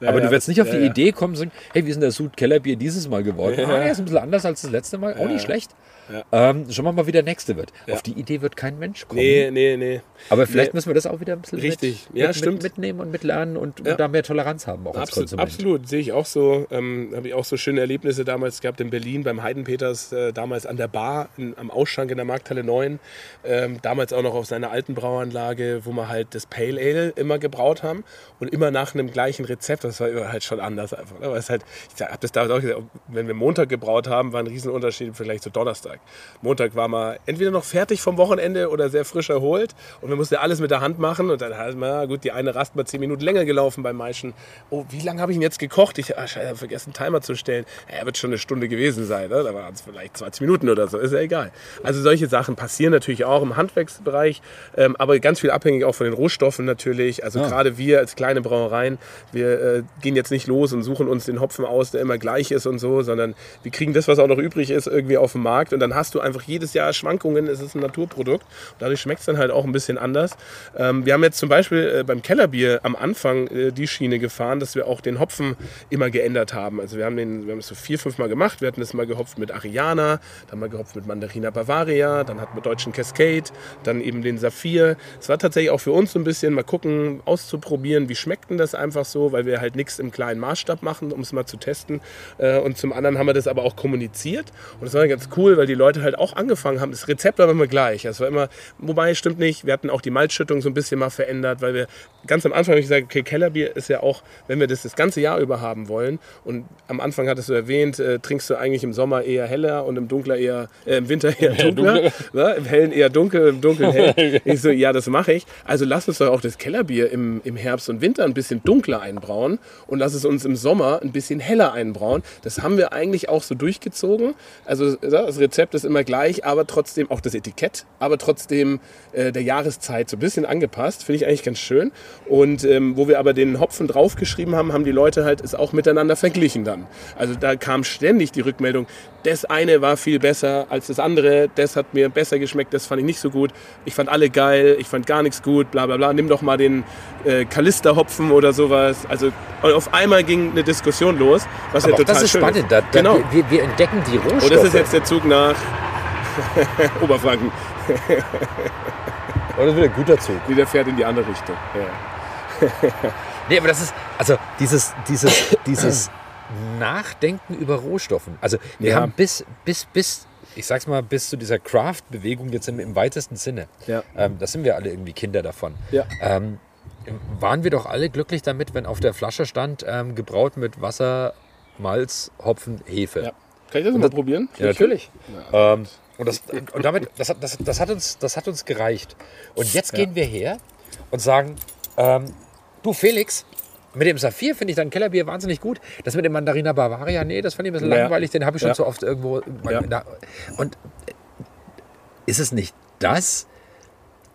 Ja, Aber ja. du wirst nicht auf die Ja, ja. Idee kommen und sagen, hey, wie ist denn der Sud Kellerbier dieses Mal geworden? Ja. Ah, er ist ein bisschen anders als das letzte Mal, auch nicht schlecht. Ja. Ähm, schauen wir mal, wie der nächste wird. Ja. Auf die Idee wird kein Mensch kommen. Nee, nee, nee. Aber vielleicht Nee. müssen wir das auch wieder ein bisschen Richtig. Mit, Ja, mit, stimmt. Mit, mitnehmen und mitlernen und, Ja. und da mehr Toleranz haben auch als Absolut, Konsument. absolut, sehe ich auch so. Ähm, Habe ich auch so schöne Erlebnisse damals gehabt in Berlin beim Heidenpeters, äh, damals an der Bar in, am Ausschank in der Markthalle 9. Ähm, damals auch noch auf seiner alten Brauanlage, wo wir halt das Pale Ale immer gebraut haben und immer nach einem gleichen Rezept. Das war halt schon anders einfach. ne? Aber es halt, ich habe das damals auch gesagt, wenn wir Montag gebraut haben, war ein Riesenunterschied im Vergleich zu Donnerstag. Montag war man entweder noch fertig vom Wochenende oder sehr frisch erholt und wir mussten alles mit der Hand machen und dann hat man, ja, gut, die eine Rast mal zehn Minuten länger gelaufen beim Maischen. Oh, wie lange habe ich ihn jetzt gekocht? Ich habe vergessen, einen Timer zu stellen. Ja, wird schon eine Stunde gewesen sein. Ne? Da waren es vielleicht 20 Minuten oder so, ist ja egal. Also solche Sachen passieren natürlich auch im Handwerksbereich, ähm, aber ganz viel abhängig auch von den Rohstoffen natürlich. Also gerade wir als kleine Brauereien, wir äh, gehen jetzt nicht los und suchen uns den Hopfen aus, der immer gleich ist und so, sondern wir kriegen das, was auch noch übrig ist, irgendwie auf den Markt und dann hast du einfach jedes Jahr Schwankungen. Es ist ein Naturprodukt. Dadurch schmeckt es dann halt auch ein bisschen anders. Ähm, wir haben jetzt zum Beispiel äh, beim Kellerbier am Anfang äh, die Schiene gefahren, dass wir auch den Hopfen immer geändert haben. Also wir haben, den, wir haben es so vier, fünf Mal gemacht. Wir hatten das mal gehopft mit Ariana, dann mal gehopft mit Mandarina Bavaria, dann hatten wir deutschen Cascade, dann eben den Saphir. Es war tatsächlich auch für uns so ein bisschen mal gucken, auszuprobieren, wie schmeckt denn das einfach so, weil wir halt nichts im kleinen Maßstab machen, um es mal zu testen. Äh, Und zum anderen haben wir das aber auch kommuniziert. Und das war ganz cool, weil die Leute halt auch angefangen haben. Das Rezept war immer gleich. Es war immer, wobei stimmt nicht, wir hatten auch die Malzschüttung so ein bisschen mal verändert, weil wir ganz am Anfang habe ich gesagt, okay, Kellerbier ist ja auch, wenn wir das das ganze Jahr über haben wollen. Und am Anfang hattest du erwähnt, äh, trinkst du eigentlich im Sommer eher heller und im Dunkler eher, äh, im Winter eher [LAUGHS] dunkler. ne? Im Hellen eher dunkel, im Dunkeln hell. [LAUGHS] ich so, ja, das mache ich. Also lass uns doch auch das Kellerbier im, im Herbst und Winter ein bisschen dunkler einbrauen und lass es uns im Sommer ein bisschen heller einbrauen. Das haben wir eigentlich auch so durchgezogen. Also das Rezept ist immer gleich, aber trotzdem auch das Etikett, aber trotzdem äh, der Jahreszeit so ein bisschen angepasst. Finde ich eigentlich ganz schön. Und ähm, wo wir aber den Hopfen draufgeschrieben haben, haben die Leute halt es auch miteinander verglichen dann. Also da kam ständig die Rückmeldung, das eine war viel besser als das andere, das hat mir besser geschmeckt, das fand ich nicht so gut. Ich fand alle geil, ich fand gar nichts gut, bla bla bla. Nimm doch mal den äh, Kalister-Hopfen oder sowas. Also und auf einmal ging eine Diskussion los, was Aber ja total das ist schön spannend. Da, da, genau. wir, wir entdecken die Rohstoffe. Und das ist jetzt der Zug nach [LAUGHS] Oberfranken. Oder wieder ein guter Zug. Nee, der fährt in die andere Richtung. Ja. [LAUGHS] Nee, aber das ist, also dieses, dieses, dieses Nachdenken über Rohstoffen. Also wir Ja. haben bis, bis, bis, ich sag's mal, bis zu dieser Craft-Bewegung jetzt im, im weitesten Sinne. Ja. Ähm, da sind wir alle irgendwie Kinder davon. Ja. Ähm, waren wir doch alle glücklich damit, wenn auf der Flasche stand, ähm, gebraut mit Wasser, Malz, Hopfen, Hefe. Ja. Kann ich das mal probieren? Ja, natürlich. Ähm, und das, und damit, das, hat, das, das, hat uns, das hat uns gereicht. Und jetzt Ja. gehen wir her und sagen, ähm, du Felix, mit dem Saphir finde ich dein Kellerbier wahnsinnig gut. Das mit dem Mandarina Bavaria, nee, das fand ich ein bisschen Ja. langweilig, den habe ich schon Ja. so oft irgendwo. Ja. Und äh, ist es nicht das,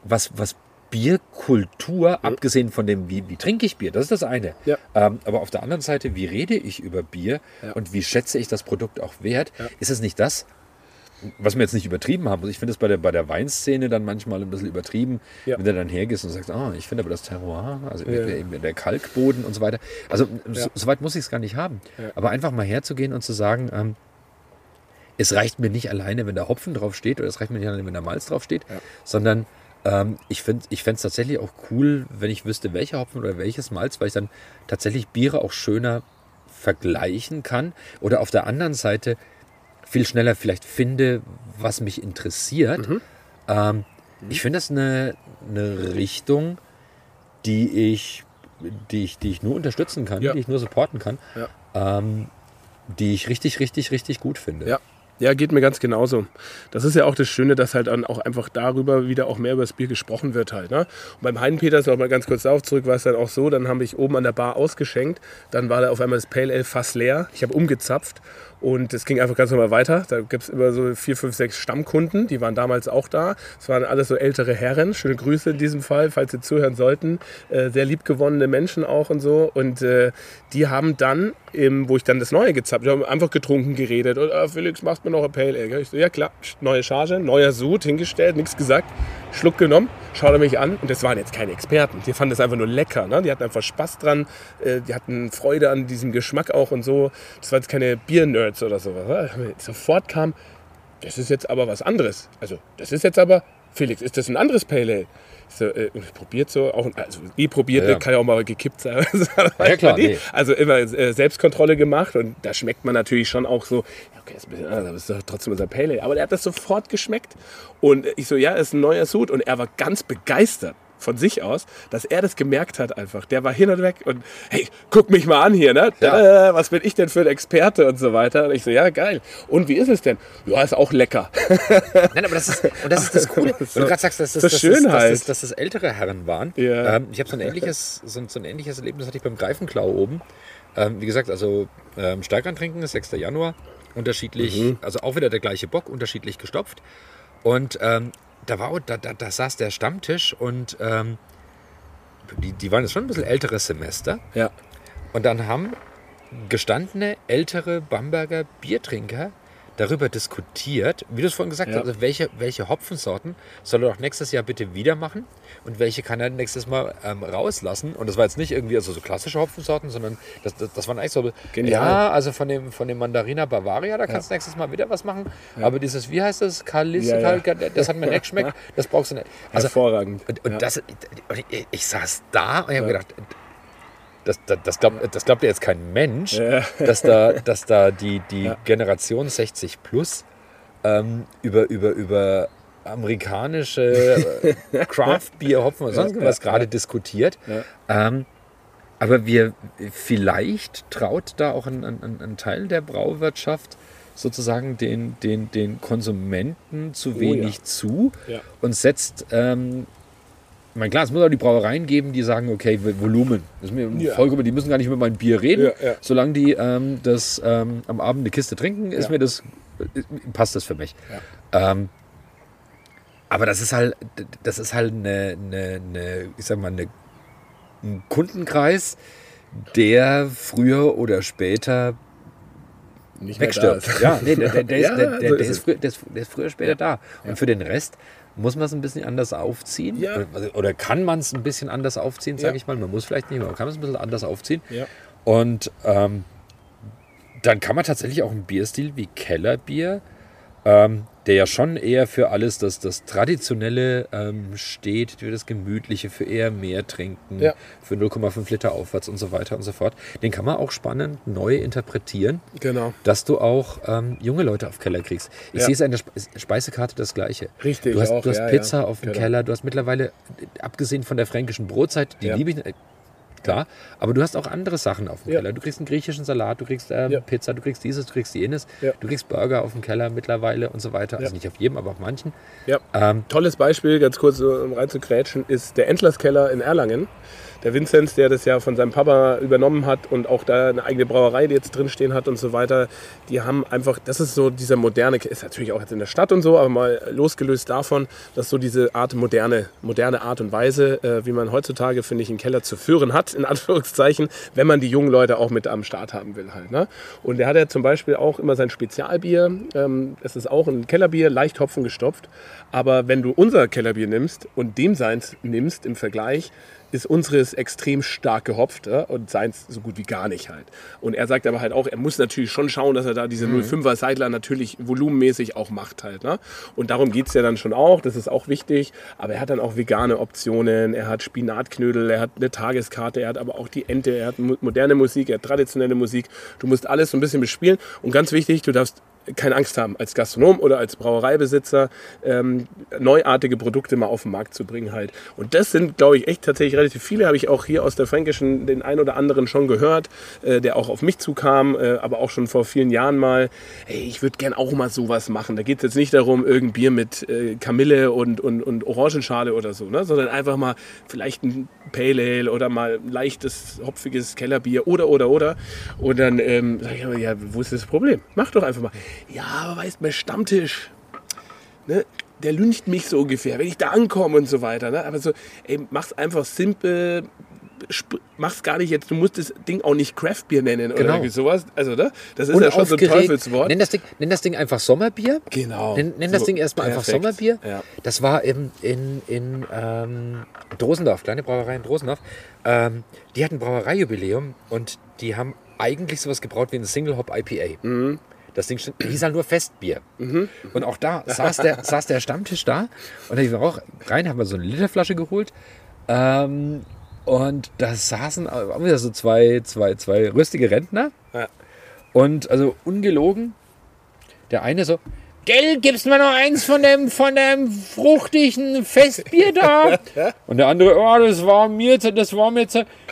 was, was Bierkultur, abgesehen von dem, wie, wie trinke ich Bier, das ist das eine. Ja. Ähm, aber auf der anderen Seite, wie rede ich über Bier Ja. und wie schätze ich das Produkt auch wert, ist es nicht das, was wir jetzt nicht übertrieben haben. Also ich finde es bei der, bei der Weinszene dann manchmal ein bisschen übertrieben, Ja. wenn du dann hergehst und sagst, ah, ich finde aber das Terroir, also Ja. eben der Kalkboden und so weiter. Also so, so weit muss ich es gar nicht haben. Ja. Aber einfach mal herzugehen und zu sagen, ähm, es reicht mir nicht alleine, wenn da Hopfen drauf steht oder es reicht mir nicht alleine, wenn da Malz drauf steht, Ja. sondern ähm, ich finde ich es tatsächlich auch cool, wenn ich wüsste, welcher Hopfen oder welches Malz, weil ich dann tatsächlich Biere auch schöner vergleichen kann oder auf der anderen Seite viel schneller vielleicht finde, was mich interessiert. Ähm, Ich finde das eine, eine Richtung, die ich, die, ich, die ich nur unterstützen kann, Ja. die ich nur supporten kann, ähm, die ich richtig, richtig, richtig gut finde. Ja. Ja, geht mir ganz genauso. Das ist ja auch das Schöne, dass halt dann auch einfach darüber wieder auch mehr über das Bier gesprochen wird halt. Ne? Und beim Heidenpeters, noch mal ganz kurz darauf zurück, war es dann auch so, dann habe ich oben an der Bar ausgeschenkt, dann war da auf einmal das Pale Ale Fass leer. Ich habe umgezapft und es ging einfach ganz normal weiter. Da gibt es immer so vier, fünf, sechs Stammkunden, die waren damals auch da. Es waren alles so ältere Herren. Schöne Grüße in diesem Fall, falls sie zuhören sollten. Äh, sehr liebgewonnene Menschen auch und so. Und äh, die haben dann, im, wo ich dann das Neue gezapft habe, einfach getrunken, geredet. Und ah, Felix, machst mir noch ein Pale Ale. Ich so, ja klar, neue Charge, neuer Sud, hingestellt, nichts gesagt. Schluck genommen, schaut er mich an. Und das waren jetzt keine Experten. Die fanden das einfach nur lecker. Ne? Die hatten einfach Spaß dran. Äh, die hatten Freude an diesem Geschmack auch und so. Das waren jetzt keine Bier-Nerds oder sowas. Sofort kam, das ist jetzt aber was anderes. Also, das ist jetzt aber, Felix, ist das ein anderes Pale Ale? Ich So, äh, probiert so, auch, also wie probiert, Ja, ja. kann ja auch mal gekippt sein. [LAUGHS] Ja, klar, nee. Also immer äh, Selbstkontrolle gemacht und da schmeckt man natürlich schon auch so, ja, okay, ist ein bisschen anders, aber ist doch trotzdem unser Pale Ale. Aber der hat das sofort geschmeckt und ich so, ja, ist ein neuer Sud und er war ganz begeistert von sich aus, dass er das gemerkt hat einfach. Der war hin und weg und hey, guck mich mal an hier, ne? Ja. Was bin ich denn für ein Experte und so weiter. Und ich so, ja, geil. Und wie ist es denn? Ja, ist auch lecker. [LAUGHS] Nein, aber das ist, und das ist das Coole. Ist Wenn du gerade sagst, dass das, das das, dass, das, dass das ältere Herren waren. Ja. Ähm, ich habe so ein ähnliches, so ein, so ein ähnliches Erlebnis hatte ich beim Greifenklau oben. Ähm, wie gesagt, also ähm, Steigern trinken, 6. Januar, unterschiedlich, Mhm. also auch wieder der gleiche Bock, unterschiedlich gestopft. Und ähm, da war, da, da, da saß der Stammtisch und ähm, die, die waren jetzt schon ein bisschen älteres Semester. Ja. Und dann haben gestandene ältere Bamberger Biertrinker darüber diskutiert, wie du es vorhin gesagt Ja. hast, also welche, welche Hopfensorten soll er doch nächstes Jahr bitte wieder machen und welche kann er nächstes Mal ähm, rauslassen. Und das war jetzt nicht irgendwie also so klassische Hopfensorten, sondern das, das, das waren eigentlich so, Genial. ja, also von dem, von dem Mandarina Bavaria, da kannst du nächstes Mal wieder was machen. Aber dieses, wie heißt das, Kalis, Ja, ja. Kal- das hat mir nicht geschmeckt, [LAUGHS] das brauchst du nicht. Also Hervorragend. und, und ja. das, ich, ich saß da und ich habe gedacht, das, das, das, glaubt, das glaubt ja jetzt kein Mensch, Ja. dass da, [LAUGHS] dass da die, die Ja. Generation 60 plus ähm, über, über, über amerikanische äh, [LAUGHS] Craft Beer, Hopfen und sonst was gerade diskutiert. Ähm, aber wir, vielleicht traut da auch ein, ein, ein Teil der Brauwirtschaft sozusagen den, den, den Konsumenten zu Oh wenig ja. zu Ja. und setzt, ähm, ich meine, klar, es muss auch die Brauereien geben, die sagen, okay, Volumen. Das ist mir Ja. vollkommen, die müssen gar nicht über mein Bier reden. Ja, ja. Solange die ähm, das ähm, am Abend eine Kiste trinken, ist mir das, äh, passt das für mich. Ähm, aber das ist halt, das ist halt eine, eine, eine ich sag mal, eine, ein Kundenkreis, der früher oder später Nicht wegstirbt. Ja, nee, der, der, der, [LAUGHS] Ja, ist, der, der, so der, ist ist es. früher, der, ist, der ist früher oder später da. Und für den Rest muss man es ein bisschen anders aufziehen. Ja. Oder, oder kann man es ein bisschen anders aufziehen, sage Ja. ich mal. Man muss vielleicht nicht, aber man kann es ein bisschen anders aufziehen. Ja. Und ähm, dann kann man tatsächlich auch einen Bierstil wie Kellerbier, ähm, der ja schon eher für alles das, das Traditionelle ähm, steht, für das Gemütliche, für eher mehr trinken, Ja. für 0,5 Liter aufwärts und so weiter und so fort. Den kann man auch spannend neu interpretieren Genau. dass du auch ähm, junge Leute auf Keller kriegst. Ich Ja. sehe es an der Spe Speisekarte das Gleiche. Richtig, Du hast, auch, du hast ja, Pizza auf dem Genau. Keller, du hast mittlerweile, abgesehen von der fränkischen Brotzeit, die liebe ich, klar, aber du hast auch andere Sachen auf dem Ja. Keller. Du kriegst einen griechischen Salat, du kriegst ähm, Ja. Pizza, du kriegst dieses, du kriegst jenes, Ja. du kriegst Burger auf dem Keller mittlerweile und so weiter. Also nicht auf jedem, aber auf manchen. Ja. Ähm, Tolles Beispiel, ganz kurz um reinzukrätschen, ist der Endlerskeller in Erlangen. Der Vinzenz, der das ja von seinem Papa übernommen hat und auch da eine eigene Brauerei, die jetzt drinstehen hat und so weiter, die haben einfach, das ist so dieser moderne, ist natürlich auch jetzt in der Stadt und so, aber mal losgelöst davon, dass so diese Art moderne, moderne Art und Weise, äh, wie man heutzutage, finde ich, einen Keller zu führen hat, in Anführungszeichen, wenn man die jungen Leute auch mit am Start haben will halt. Ne? Und der hat ja zum Beispiel auch immer sein Spezialbier, ähm, es ist auch ein Kellerbier, leicht Hopfen gestopft, aber wenn du unser Kellerbier nimmst und dem seins nimmst im Vergleich, ist unseres extrem stark gehopft ja, und seins so gut wie gar nicht halt. Und er sagt aber halt auch, er muss natürlich schon schauen, dass er da diese 05er Seidler natürlich volumenmäßig auch macht halt. Ne? Und darum geht es ja dann schon auch, das ist auch wichtig. Aber er hat dann auch vegane Optionen, er hat Spinatknödel, er hat eine Tageskarte, er hat aber auch die Ente, er hat mo- moderne Musik, er hat traditionelle Musik. Du musst alles so ein bisschen bespielen. Und ganz wichtig, du darfst keine Angst haben, als Gastronom oder als Brauereibesitzer ähm, neuartige Produkte mal auf den Markt zu bringen halt. Und das sind, glaube ich, echt tatsächlich relativ viele. Habe ich auch hier aus der Fränkischen den ein oder anderen schon gehört, äh, der auch auf mich zukam, äh, aber auch schon vor vielen Jahren mal. Hey, ich würde gern auch mal sowas machen. Da geht es jetzt nicht darum, irgendein Bier mit äh, Kamille und, und, und Orangenschale oder so, ne? sondern einfach mal vielleicht ein Pale Ale oder mal leichtes, hopfiges Kellerbier oder, oder, oder. Und dann ähm, sage ich immer, ja, wo ist das Problem? Mach doch einfach mal. Ja, aber weißt du, Stammtisch, ne, der lüncht mich so ungefähr, wenn ich da ankomme und so weiter. Ne? Aber so, ey, mach's einfach simpel, mach's gar nicht jetzt, du musst das Ding auch nicht Craftbier nennen genau. oder irgendwie sowas. Also, ne? Das ist und ja schon so ein Teufelswort. Nenn das, Ding, nenn das Ding einfach Sommerbier. Genau. Nenn, nenn so, das Ding erstmal einfach Sommerbier. Ja. Das war in, in, in ähm, Drosendorf, kleine Brauerei in Drosendorf. Ähm, die hatten Brauereijubiläum und die haben eigentlich sowas gebraut wie ein Single Hop IPA. Mhm. Das Ding hieß halt nur Festbier. Mhm. Und auch da saß der, [LAUGHS] saß der Stammtisch da und da wir auch rein, haben wir so eine Literflasche geholt. Ähm, und da saßen auch wieder so zwei, zwei, zwei rüstige Rentner. Ja. Und also ungelogen, der eine so, Gell, gibst mir noch eins von dem, von dem fruchtigen Festbier da? [LAUGHS] Und der andere, oh, das war mir, das war mir,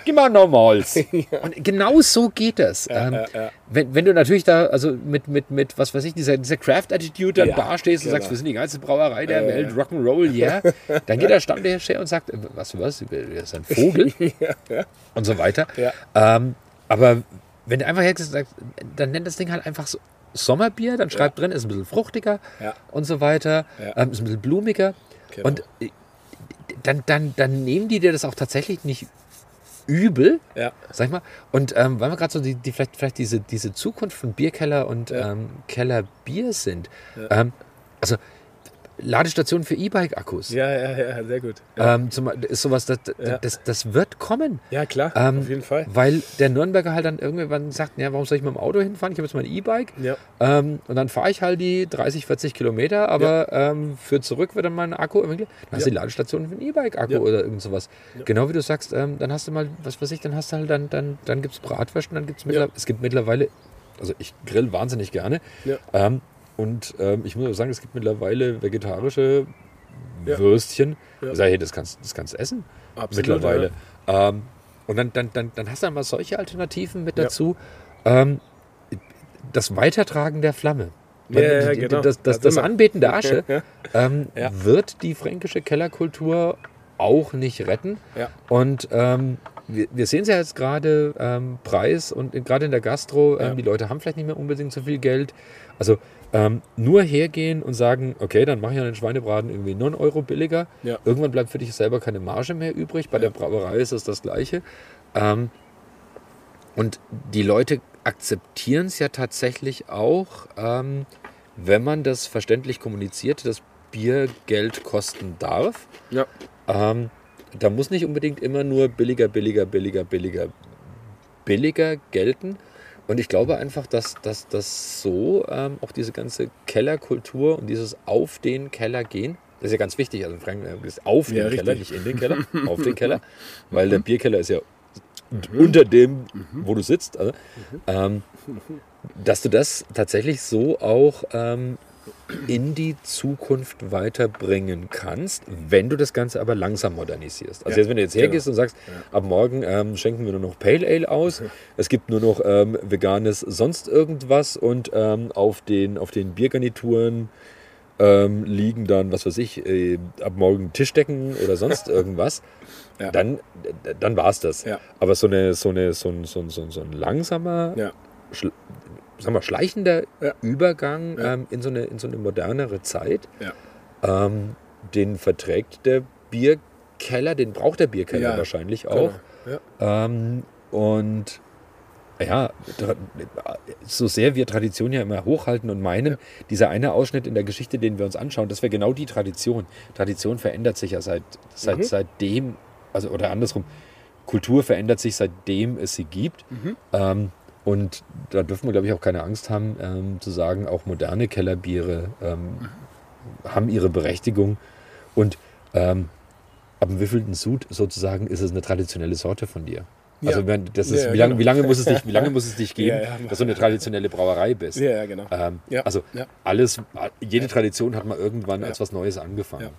gib mal normals. [LAUGHS] ja. Und genau so geht das. Ja, ähm, ja, wenn, wenn du natürlich da, also mit, mit, mit was weiß ich, dieser, dieser Craft-Attitude dann da stehst und genau. sagst, wir sind die geilste Brauerei der Welt, Rock'n'Roll, [LAUGHS] yeah. Dann geht der Stammtisch her und sagt, was, was, das ist ein Vogel? Und so weiter. Ähm, aber wenn du einfach hergehst und sagst, dann nennt das Ding halt einfach so, Sommerbier, dann schreibt ja. drin, ist ein bisschen fruchtiger ja. und so weiter, ja. ähm, ist ein bisschen blumiger. Genau. Und äh, dann, dann, dann nehmen die dir das auch tatsächlich nicht übel, ja. sag ich mal. Und ähm, weil wir gerade so die, die, vielleicht, vielleicht diese, diese Zukunft von Bierkeller und ähm, Kellerbier sind. Ähm, also Ladestationen für E-Bike-Akkus. Ja, ja, ja, sehr gut. Ja. Ähm, zum, ist sowas, das, ja. das, das wird kommen. Ja, klar, ähm, auf jeden Fall. Weil der Nürnberger halt dann irgendwann sagt, ja, warum soll ich mit dem Auto hinfahren? Ich habe jetzt mein E-Bike. Ja. Ähm, und dann fahre ich halt die 30, 40 Kilometer, aber ähm, für zurück wird dann mein Akku irgendwie. Dann hast du die Ladestation für ein E-Bike-Akku oder irgend sowas. Genau wie du sagst, ähm, dann hast du mal, was weiß ich, dann hast du halt, dann, dann, dann gibt es Bratwürsten, dann gibt es mittlerweile, es gibt mittlerweile, also ich grill wahnsinnig gerne. Ähm, und ähm, ich muss auch sagen, es gibt mittlerweile vegetarische ja. Würstchen. Ja. Ich sage, hey, das kannst, das kannst du essen. Absolut, mittlerweile. Ja. Ähm, und dann, dann, dann, dann hast du mal solche Alternativen mit dazu. Ähm, das Weitertragen der Flamme. Ja, die, genau. Das, das, das Anbeten der Asche ähm, wird die fränkische Kellerkultur auch nicht retten. Und ähm, wir, wir sehen es ja jetzt gerade, ähm, Preis und gerade in der Gastro, ähm, die Leute haben vielleicht nicht mehr unbedingt so viel Geld. Also ähm, nur hergehen und sagen, okay, dann mache ich einen Schweinebraten irgendwie 9 Euro billiger. Ja. Irgendwann bleibt für dich selber keine Marge mehr übrig. Bei ja. der Brauerei ist es das Gleiche. Ähm, und die Leute akzeptieren es ja tatsächlich auch, ähm, wenn man das verständlich kommuniziert, dass Bier Geld kosten darf. Ja. Ähm, da muss nicht unbedingt immer nur billiger, billiger, billiger, billiger, billiger gelten, und ich glaube einfach, dass, dass, dass so ähm, auch diese ganze Kellerkultur und dieses auf den Keller gehen, das ist ja ganz wichtig. Also Frank ist auf ja, den richtig. Keller, nicht in den Keller, [LAUGHS] auf den Keller, weil der mhm. Bierkeller ist ja mhm. unter dem, mhm. wo du sitzt. Also, ähm, dass du das tatsächlich so auch ähm, in die Zukunft weiterbringen kannst, wenn du das Ganze aber langsam modernisierst. Also ja, jetzt, wenn du jetzt hergehst genau. und sagst, ja. ab morgen ähm, schenken wir nur noch Pale Ale aus, [LAUGHS] es gibt nur noch ähm, veganes sonst irgendwas und ähm, auf, den, auf den Biergarnituren ähm, liegen dann, was weiß ich, äh, ab morgen Tischdecken oder sonst [LAUGHS] irgendwas, ja. dann, dann war es das. Aber so, eine, so, eine, so, ein, so, ein, so ein langsamer sagen wir, schleichender ja. Übergang ja. Ähm, in, so eine, in so eine modernere Zeit. Ja. Ähm, den verträgt der Bierkeller, den braucht der Bierkeller wahrscheinlich genau. auch. Genau. Und ja, so sehr wir Tradition ja immer hochhalten und meinen, dieser eine Ausschnitt in der Geschichte, den wir uns anschauen, das wäre genau die Tradition. Tradition verändert sich ja seit, seit mhm. seitdem, also oder andersrum, Kultur verändert sich seitdem es sie gibt. Mhm. Ähm, und da dürfen wir, glaube ich, auch keine Angst haben, ähm, zu sagen, auch moderne Kellerbiere ähm, haben ihre Berechtigung. Und ähm, ab dem wievielten Sud sozusagen ist es eine traditionelle Sorte von dir. Also wenn, das ist, Ja, wie, lange, genau. wie, lange muss es dich, wie lange [LAUGHS] muss es dich geben, Ja, dass du eine traditionelle Brauerei bist? Ja, ja, genau. Ähm, Ja, Also alles, jede Tradition hat mal irgendwann als was Neues angefangen.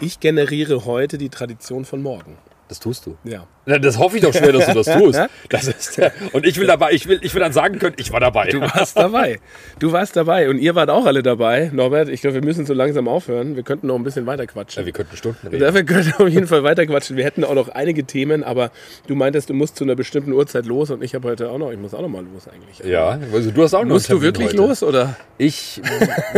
Ich generiere heute die Tradition von morgen. Das tust du. Ja. Das hoffe ich doch schwer, dass du das tust. [LAUGHS] Das ist, und ich will dabei, ich will, ich will dann sagen können, ich war dabei. Du warst dabei. Du warst dabei und ihr wart auch alle dabei. Norbert, ich glaube, wir müssen so langsam aufhören. Wir könnten noch ein bisschen weiter quatschen. Ja, wir könnten Stunden reden. Dafür könnten wir auf jeden Fall weiter quatschen. Wir hätten auch noch einige Themen, aber du meintest, du musst zu einer bestimmten Uhrzeit los und ich habe heute auch noch, ich muss auch noch mal los eigentlich. Ja, also du hast auch noch Musst du wirklich heute. los oder? Ich,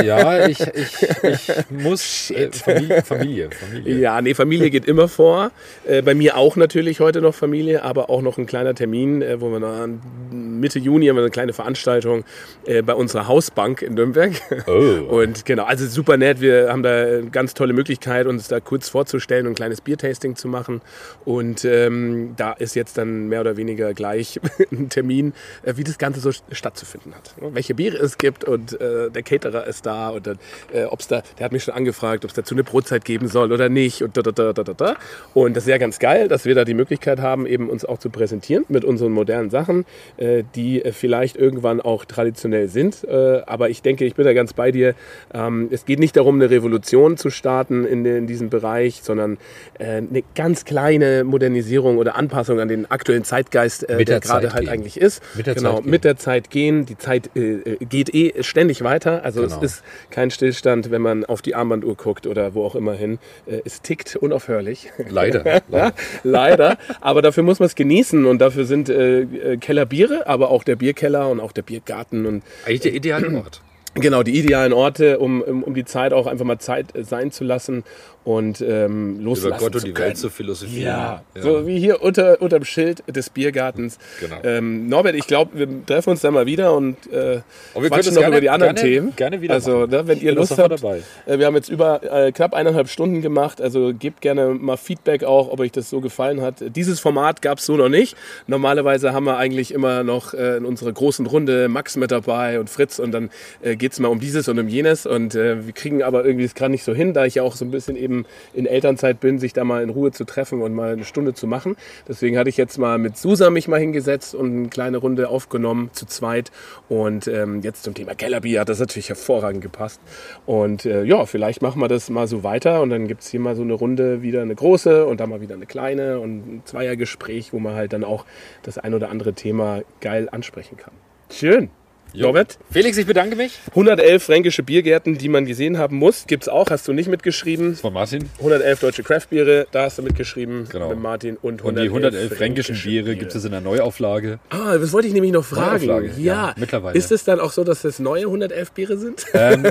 ja, ich, ich, ich [LAUGHS] muss äh, Familie, Familie, Familie. Ja, nee, Familie geht immer vor. Äh, bei mir auch natürlich heute noch Familie, aber auch noch ein kleiner Termin, äh, wo wir noch Mitte Juni haben wir eine kleine Veranstaltung äh, bei unserer Hausbank in Nürnberg. Oh. [LAUGHS] Und genau, also super nett. Wir haben da eine ganz tolle Möglichkeit, uns da kurz vorzustellen und ein kleines Biertasting zu machen. Und ähm, da ist jetzt dann mehr oder weniger gleich [LAUGHS] ein Termin, äh, wie das Ganze so stattzufinden hat. Welche Biere es gibt und äh, der Caterer ist da und dann, äh, ob's da, der hat mich schon angefragt, ob es dazu eine Brotzeit geben soll oder nicht und da, da, da, da, da, da. Und das ist ja ganz geil, dass wir da die Möglichkeit haben, eben uns auch zu präsentieren mit unseren modernen Sachen, äh, die äh, vielleicht irgendwann auch traditionell sind. Äh, aber ich denke, ich bin da ganz bei dir. Ähm, es geht nicht darum, eine Revolution zu starten in, in diesem Bereich, sondern eine ganz kleine Modernisierung oder Anpassung an den aktuellen Zeitgeist, der der gerade halt gehen. eigentlich ist. Mit der genau, Zeit mit der Zeit gehen. Die Zeit geht eh ständig weiter. Also Genau. es ist kein Stillstand, wenn man auf die Armbanduhr guckt oder wo auch immer hin. Es tickt unaufhörlich. Leider. [LAUGHS] Ja, [LAUGHS] leider. Aber dafür muss man es genießen und dafür sind äh, äh, Kellerbiere, aber auch der Bierkeller und auch der Biergarten und Eigentlich der ideale Ort. genau die idealen Orte, um, um, die Zeit auch einfach mal Zeit äh, sein zu lassen und ähm, loslassen Über Gott und die. Welt zu philosophieren. Ja, so wie hier unter, unterm Schild des Biergartens. Genau. Ähm, Norbert, ich glaube, wir treffen uns dann mal wieder und äh, wir quatschen das noch gerne- über die anderen gerne- Themen. gerne wieder Also, ne, wenn Ich ihr Lust habt, dabei. äh, wir haben jetzt über äh, knapp eineinhalb Stunden gemacht, also gebt gerne mal Feedback auch, ob euch das so gefallen hat. Dieses Format gab es so noch nicht. Normalerweise haben wir eigentlich immer noch äh, in unserer großen Runde Max mit dabei und Fritz und dann äh, geht es mal um dieses und um jenes und äh, wir kriegen aber irgendwie es gerade nicht so hin, da ich ja auch so ein bisschen eben in Elternzeit bin, sich da mal in Ruhe zu treffen und mal eine Stunde zu machen. Deswegen hatte ich jetzt mal mit Susa mich mal hingesetzt und eine kleine Runde aufgenommen zu zweit und ähm, jetzt zum Thema Kellerbier hat das natürlich hervorragend gepasst und äh, ja, vielleicht machen wir das mal so weiter und dann gibt es hier mal so eine Runde wieder eine große und dann mal wieder eine kleine und ein Zweiergespräch, wo man halt dann auch das ein oder andere Thema geil ansprechen kann. Schön. Norbert, Felix, ich bedanke mich. 111 fränkische Biergärten, die man gesehen haben muss, gibt es auch, hast du nicht mitgeschrieben. Von Martin. 111 deutsche Craftbiere, da hast du mitgeschrieben Genau. mit Martin und 111, Und die 111 fränkischen fränkische Biere gibt es in der Neuauflage. Ah, das wollte ich nämlich noch fragen. Ja, ja, mittlerweile. Ist es dann auch so, dass das neue 111 Biere sind? Ähm,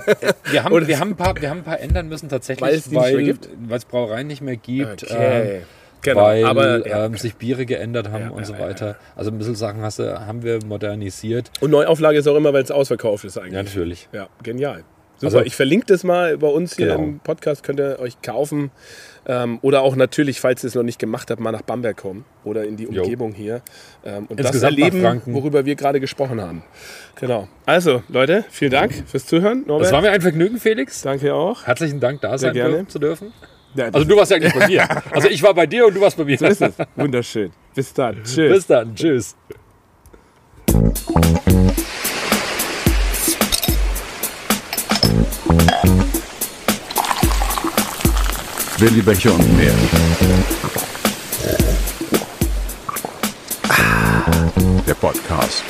wir, [LAUGHS] haben, Oder- wir, haben ein paar, wir haben ein paar ändern müssen tatsächlich, Weil es die nicht mehr weil gibt? weil es Brauereien nicht mehr gibt. Okay. Ähm, Genau, weil aber ja. ähm, sich Biere geändert haben Ja, und so weiter. Also ein bisschen Sachen hast du, haben wir modernisiert. Und Neuauflage ist auch immer, weil es ausverkauft ist eigentlich. Ja, natürlich. Ja, genial. Super, Also- ich verlinke das mal bei uns hier Genau. im Podcast, könnt ihr euch kaufen. Ähm, oder auch natürlich, falls ihr es noch nicht gemacht habt, mal nach Bamberg kommen oder in die Jo. Umgebung hier ähm, und das Insgesamt nach erleben, worüber wir gerade gesprochen haben. Genau. Also, Leute, vielen Dank fürs Zuhören. Norbert, Das war mir ein Vergnügen, Felix. danke auch. Herzlichen Dank, da sein gerne. zu dürfen. Ja, also du warst ja [LAUGHS] eigentlich bei mir. Also ich war bei dir und du warst bei mir. So ist es. Wunderschön. Bis dann. [LAUGHS] Tschüss. Bis dann. Tschüss. Willi Becher und mehr. Ah, der Podcast.